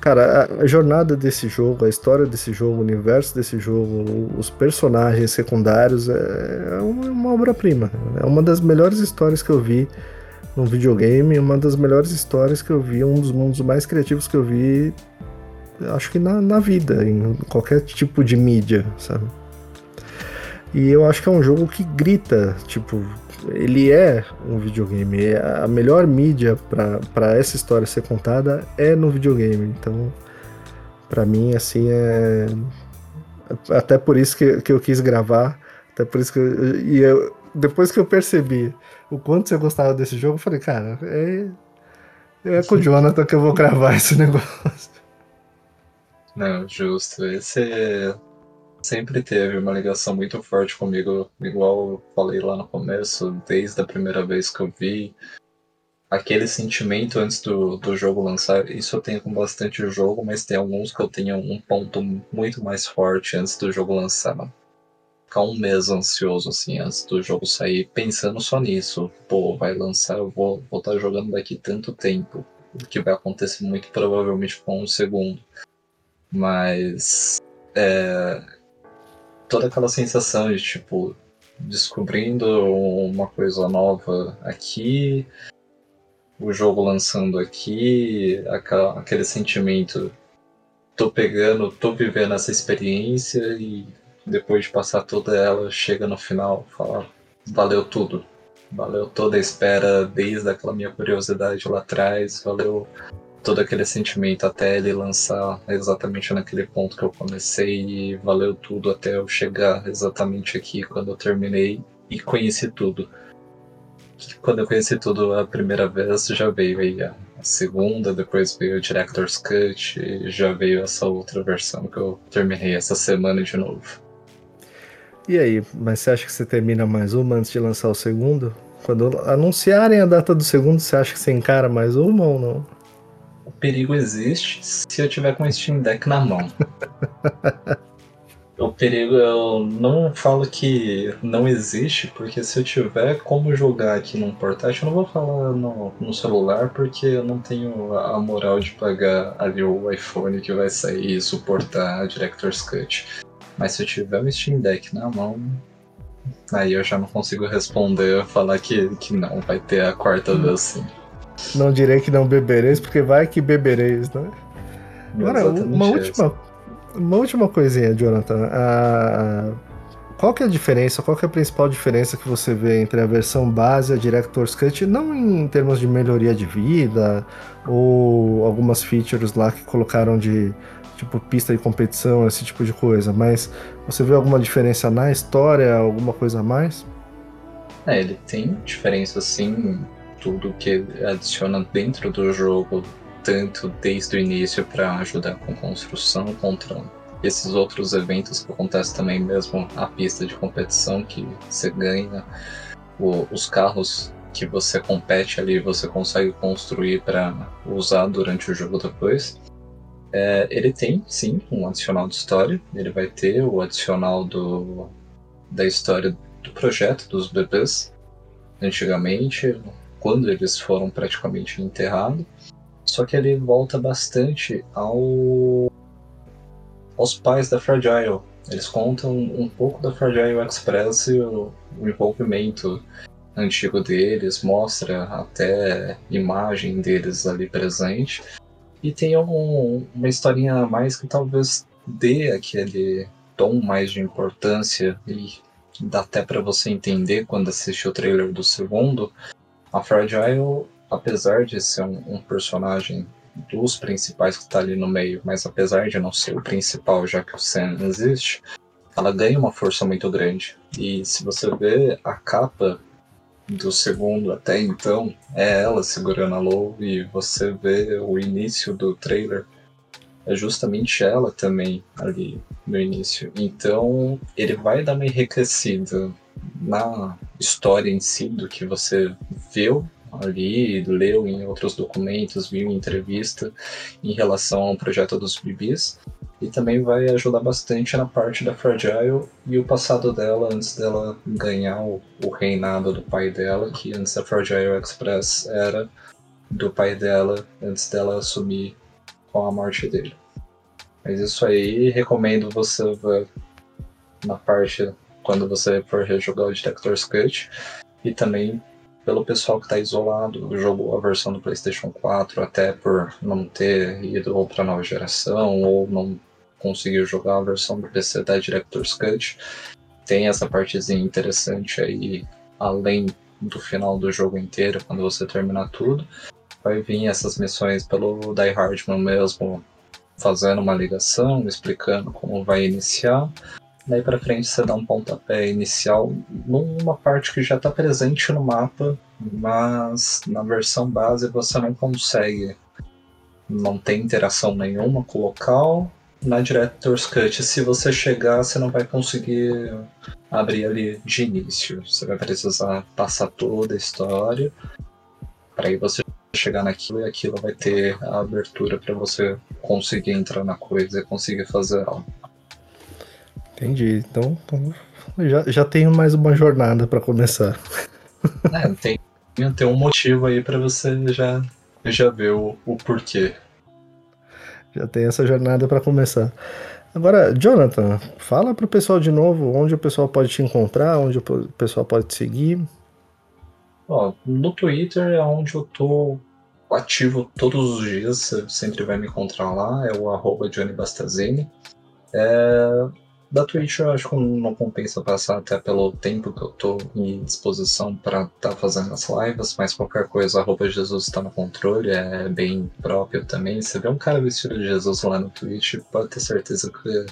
cara, a, jornada desse jogo, a história desse jogo, o universo desse jogo, os personagens secundários é, é uma, uma obra-prima. É uma das melhores histórias que eu vi num videogame, uma das melhores histórias que eu vi, um dos mundos mais criativos que eu vi, acho que na, na vida, em qualquer tipo de mídia, sabe? E eu acho que é um jogo que grita, tipo, ele é um videogame. É A melhor mídia para essa história ser contada é no videogame. Então, para mim, assim, é. Até por isso que, que eu quis gravar. Até por isso que. Eu, e eu, depois que eu percebi o quanto você gostava desse jogo, eu falei, cara, é. É com o Jonathan que eu vou gravar esse negócio. Não, justo. Esse sempre teve uma ligação muito forte comigo, igual eu falei lá no começo, desde a primeira vez que eu vi. Aquele sentimento antes do, do jogo lançar, isso eu tenho com bastante jogo, mas tem alguns que eu tenho um ponto muito mais forte antes do jogo lançar. Ficar um mês ansioso, assim, antes do jogo sair, pensando só nisso. Pô, vai lançar, eu vou estar tá jogando daqui tanto tempo. O que vai acontecer muito provavelmente com um segundo. Mas é, toda aquela sensação de tipo descobrindo uma coisa nova aqui, o jogo lançando aqui, aquele sentimento, tô pegando, tô vivendo essa experiência e depois de passar toda ela, chega no final, fala, valeu tudo. Valeu toda a espera, desde aquela minha curiosidade lá atrás, valeu todo aquele sentimento até ele lançar exatamente naquele ponto que eu comecei e valeu tudo até eu chegar exatamente aqui quando eu terminei e conheci tudo. Quando eu conheci tudo a primeira vez, já veio aí a segunda, depois veio o Director's Cut e já veio essa outra versão que eu terminei essa semana de novo. E aí, mas você acha que você termina mais uma antes de lançar o segundo? Quando anunciarem a data do segundo, você acha que você encara mais uma ou não? O perigo existe se eu tiver com o Steam Deck na mão. O perigo, eu não falo que não existe, porque se eu tiver como jogar aqui num portátil, eu não vou falar no, no celular, porque eu não tenho a moral de pagar ali o iPhone que vai sair e suportar a Director's Cut. Mas se eu tiver o Steam Deck na mão, aí eu já não consigo responder, falar que, que não, vai ter a quarta hum. vez sim. Não direi que não bebereis, porque vai que bebereis, né? Agora, uma última, uma última coisinha, Jonathan. A, qual que é a diferença, qual que é a principal diferença que você vê entre a versão base e a Director's Cut, não em termos de melhoria de vida ou algumas features lá que colocaram de tipo pista de competição, esse tipo de coisa, mas você vê alguma diferença na história, alguma coisa a mais? É, ele tem diferença sim, tudo que adiciona dentro do jogo tanto desde o início para ajudar com construção contra esses outros eventos que acontecem também mesmo a pista de competição que você ganha o, os carros que você compete ali você consegue construir para usar durante o jogo depois é, ele tem sim um adicional de história ele vai ter o adicional do da história do projeto dos bebês antigamente quando eles foram praticamente enterrados só que ele volta bastante ao aos pais da Fragile. Eles contam um pouco da Fragile Express e o, o envolvimento antigo deles, mostra até imagem deles ali presente. E tem um, uma historinha a mais que talvez dê aquele tom mais de importância e dá até para você entender quando assiste o trailer do segundo. A Fragile apesar de ser um, um personagem dos principais que está ali no meio, mas apesar de não ser o principal, já que o Sam existe, ela ganha uma força muito grande. E se você vê a capa do segundo até então, é ela segurando a Low, e você vê o início do trailer, é justamente ela também ali no início. Então ele vai dar uma enriquecida na história em si do que você viu ali, leu em outros documentos, viu em entrevista em relação ao projeto dos bibis. E também vai ajudar bastante na parte da Fragile e o passado dela antes dela ganhar o, o reinado do pai dela, que antes da Fragile Express era do pai dela, antes dela assumir com a morte dele. Mas isso aí, recomendo você ver na parte quando você for rejogar o Detector's Cut. E também pelo pessoal que está isolado, jogou a versão do PlayStation 4 até por não ter ido para nova geração ou não conseguiu jogar a versão do PC da Director's Cut. Tem essa partezinha interessante aí, além do final do jogo inteiro, quando você terminar tudo. Vai vir essas missões pelo Die Hardman mesmo, fazendo uma ligação, explicando como vai iniciar. Daí para frente você dá um pontapé inicial numa parte que já está presente no mapa, mas na versão base você não consegue. Não tem interação nenhuma com o local. Na Director's Cut, se você chegar, você não vai conseguir abrir ali de início. Você vai precisar passar toda a história para aí você chegar naquilo e aquilo vai ter a abertura para você conseguir entrar na coisa e conseguir fazer algo. Entendi. Então, então já, já tenho mais uma jornada para começar. É, tem, tem um motivo aí para você já, já ver o, o porquê. Já tem essa jornada para começar. Agora, Jonathan, fala pro pessoal de novo onde o pessoal pode te encontrar, onde o pessoal pode te seguir. Ó, no Twitter é onde eu tô ativo todos os dias, você sempre vai me encontrar lá, é o arroba Johnny Bastazini. É, da Twitch eu acho que não compensa passar até pelo tempo que eu tô em disposição para estar tá fazendo as lives, mas qualquer coisa, arroba Jesus está no controle, é bem próprio também. Você vê um cara vestido de Jesus lá no Twitch, pode ter certeza que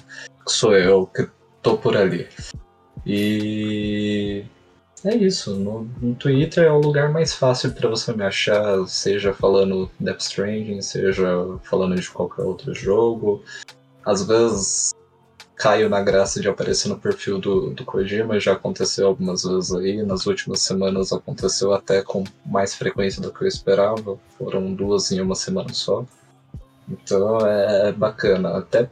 sou eu que tô por ali. E é isso, no, no Twitter é o lugar mais fácil para você me achar, seja falando Death Stranding, seja falando de qualquer outro jogo. Às vezes caio na graça de aparecer no perfil do, do Kojima, já aconteceu algumas vezes aí, nas últimas semanas aconteceu até com mais frequência do que eu esperava, foram duas em uma semana só. Então é, é bacana, até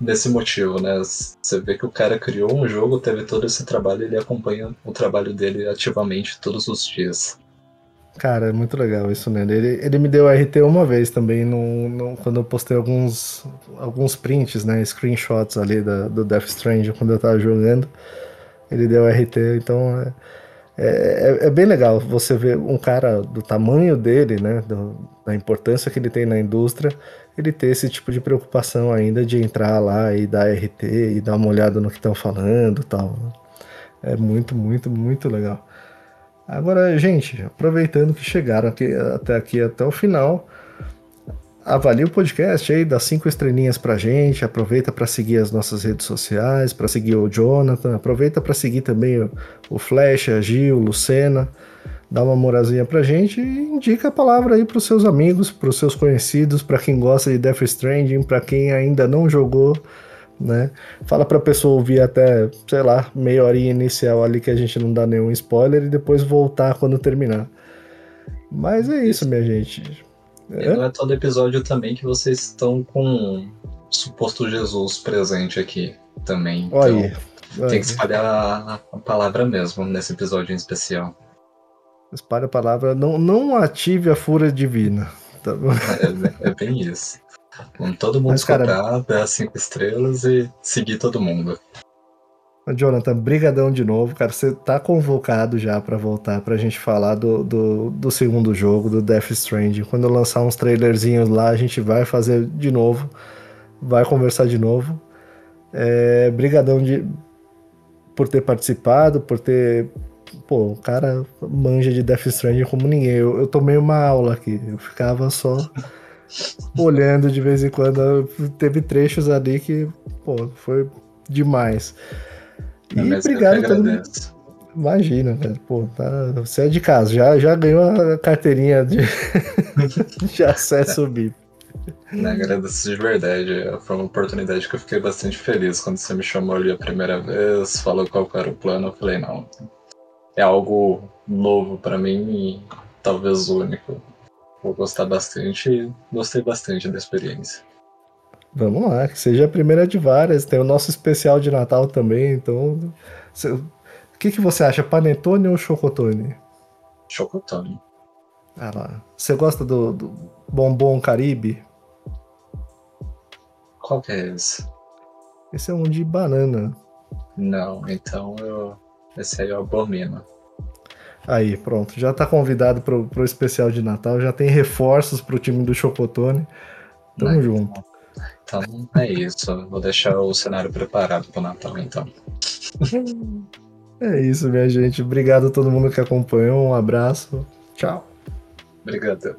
nesse motivo, né? Você vê que o cara criou um jogo, teve todo esse trabalho, ele acompanha o trabalho dele ativamente todos os dias. Cara, é muito legal isso nele. Ele, ele me deu RT uma vez também, no, no, quando eu postei alguns, alguns prints, né? Screenshots ali da, do Death Strange quando eu tava jogando. Ele deu RT, então é, é, é, é, bem legal você ver um cara do tamanho dele, né? Do, da importância que ele tem na indústria, ele ter esse tipo de preocupação ainda de entrar lá e dar RT e dar uma olhada no que estão falando tal. É muito, muito, muito legal. Agora, gente, aproveitando que chegaram aqui, até aqui, até o final, avalie o podcast aí, dá cinco estrelinhas pra gente, aproveita para seguir as nossas redes sociais, para seguir o Jonathan, aproveita para seguir também o, Flash, a Gil, Lucena, dá uma morazinha pra gente e indica a palavra aí pros seus amigos, pros seus conhecidos, para quem gosta de Death Stranding, para quem ainda não jogou, né? Fala pra pessoa ouvir até, sei lá, meia horinha inicial ali que a gente não dá nenhum spoiler e depois voltar quando terminar. Mas é isso, minha gente. É? E não é todo episódio também que vocês estão com o suposto Jesus presente aqui também. Então, tem que espalhar a, a palavra mesmo nesse episódio em especial. Espalhe a palavra, não, não ative a fúria divina. Tá é, é, bem isso. Vamos todo mundo Mas, cara, dar cinco estrelas e seguir todo mundo. Jonathan, brigadão de novo, cara. Você tá convocado já para voltar pra gente falar do, do, do, segundo jogo, do Death Stranding. Quando eu lançar uns trailerzinhos lá, a gente vai fazer de novo, vai conversar de novo. É, brigadão de, por ter participado, por ter... Pô, o cara manja de Death Stranding como ninguém. Eu, eu tomei uma aula aqui, eu ficava só olhando de vez em quando. Teve trechos ali que, pô, foi demais. E obrigado todo mundo. Imagina, velho. Pô, tá... você é de casa, já, já ganhou a carteirinha de, de acesso VIP. Agradeço de verdade. Foi uma oportunidade que eu fiquei bastante feliz quando você me chamou ali a primeira vez, falou qual era o plano. Eu falei, não, é algo novo para mim e talvez único. Vou gostar bastante e gostei bastante da experiência. Vamos lá, que seja a primeira de várias. Tem o nosso especial de Natal também, então. O que, que você acha, panetone ou chocotone? Chocotone. Ah lá. Você gosta do, do bombom caribe? Qual que é esse? Esse é um de banana. Não, então eu. Esse aí eu abomino. Aí, pronto. Já tá convidado pro, pro especial de Natal. Já tem reforços pro time do Chocotone. Tamo Não, junto. Então é isso. Vou deixar o cenário preparado para o Natal, então. É isso, minha gente. Obrigado a todo mundo que acompanhou. Um abraço. Tchau. Obrigado.